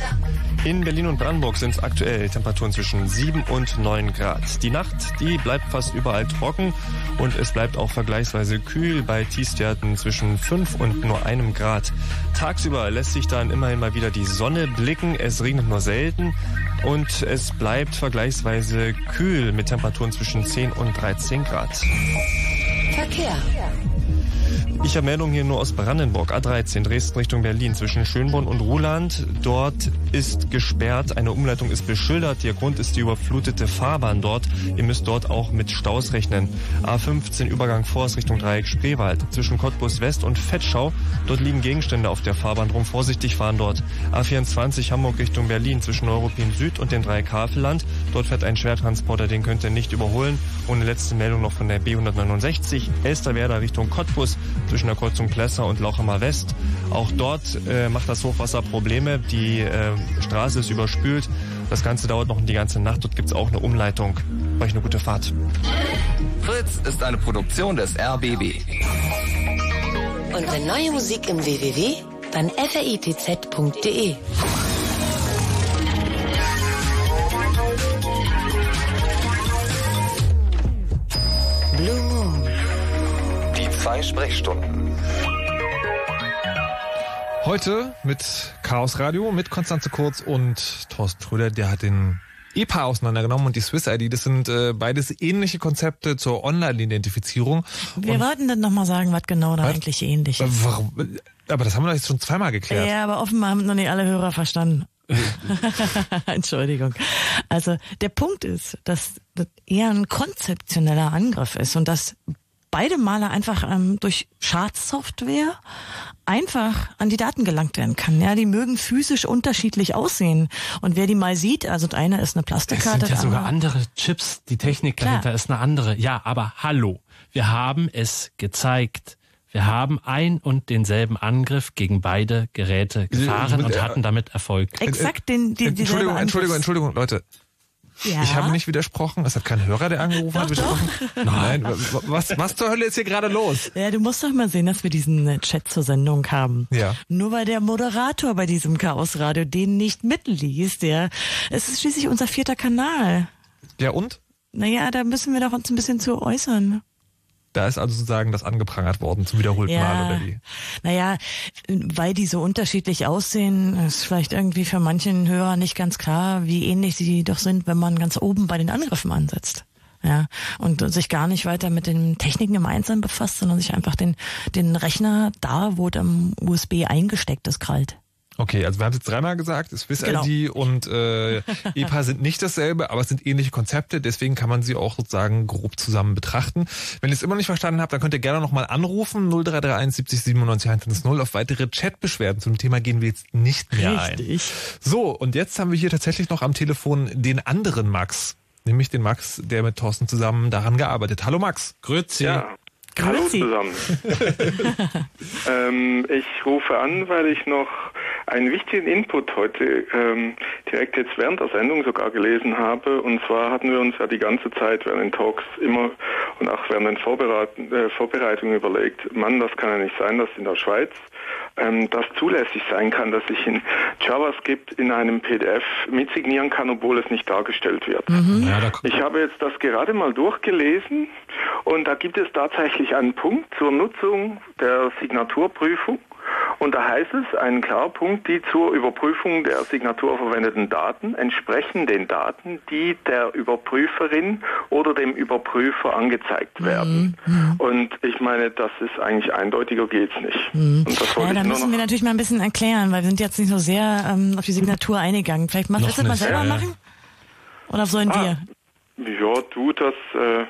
In Berlin und Brandenburg sind es aktuell Temperaturen zwischen 7 und 9 Grad. Die Nacht, die bleibt fast überall trocken und es bleibt auch vergleichsweise kühl bei Tiefstwerten zwischen 5 und nur einem Grad. Tagsüber lässt sich dann immerhin mal wieder die Sonne blicken, es regnet nur selten und es bleibt vergleichsweise kühl mit Temperaturen zwischen 10 und 13 Grad. Verkehr. Ich habe Meldungen hier nur aus Brandenburg, A13, Dresden Richtung Berlin, zwischen Schönborn und Ruhland. Dort ist gesperrt, eine Umleitung ist beschildert. Ihr Grund ist die überflutete Fahrbahn dort. Ihr müsst dort auch mit Staus rechnen. A15 Übergang Forst Richtung Dreieck Spreewald, zwischen Cottbus West und Fettschau. Dort liegen Gegenstände auf der Fahrbahn drum. Vorsichtig fahren dort. A24 Hamburg Richtung Berlin, zwischen Europin Süd und den Dreieck Havelland. Dort fährt ein Schwertransporter, den könnt ihr nicht überholen. Und eine letzte Meldung noch von der B169, Elsterwerda Richtung Cottbus, zwischen der Kreuzung Plesser und Lauchhammer West. Auch dort äh, macht das Hochwasser Probleme. Die äh, Straße ist überspült. Das Ganze dauert noch die ganze Nacht. Dort gibt es auch eine Umleitung. Euch eine gute Fahrt. Fritz ist eine Produktion des RBB. Und wenn neue Musik im www, dann fritz.de. Sprechstunden. Heute mit Chaos Radio, mit Konstanze Kurz und Thorsten Schröder, der hat den EPA auseinandergenommen und die Swiss ID. Das sind äh, beides ähnliche Konzepte zur Online-Identifizierung. Wir wollten dann nochmal sagen, was genau da was? eigentlich ähnlich ist. Warum? Aber das haben wir doch jetzt schon zweimal geklärt. Ja, aber offenbar haben noch nicht alle Hörer verstanden. *laughs* Entschuldigung. Also der Punkt ist, dass das eher ein konzeptioneller Angriff ist und dass beide Male einfach ähm, durch Schadsoftware einfach an die Daten gelangt werden kann. Ja, die mögen physisch unterschiedlich aussehen. Und wer die mal sieht, also das eine ist eine Es Plastikkarte. sind ja das sogar andere- Chips. Die Technik Klar. dahinter ist eine andere. Ja, aber hallo. Wir haben es gezeigt. Wir haben ein und denselben Angriff gegen beide Geräte gefahren und hatten damit Erfolg. Exakt den, die, dieselbe Entschuldigung, Entschuldigung, Angriffs- Entschuldigung, Leute. Ja. Ich habe nicht widersprochen. Es hat kein Hörer, der angerufen hat, widersprochen. Nein, wa- wa- was, was zur Hölle ist hier gerade los? Ja, du musst doch mal sehen, dass wir diesen äh, Chat zur Sendung haben. Ja. Nur weil der Moderator bei diesem Chaosradio den nicht mitliest, ja. Es ist schließlich unser vierter Kanal. Ja, und? Naja, da müssen wir doch uns ein bisschen zu äußern. Da ist also sozusagen das angeprangert worden zum wiederholten Mal, oder wie? Naja, weil die so unterschiedlich aussehen, ist vielleicht irgendwie für manchen Hörer nicht ganz klar, wie ähnlich sie doch sind, wenn man ganz oben bei den Angriffen ansetzt. Ja, und sich gar nicht weiter mit den Techniken im Einzelnen befasst, sondern sich einfach den, den Rechner da, wo am USB eingesteckt ist, krallt. Okay, also wir haben es jetzt dreimal gesagt, Swiss Genau. ID und äh, *laughs* EPA sind nicht dasselbe, aber es sind ähnliche Konzepte, deswegen kann man sie auch sozusagen grob zusammen betrachten. Wenn ihr es immer noch nicht verstanden habt, dann könnt ihr gerne nochmal anrufen, 0331 70 97 110. Auf weitere Chatbeschwerden zum Thema gehen wir jetzt nicht mehr Richtig. ein. So, und jetzt haben wir hier tatsächlich noch am Telefon den anderen Max, nämlich den Max, der mit Thorsten zusammen daran gearbeitet. Hallo Max. Grüezi. Ja. Hallo zusammen. *laughs* *laughs* ähm, ich rufe an, weil ich noch einen wichtigen Input heute ähm, direkt jetzt während der Sendung sogar gelesen habe. Und zwar hatten wir uns ja die ganze Zeit während den Talks immer und auch während den Vorbereit äh, Vorbereitungen überlegt, Mann, das kann ja nicht sein, dass in der Schweiz ähm, das zulässig sein kann, dass ich in JavaScript in einem PDF mitsignieren kann, obwohl es nicht dargestellt wird. Ja, da, Ich habe jetzt das gerade mal durchgelesen und da gibt es tatsächlich einen Punkt zur Nutzung der Signaturprüfung. Und da heißt es, einen klarer Punkt, die zur Überprüfung der Signatur verwendeten Daten entsprechen den Daten, die der Überprüferin oder dem Überprüfer angezeigt werden. Und ich meine, das ist eigentlich eindeutiger geht's nicht. Und das Ja, da müssen wir natürlich mal ein bisschen erklären, weil wir sind jetzt nicht so sehr ähm, auf die Signatur eingegangen. Vielleicht machst willst du das mal nicht, selber ja. machen? Oder sollen Ah. wir? Ja, du, das, äh,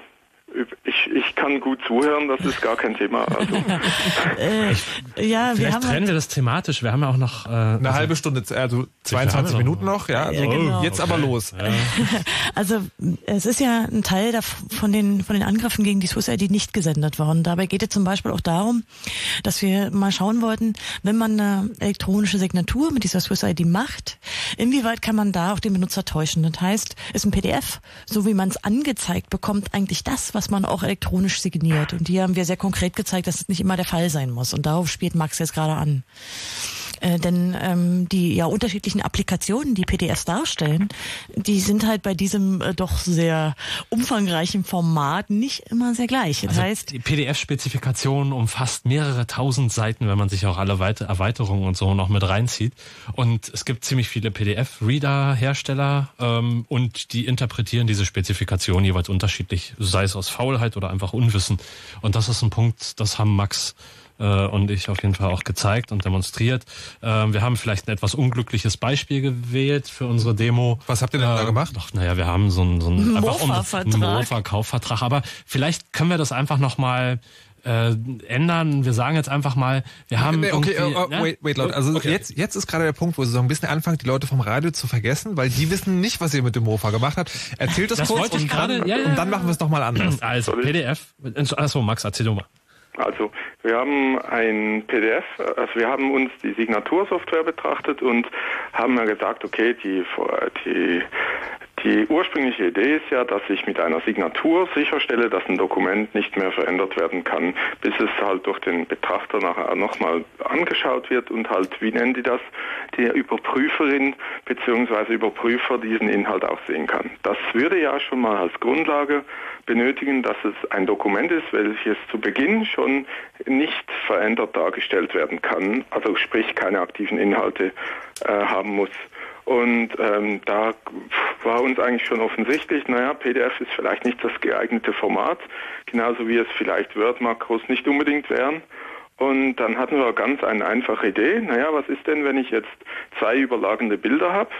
ich, ich kann gut zuhören, das ist gar kein Thema. Also, *laughs* Äh, ja, wir Vielleicht haben trennen halt, wir das thematisch. Wir haben ja auch noch äh, Eine halbe Stunde, also 22 Minuten noch, ja. Also Ja, genau. Jetzt aber los. *laughs* also es ist ja ein Teil der, von den von den Angriffen gegen die Swiss ID nicht gesendet worden. Dabei geht es zum Beispiel auch darum, dass wir mal schauen wollten, wenn man eine elektronische Signatur mit dieser Swiss ID macht, inwieweit kann man da auch den Benutzer täuschen? Das heißt, ist ein PDF, so wie man es angezeigt bekommt, eigentlich das, was man auch elektronisch signiert. Und hier haben wir sehr konkret gezeigt, dass das nicht immer der Fall sein muss. Und darauf spielt Max jetzt gerade an. Äh, denn ähm, die ja unterschiedlichen Applikationen, die PDFs darstellen, die sind halt bei diesem äh, doch sehr umfangreichen Format nicht immer sehr gleich. Das Also heißt, die PDF-Spezifikation umfasst mehrere tausend Seiten, wenn man sich auch alle Weite Erweiterungen und so noch mit reinzieht. Und es gibt ziemlich viele PDF-Reader-Hersteller ähm, und die interpretieren diese Spezifikation jeweils unterschiedlich, sei es aus Faulheit oder einfach Unwissen. Und das ist ein Punkt, das haben Max äh, und ich auf jeden Fall auch gezeigt und demonstriert. Ähm, wir haben vielleicht ein etwas unglückliches Beispiel gewählt für unsere Demo. Was habt ihr denn da gemacht? Doch, naja, wir haben so ein, so ein um- einen Mofa-Kaufvertrag. Aber vielleicht können wir das einfach nochmal äh, ändern. Wir sagen jetzt einfach mal, wir haben Nee, okay, irgendwie, äh, äh, ne? wait, wait, Leute. Also Okay. jetzt, jetzt ist gerade der Punkt, wo Sie so ein bisschen anfangen, die Leute vom Radio zu vergessen, weil die wissen nicht, was ihr mit dem Mofa gemacht habt. Erzählt das, Das kurz und, gerade- dann, ja, ja, und dann machen wir es nochmal anders. Also PDF. Achso, Max, erzähl du mal. Also, wir haben ein PDF, also wir haben uns die Signatursoftware betrachtet und haben ja gesagt, okay, die, die, die ursprüngliche Idee ist ja, dass ich mit einer Signatur sicherstelle, dass ein Dokument nicht mehr verändert werden kann, bis es halt durch den Betrachter nachher nochmal angeschaut wird und halt, wie nennen die das, die Überprüferin bzw. Überprüfer diesen Inhalt auch sehen kann. Das würde ja schon mal als Grundlage benötigen, dass es ein Dokument ist, welches zu Beginn schon nicht verändert dargestellt werden kann, also sprich keine aktiven Inhalte äh, haben muss. Und ähm, da war uns eigentlich schon offensichtlich, naja, PDF ist vielleicht nicht das geeignete Format, genauso wie es vielleicht Word-Makros nicht unbedingt wären. Und dann hatten wir ganz eine einfache Idee, naja, was ist denn, wenn ich jetzt zwei überlagende Bilder habe?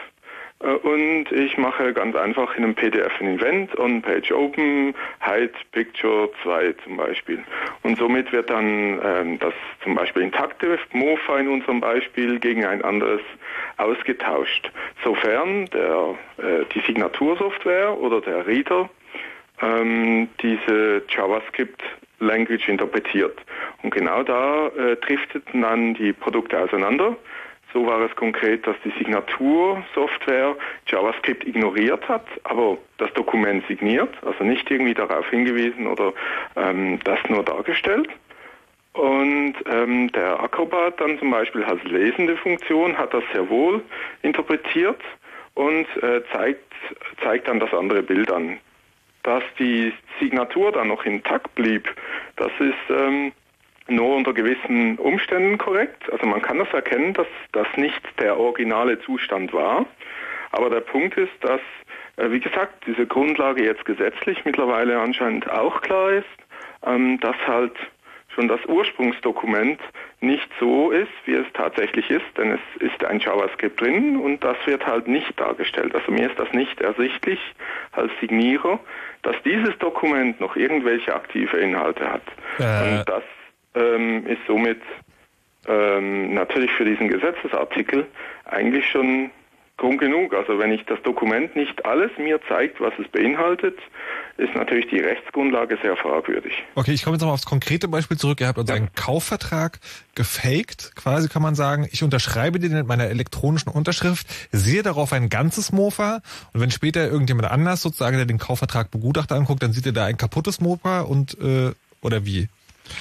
Äh, Und ich mache ganz einfach in einem PDF ein Event, On-Page Open, Hide Picture 2 zum Beispiel. Und somit wird dann ähm, das zum Beispiel intakte Mofa in unserem Beispiel gegen ein anderes ausgetauscht. Sofern der, äh, die Signatursoftware oder der Reader ähm, diese JavaScript Language interpretiert. Und genau da äh, drifteten dann die Produkte auseinander. So war es konkret, dass die Signatursoftware JavaScript ignoriert hat, aber das Dokument signiert, also nicht irgendwie darauf hingewiesen oder ähm, das nur dargestellt. Und ähm, der Acrobat dann zum Beispiel als lesende Funktion hat das sehr wohl interpretiert und äh, zeigt, zeigt dann das andere Bild an. Dass die Signatur dann noch intakt blieb, das ist ähm, nur unter gewissen Umständen korrekt. Also man kann das erkennen, dass das nicht der originale Zustand war. Aber der Punkt ist, dass, äh, wie gesagt, diese Grundlage jetzt gesetzlich mittlerweile anscheinend auch klar ist, ähm, dass halt schon das Ursprungsdokument nicht so ist, wie es tatsächlich ist, denn es ist ein JavaScript drin und das wird halt nicht dargestellt. Also mir ist das nicht ersichtlich als Signierer, dass dieses Dokument noch irgendwelche aktive Inhalte hat. Äh. Und das ähm, ist somit ähm, natürlich für diesen Gesetzesartikel eigentlich schon Grund genug. Also wenn ich das Dokument nicht alles mir zeigt, was es beinhaltet, ist natürlich die Rechtsgrundlage sehr fragwürdig. Okay, ich komme jetzt nochmal aufs konkrete Beispiel zurück. Ihr habt uns einen Kaufvertrag gefaked, quasi kann man sagen. Ich unterschreibe den mit meiner elektronischen Unterschrift, sehe darauf ein ganzes Mofa und wenn später irgendjemand anders sozusagen, der den Kaufvertrag begutachtet anguckt, dann sieht er da ein kaputtes Mofa und äh, oder wie?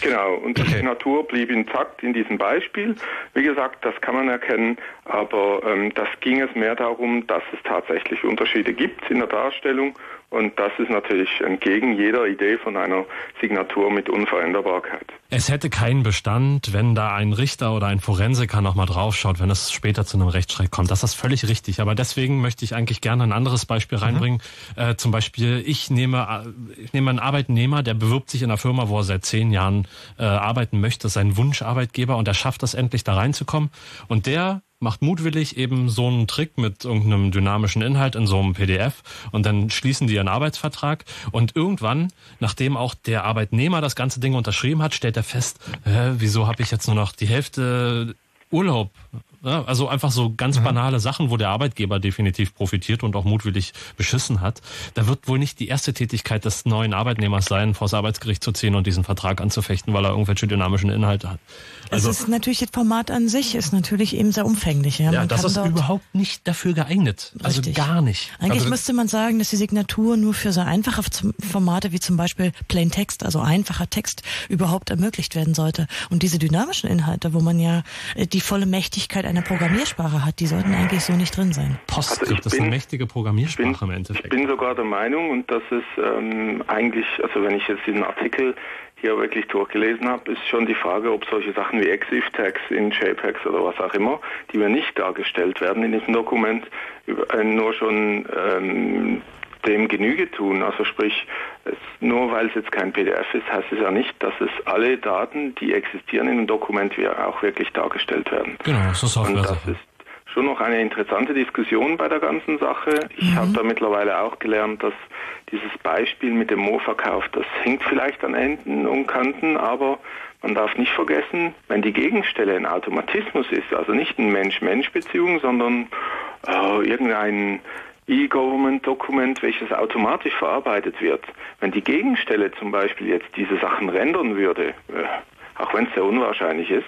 Genau, und die Signatur blieb intakt in diesem Beispiel. Wie gesagt, das kann man erkennen, aber ähm, das ging es mehr darum, dass es tatsächlich Unterschiede gibt in der Darstellung und das ist natürlich entgegen jeder Idee von einer Signatur mit Unveränderbarkeit. Es hätte keinen Bestand, wenn da ein Richter oder ein Forensiker nochmal draufschaut, wenn es später zu einem Rechtsstreit kommt. Das ist völlig richtig. Aber deswegen möchte ich eigentlich gerne ein anderes Beispiel reinbringen. Äh, zum Beispiel, ich nehme, äh, ich nehme einen Arbeitnehmer, der bewirbt sich in einer Firma, wo er seit zehn Jahren äh, arbeiten möchte, sein Wunscharbeitgeber und er schafft es endlich da reinzukommen. Und der macht mutwillig eben so einen Trick mit irgendeinem dynamischen Inhalt in so einem PDF und dann schließen die ihren Arbeitsvertrag und irgendwann, nachdem auch der Arbeitnehmer das ganze Ding unterschrieben hat, stellt er fest, hä, wieso habe ich jetzt nur noch die Hälfte Urlaub? Ja, also einfach so ganz banale Sachen, wo der Arbeitgeber definitiv profitiert und auch mutwillig beschissen hat. Da wird wohl nicht die erste Tätigkeit des neuen Arbeitnehmers sein, vors Arbeitsgericht zu ziehen und diesen Vertrag anzufechten, weil er irgendwelche dynamischen Inhalte hat. Also, es ist natürlich das Format an sich, ist natürlich eben sehr umfänglich. Ja, ja das ist überhaupt nicht dafür geeignet. Also Richtig. gar nicht. Eigentlich also, müsste man sagen, dass die Signatur nur für so einfache Formate wie zum Beispiel Plain Text, also einfacher Text, überhaupt ermöglicht werden sollte. Und diese dynamischen Inhalte, wo man ja äh, die volle Mächtigkeit einer Programmiersprache hat, die sollten eigentlich so nicht drin sein. PostScript ist eine mächtige Programmiersprache im Endeffekt. Ich bin sogar der Meinung, und das ist ähm, eigentlich, also wenn ich jetzt diesen Artikel hier wirklich durchgelesen habe, ist schon die Frage, ob solche Sachen wie EXIF-Tags in JPEGs oder was auch immer, die mir nicht dargestellt werden in diesem Dokument, äh, nur schon ähm, dem Genüge tun. Also sprich, es, nur weil es jetzt kein PDF ist, heißt es ja nicht, dass es alle Daten, die existieren in einem Dokument, auch wirklich dargestellt werden. Genau, so Und das Software. ist schon noch eine interessante Diskussion bei der ganzen Sache. Ich habe da mittlerweile auch gelernt, dass dieses Beispiel mit dem Moorverkauf, das hinkt vielleicht an Enden und Kanten, aber man darf nicht vergessen, wenn die Gegenstelle ein Automatismus ist, also nicht eine Mensch-Mensch-Beziehung, sondern äh, irgendein E-Government-Dokument, welches automatisch verarbeitet wird. Wenn die Gegenstelle zum Beispiel jetzt diese Sachen rendern würde, äh, auch wenn es sehr unwahrscheinlich ist,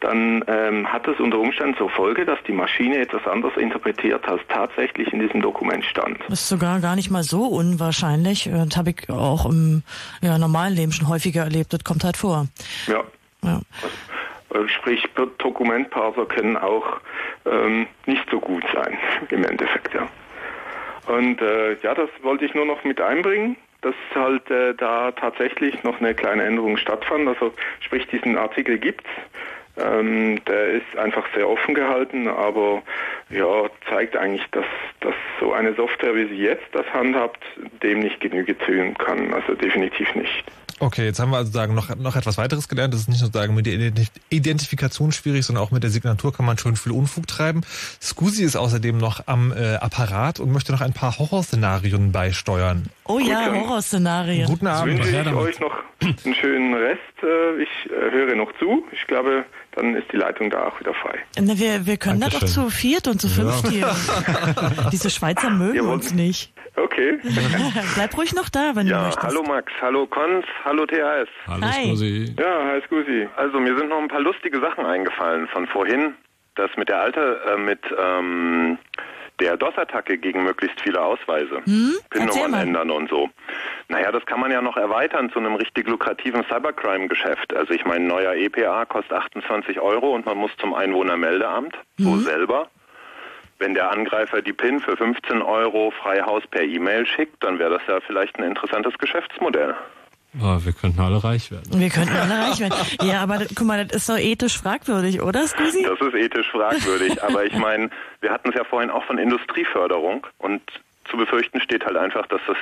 dann ähm, hat das unter Umständen zur Folge, dass die Maschine etwas anders interpretiert, als tatsächlich in diesem Dokument stand. Das ist sogar gar nicht mal so unwahrscheinlich. Äh, Das habe ich auch im ja, normalen Leben schon häufiger erlebt. Das kommt halt vor. Ja. Ja. Äh, Sprich, Dokumentparser können auch ähm, nicht so gut sein, *laughs* im Endeffekt, ja. Und äh, ja, das wollte ich nur noch mit einbringen, dass halt äh, da tatsächlich noch eine kleine Änderung stattfand. Also sprich, diesen Artikel gibt's. Ähm, der ist einfach sehr offen gehalten, aber ja, zeigt eigentlich, dass, dass so eine Software, wie sie jetzt das handhabt, dem nicht Genüge tun kann. Also definitiv nicht. Okay, jetzt haben wir also sagen noch, noch etwas weiteres gelernt. Das ist nicht nur sagen mit der Identifikation schwierig, sondern auch mit der Signatur kann man schon viel Unfug treiben. Scusi ist außerdem noch am äh, Apparat und möchte noch ein paar Horrorszenarien beisteuern. Oh ja, Horrorszenarien. Guten Abend. Wünsche ich euch noch einen schönen Rest. Äh, Ich äh, höre noch zu. Ich glaube, dann ist die Leitung da auch wieder frei. Na, wir, wir können da doch Dankeschön. zu viert und zu fünft hier. *laughs* Diese Schweizer mögen uns nicht. Okay. *laughs* Bleib ruhig noch da, wenn du Ja, möchtest. hallo Max, hallo Konz, hallo THS. Hallo Hi. Scusi. Ja, hi Scusi. Also mir sind noch ein paar lustige Sachen eingefallen von vorhin. Das mit der Alte, äh, mit ähm, der DOS-Attacke gegen möglichst viele Ausweise. Hm? PIN-Nummern ändern und so. Naja, das kann man ja noch erweitern zu einem richtig lukrativen Cybercrime-Geschäft. Also ich meine, neuer EPA kostet 28 Euro und man muss zum Einwohnermeldeamt, so Mhm. selber. Wenn der Angreifer die PIN für 15 Euro frei Haus per E-Mail schickt, dann wäre das ja vielleicht ein interessantes Geschäftsmodell. Ah, wir könnten alle reich werden. Wir könnten alle reich werden. Ja, aber das- guck mal, das ist doch ethisch fragwürdig, oder, Scusi? Das ist ethisch fragwürdig, aber ich meine, wir hatten es ja vorhin auch von Industrieförderung und zu befürchten steht halt einfach, dass das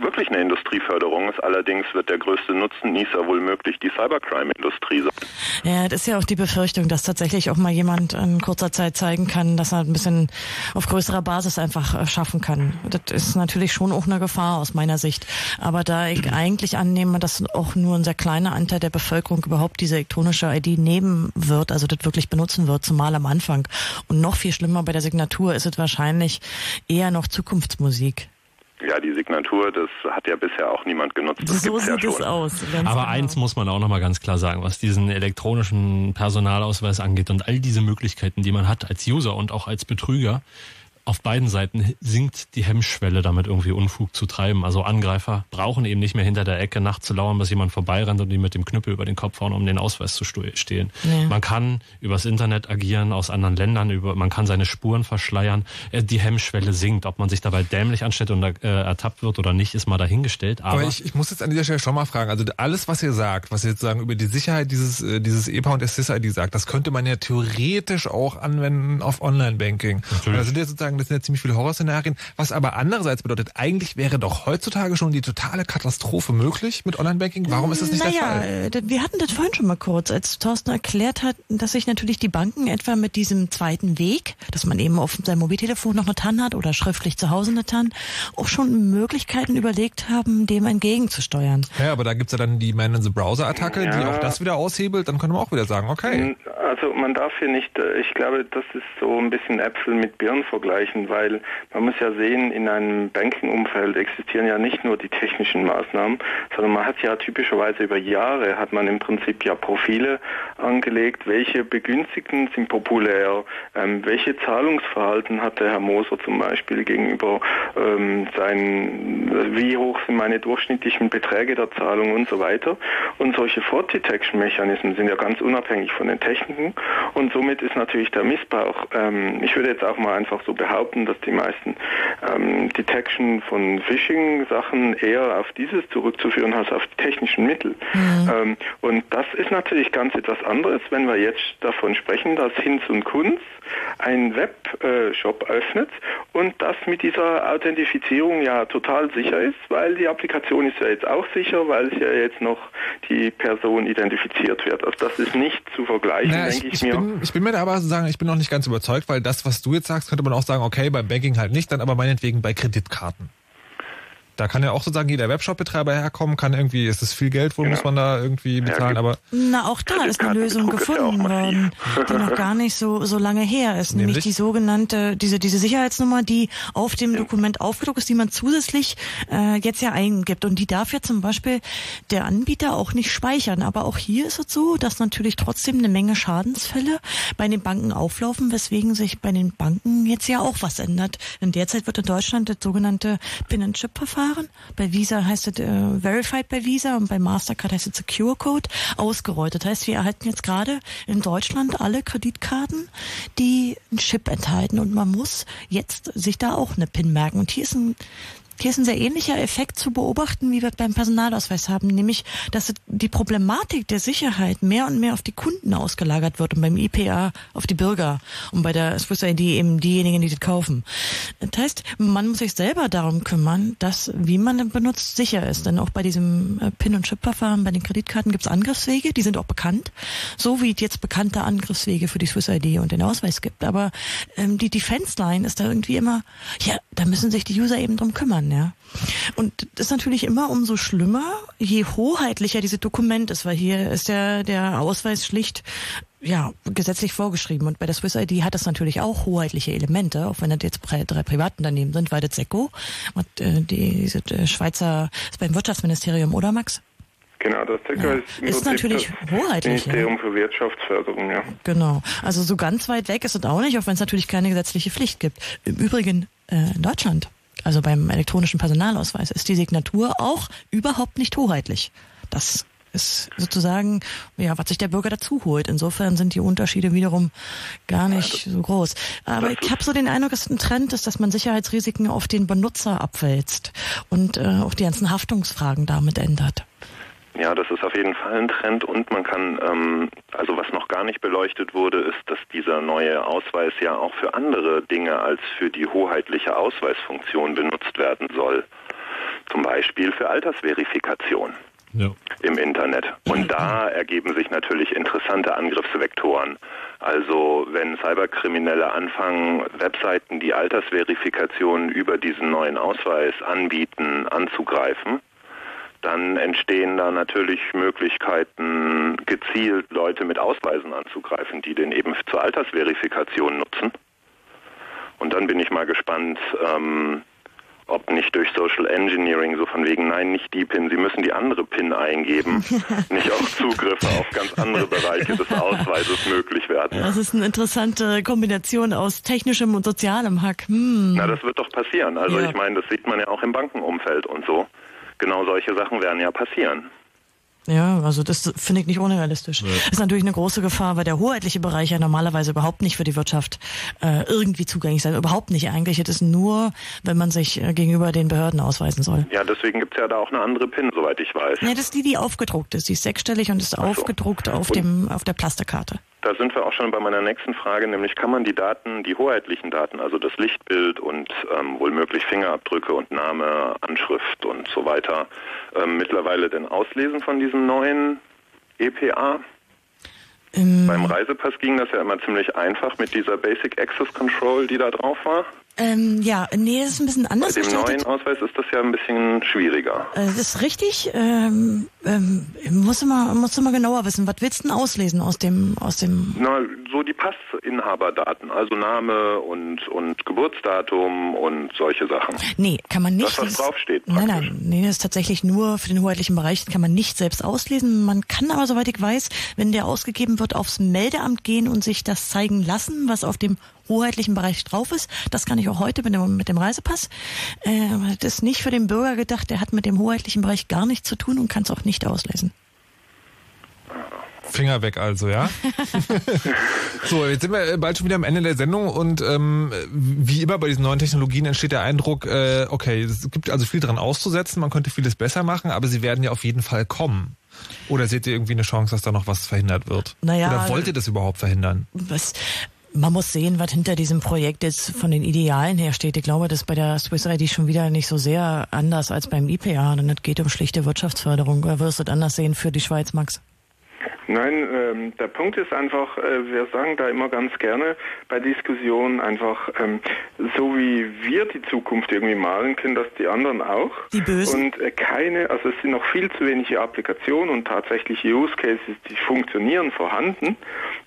wirklich eine Industrieförderung ist. Allerdings wird der größte Nutznießer wohl möglich die Cybercrime-Industrie sein. Ja, das ist ja auch die Befürchtung, dass tatsächlich auch mal jemand in kurzer Zeit zeigen kann, dass er ein bisschen auf größerer Basis einfach äh, schaffen kann. Das ist natürlich schon auch eine Gefahr aus meiner Sicht. Aber da ich eigentlich annehme, dass auch nur ein sehr kleiner Anteil der Bevölkerung überhaupt diese elektronische ID nehmen wird, also das wirklich benutzen wird, zumal am Anfang. Und noch viel schlimmer bei der Signatur ist es wahrscheinlich eher noch Zukunftsmusik. Ja, die Signatur, das hat ja bisher auch niemand genutzt. Das so gibt's ja sieht schon. es aus. Aber genau. eins muss man auch nochmal ganz klar sagen, was diesen elektronischen Personalausweis angeht und all diese Möglichkeiten, die man hat als User und auch als Betrüger, auf beiden Seiten sinkt die Hemmschwelle, damit irgendwie Unfug zu treiben. Also Angreifer brauchen eben nicht mehr hinter der Ecke nachts zu lauern, bis jemand vorbeirennt und die mit dem Knüppel über den Kopf hauen, um den Ausweis zu stehlen. Ja. Man kann übers Internet agieren, aus anderen Ländern, über, man kann seine Spuren verschleiern. Äh, Die Hemmschwelle sinkt. Ob man sich dabei dämlich anstellt und äh, ertappt wird oder nicht, ist mal dahingestellt. Aber, Aber ich, ich muss jetzt an dieser Stelle schon mal fragen, also alles, was ihr sagt, was ihr jetzt sagen über die Sicherheit dieses, äh, dieses EPA und SIS-ID sagt, das könnte man ja theoretisch auch anwenden auf Online-Banking. Und Da sind ja sozusagen, das sind ja ziemlich viele Horrorszenarien, was aber andererseits bedeutet, eigentlich wäre doch heutzutage schon die totale Katastrophe möglich mit Online-Banking. Warum ist das nicht naja, der Fall? äh, wir hatten das vorhin schon mal kurz, als Thorsten erklärt hat, dass sich natürlich die Banken etwa mit diesem zweiten Weg, dass man eben auf seinem Mobiltelefon noch eine TAN hat oder schriftlich zu Hause eine TAN, auch schon Möglichkeiten überlegt haben, dem entgegenzusteuern. Ja, aber da gibt's ja dann die Man-in-the-Browser-Attacke, die Ja. auch das wieder aushebelt. Dann könnte man auch wieder sagen, okay. Also man darf hier nicht, äh, ich glaube, das ist so ein bisschen Äpfel mit Birnen vergleichen, weil man muss ja sehen, in einem Banking-Umfeld existieren ja nicht nur die technischen Maßnahmen, sondern man hat ja typischerweise über Jahre hat man im Prinzip ja Profile angelegt, welche Begünstigten sind populär, ähm, welche Zahlungsverhalten hat der Herr Moser zum Beispiel gegenüber ähm, seinen, wie hoch sind meine durchschnittlichen Beträge der Zahlung und so weiter. Und solche Fraud Detection Mechanismen sind ja ganz unabhängig von den Techniken. Und somit ist natürlich der Missbrauch, ähm, ich würde jetzt auch mal einfach so behaupten, dass die meisten ähm, Detection von Phishing-Sachen eher auf dieses zurückzuführen als auf die technischen Mittel. Ähm, und das ist natürlich ganz etwas anderes, wenn wir jetzt davon sprechen, dass Hinz und Kunz einen Webshop öffnet und das mit dieser Authentifizierung ja total sicher ist, weil die Applikation ist ja jetzt auch sicher, weil es ja jetzt noch die Person identifiziert wird. Also das ist nicht zu vergleichen, Naja, denke ich, ich, ich, mir. bin, ich bin mir da aber sagen, ich bin noch nicht ganz überzeugt, weil das, was du jetzt sagst, könnte man auch sagen, okay, beim Banking halt nicht, dann aber meinetwegen bei Kreditkarten. Da kann ja auch sozusagen jeder Webshop-Betreiber herkommen, kann irgendwie, ist es viel Geld, wo Genau. muss man da irgendwie bezahlen, aber Na, auch da ist eine Lösung gefunden worden, die noch gar nicht so, so lange her ist. Nämlich Nämlich? die sogenannte, diese, diese Sicherheitsnummer, die auf dem Dokument aufgedruckt ist, die man zusätzlich äh, jetzt ja eingibt. Und die darf ja zum Beispiel der Anbieter auch nicht speichern. Aber auch hier ist es so, dass natürlich trotzdem eine Menge Schadensfälle bei den Banken auflaufen, weswegen sich bei den Banken jetzt ja auch was ändert. In der Zeit wird in Deutschland das sogenannte Pin-and-Chip-Verfahren, bei Visa heißt es äh, Verified bei Visa und bei Mastercard heißt es Secure Code, ausgerollt. Das heißt, wir erhalten jetzt gerade in Deutschland alle Kreditkarten, die einen Chip enthalten und man muss jetzt sich da auch eine PIN merken. Und hier ist ein hier ist ein sehr ähnlicher Effekt zu beobachten, wie wir beim Personalausweis haben, nämlich, dass die Problematik der Sicherheit mehr und mehr auf die Kunden ausgelagert wird und beim IPA auf die Bürger und bei der Swiss ID eben diejenigen, die das kaufen. Das heißt, man muss sich selber darum kümmern, dass, wie man benutzt, sicher ist. Denn auch bei diesem äh, Pin- und Chip-Verfahren bei den Kreditkarten gibt es Angriffswege, die sind auch bekannt, so wie es jetzt bekannte Angriffswege für die Swiss ID und den Ausweis gibt. Aber ähm, die Defense-Line ist da irgendwie immer, ja, da müssen sich die User eben drum kümmern, ja. Und das ist natürlich immer umso schlimmer, je hoheitlicher dieses Dokument ist, weil hier ist ja der Ausweis schlicht ja, gesetzlich vorgeschrieben. Und bei der Swiss ID hat das natürlich auch hoheitliche Elemente, auch wenn das jetzt drei, drei privaten daneben sind, weil das SECO, äh, die, diese äh, Schweizer, ist beim Wirtschaftsministerium, oder Max? Genau, das SECO Ja. ist, Ist natürlich das hoheitlich, Ministerium für Wirtschaftsförderung, ja. Genau. Also so ganz weit weg ist es auch nicht, auch wenn es natürlich keine gesetzliche Pflicht gibt. Im Übrigen äh, in Deutschland, also beim elektronischen Personalausweis, ist die Signatur auch überhaupt nicht hoheitlich. Das ist sozusagen, ja, was sich der Bürger dazu holt. Insofern sind die Unterschiede wiederum gar nicht so groß. Aber ich habe so den Eindruck, dass ein Trend ist, dass man Sicherheitsrisiken auf den Benutzer abwälzt und äh, auch die ganzen Haftungsfragen damit ändert. Ja, das ist auf jeden Fall ein Trend und man kann, ähm, also was noch gar nicht beleuchtet wurde, ist, dass dieser neue Ausweis ja auch für andere Dinge als für die hoheitliche Ausweisfunktion benutzt werden soll. Zum Beispiel für Altersverifikation Ja. im Internet. Und da ergeben sich natürlich interessante Angriffsvektoren. Also wenn Cyberkriminelle anfangen, Webseiten, die Altersverifikation über diesen neuen Ausweis anbieten, anzugreifen, dann entstehen da natürlich Möglichkeiten, gezielt Leute mit Ausweisen anzugreifen, die den eben zur Altersverifikation nutzen. Und dann bin ich mal gespannt, ähm, ob nicht durch Social Engineering so von wegen, nein, nicht die PIN, Sie müssen die andere PIN eingeben, *laughs* nicht auch Zugriffe auf ganz andere Bereiche des Ausweises möglich werden. Das ist eine interessante Kombination aus technischem und sozialem Hack. Hm. Na, das wird doch passieren. Also Ja. ich meine, das sieht man ja auch im Bankenumfeld und so. Genau solche Sachen werden ja passieren. Ja, also das finde ich nicht unrealistisch. Ist natürlich eine große Gefahr, weil der hoheitliche Bereich ja normalerweise überhaupt nicht für die Wirtschaft äh, irgendwie zugänglich sein. Überhaupt nicht eigentlich. Es ist nur, wenn man sich äh, gegenüber den Behörden ausweisen soll. Ja, deswegen gibt's ja da auch eine andere PIN, soweit ich weiß. Ja, das ist die, die aufgedruckt ist. Die ist sechsstellig und ist aufgedruckt auf dem auf der Plastikkarte. Da sind wir auch schon bei meiner nächsten Frage, nämlich kann man die Daten, die hoheitlichen Daten, also das Lichtbild und ähm, wohl möglich Fingerabdrücke und Name, Anschrift und so weiter, ähm, mittlerweile denn auslesen von diesem neuen EPA? Ähm, Beim Reisepass ging das ja immer ziemlich einfach mit dieser Basic Access Control, die da drauf war. Ähm, ja, nee, das ist ein bisschen Bei anders dem gestaltet. neuen Ausweis ist das ja ein bisschen schwieriger. Äh, Das ist richtig. Ähm, ähm, muss immer, muss immer genauer wissen. Was willst du denn auslesen aus dem, aus dem? Na, so die Passinhaberdaten, also Name und, und Geburtsdatum und solche Sachen. Nee, kann man nicht. Das, was draufsteht. Nein, nein, nee, das ist tatsächlich nur für den hoheitlichen Bereich, das kann man nicht selbst auslesen. Man kann aber, soweit ich weiß, wenn der ausgegeben wird, aufs Meldeamt gehen und sich das zeigen lassen, was auf dem hoheitlichen Bereich drauf ist. Das kann ich auch heute mit dem, mit dem Reisepass. Äh, das ist nicht für den Bürger gedacht, der hat mit dem hoheitlichen Bereich gar nichts zu tun und kann es auch nicht auslesen. Finger weg also, ja? *laughs* so, jetzt sind wir bald schon wieder am Ende der Sendung und ähm, wie immer bei diesen neuen Technologien entsteht der Eindruck, äh, okay, es gibt also viel dran auszusetzen, man könnte vieles besser machen, aber sie werden ja auf jeden Fall kommen. Oder seht ihr irgendwie eine Chance, dass da noch was verhindert wird? Naja, Oder wollt ihr das überhaupt verhindern? was, man muss sehen, was hinter diesem Projekt jetzt von den Idealen her steht. Ich glaube, das ist bei der Swiss ID schon wieder nicht so sehr anders als beim IPA, denn es geht um schlichte Wirtschaftsförderung. Oder wirst du das anders sehen für die Schweiz, Max? Nein, ähm, der Punkt ist einfach, äh, wir sagen da immer ganz gerne bei Diskussionen einfach, ähm, so wie wir die Zukunft irgendwie malen, können das die anderen auch. Die Bösen? Und äh, keine, also es sind noch viel zu wenige Applikationen und tatsächliche Use Cases, die funktionieren, vorhanden,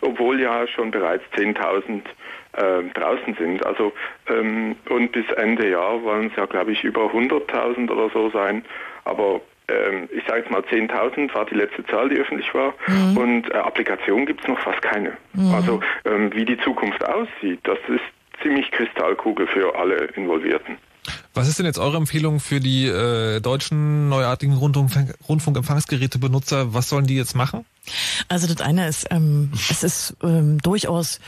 obwohl ja schon bereits 10.000 äh, draußen sind. Also ähm, und bis Ende Jahr wollen es ja, glaube ich, über 100.000 oder so sein. Aber ähm, ich sage jetzt mal 10.000 war die letzte Zahl, die öffentlich war. Und äh, Applikationen gibt es noch fast keine. Mhm. Also ähm, wie die Zukunft aussieht, das ist ziemlich Kristallkugel für alle Involvierten. Was ist denn jetzt eure Empfehlung für die äh, deutschen neuartigen Rundfunk Rundfunkempfangsgerätebenutzer? Was sollen die jetzt machen? Also das eine ist, ähm, es ist ähm, durchaus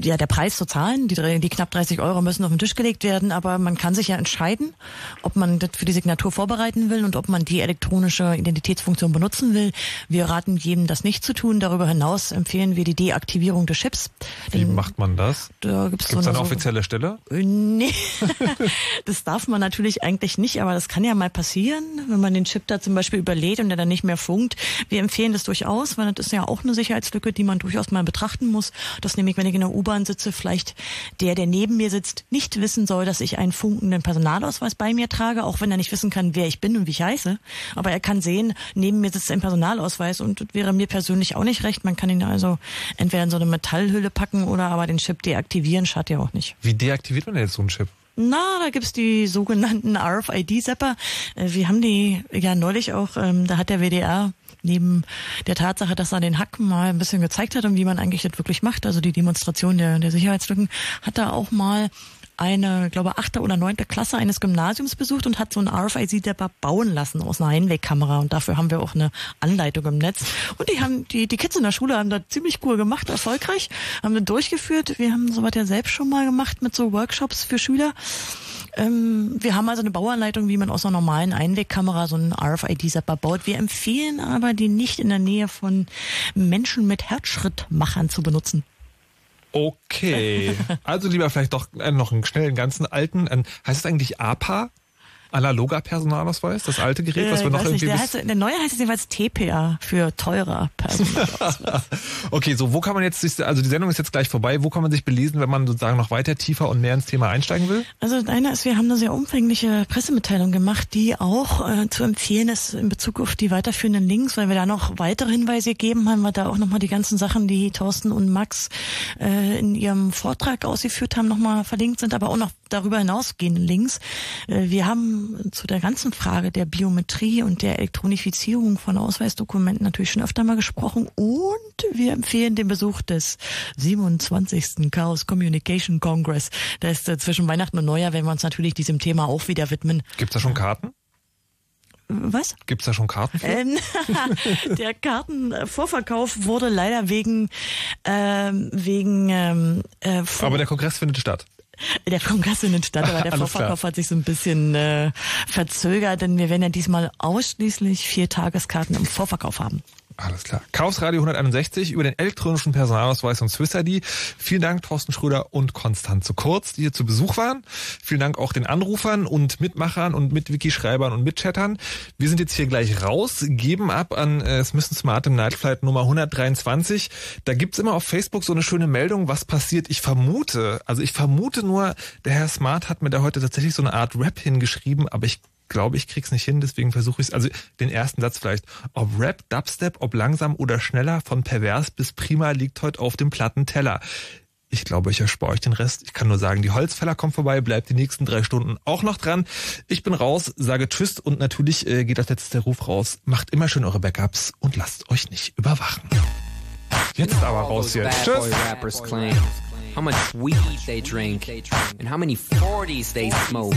ja, der Preis zu zahlen. Die, die knapp 30 Euro müssen auf den Tisch gelegt werden, aber man kann sich ja entscheiden, ob man das für die Signatur vorbereiten will und ob man die elektronische Identitätsfunktion benutzen will. Wir raten jedem, das nicht zu tun. Darüber hinaus empfehlen wir die Deaktivierung des Chips. Wie Denn macht man das? Da Gibt es so eine eine- offizielle Stelle? Äh, Nee, *laughs* das darf man natürlich eigentlich nicht, aber das kann ja mal passieren, wenn man den Chip da zum Beispiel überlädt und der dann nicht mehr funkt. Wir empfehlen das durchaus, weil das ist ja auch eine Sicherheitslücke, die man durchaus mal betrachten muss. Dass nämlich, wenn ich in der U-Bahn sitze, vielleicht der, der neben mir sitzt, nicht wissen soll, dass ich einen funkenden Personalausweis bei mir trage, auch wenn er nicht wissen kann, wer ich bin und wie ich heiße. Aber er kann sehen, neben mir sitzt ein Personalausweis und das wäre mir persönlich auch nicht recht. Man kann ihn also entweder in so eine Metallhülle packen oder aber den Chip deaktivieren, schadet ja auch nicht. Wie deaktiviert man denn jetzt so einen Chip? Na, da gibt's die sogenannten RFID-Zapper. Äh, Wir haben die ja neulich auch, ähm, da hat der WDR neben der Tatsache, dass er den Hack mal ein bisschen gezeigt hat und wie man eigentlich das wirklich macht, also die Demonstration der, der Sicherheitslücken, hat er auch mal eine, glaube achte oder neunte Klasse eines Gymnasiums besucht und hat so einen RFID-Zapper bauen lassen aus einer Einwegkamera und dafür haben wir auch eine Anleitung im Netz. Und die haben, die, die Kids in der Schule haben das ziemlich cool gemacht, erfolgreich, haben das durchgeführt. Wir haben sowas ja selbst schon mal gemacht mit so Workshops für Schüler. Ähm, wir haben also eine Bauanleitung, wie man aus einer normalen Einwegkamera so einen RFID-Zapper baut. Wir empfehlen aber, die nicht in der Nähe von Menschen mit Herzschrittmachern zu benutzen. Okay. Also lieber vielleicht doch äh, noch einen schnellen, ganzen alten, äh, heißt es eigentlich APA? Analoger Personalausweis? Das alte Gerät, was Äh, wir noch weiß nicht, irgendwie... der, heißt, der neue heißt jedenfalls TPA für teurer *laughs* Personalausweis. okay, so wo kann man jetzt, sich- also die Sendung ist jetzt gleich vorbei, wo kann man sich belesen, wenn man sozusagen noch weiter tiefer und mehr ins Thema einsteigen will? Also das eine ist, wir haben eine sehr umfängliche Pressemitteilung gemacht, die auch äh, zu empfehlen ist in Bezug auf die weiterführenden Links, weil wir da noch weitere Hinweise gegeben haben, weil da auch nochmal die ganzen Sachen, die Thorsten und Max äh, in ihrem Vortrag ausgeführt haben, nochmal verlinkt sind, aber auch noch darüber hinausgehende Links. Äh, wir haben zu der ganzen Frage der Biometrie und der Elektronifizierung von Ausweisdokumenten natürlich schon öfter mal gesprochen und wir empfehlen den Besuch des 27. Chaos Communication Congress. Da ist äh, zwischen Weihnachten und Neujahr, werden wir uns natürlich diesem Thema auch wieder widmen. Gibt's da schon Karten? Was? Gibt's da schon Karten? Ähm, *laughs* der Kartenvorverkauf wurde leider wegen ähm, wegen ähm, äh, Aber der Kongress findet statt. Der Kongress findet statt, aber der *laughs* Alles Vorverkauf klar. hat sich so ein bisschen äh, verzögert, denn wir werden ja diesmal ausschließlich vier Tageskarten im Vorverkauf haben. Alles klar. Chaos Radio 161 über den elektronischen Personalausweis und Swiss ID. Vielen Dank Thorsten Schröder und Konstanze Kurz, die hier zu Besuch waren. Vielen Dank auch den Anrufern und Mitmachern und Mitwiki-Schreibern und Mitchattern. Wir sind jetzt hier gleich raus, geben ab an äh, Smith Smart im Nightflight Nummer 123. Da gibt's immer auf Facebook so eine schöne Meldung, was passiert. Ich vermute, also ich vermute nur, der Herr Smart hat mir da heute tatsächlich so eine Art Rap hingeschrieben, aber ich glaube, ich krieg's nicht hin, deswegen versuche ich es. Also den ersten Satz vielleicht. Ob Rap, Dubstep, ob langsam oder schneller, von pervers bis prima liegt heute auf dem Plattenteller. Ich glaube, ich erspare euch den Rest. Ich kann nur sagen, die Holzfäller kommen vorbei, bleibt die nächsten drei Stunden auch noch dran. Ich bin raus, sage Tschüss und natürlich äh, geht das letzte Ruf raus. Macht immer schön eure Backups und lasst euch nicht überwachen. Jetzt aber raus hier. Tschüss. how much weed they drink and how many 40s they smoke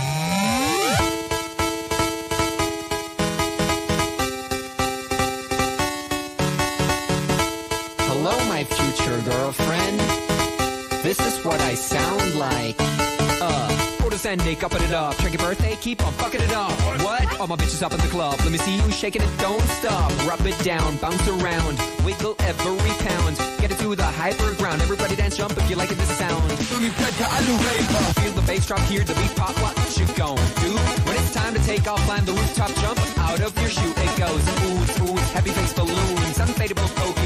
My future girlfriend. This is what I sound like. Uh, go to Zendik, upping it up. Your birthday, keep on fucking it up. What? All my bitches up in the club. Let me see you shaking it, don't stop. Rub it down, bounce around, wiggle every pound. Get it to the hyper ground. Everybody dance, jump if you like it, this sound. Feel the bass drop, hear the beat pop. What you gon' do? When it's time to take off, climb the rooftop, jump out of your shoe. It goes oohs, oohs, heavy face balloons, unfadable pokey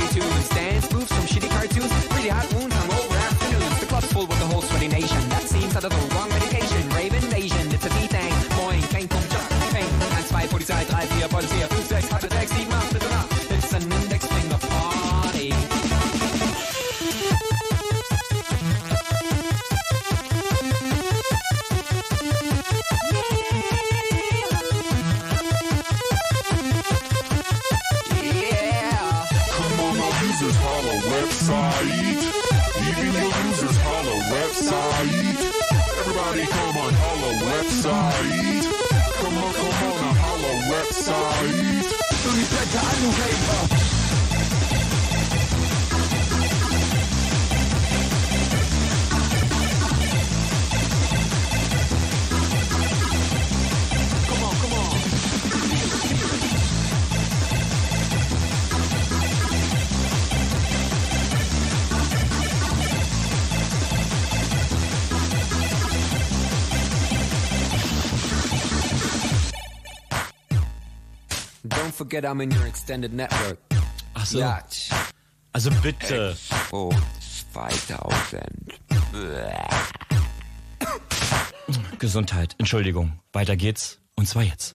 Don't forget I'm in your extended network. Ach so. Yacht. Also bitte. Oh, 2000. Gesundheit, Entschuldigung. Weiter geht's. Und zwar jetzt.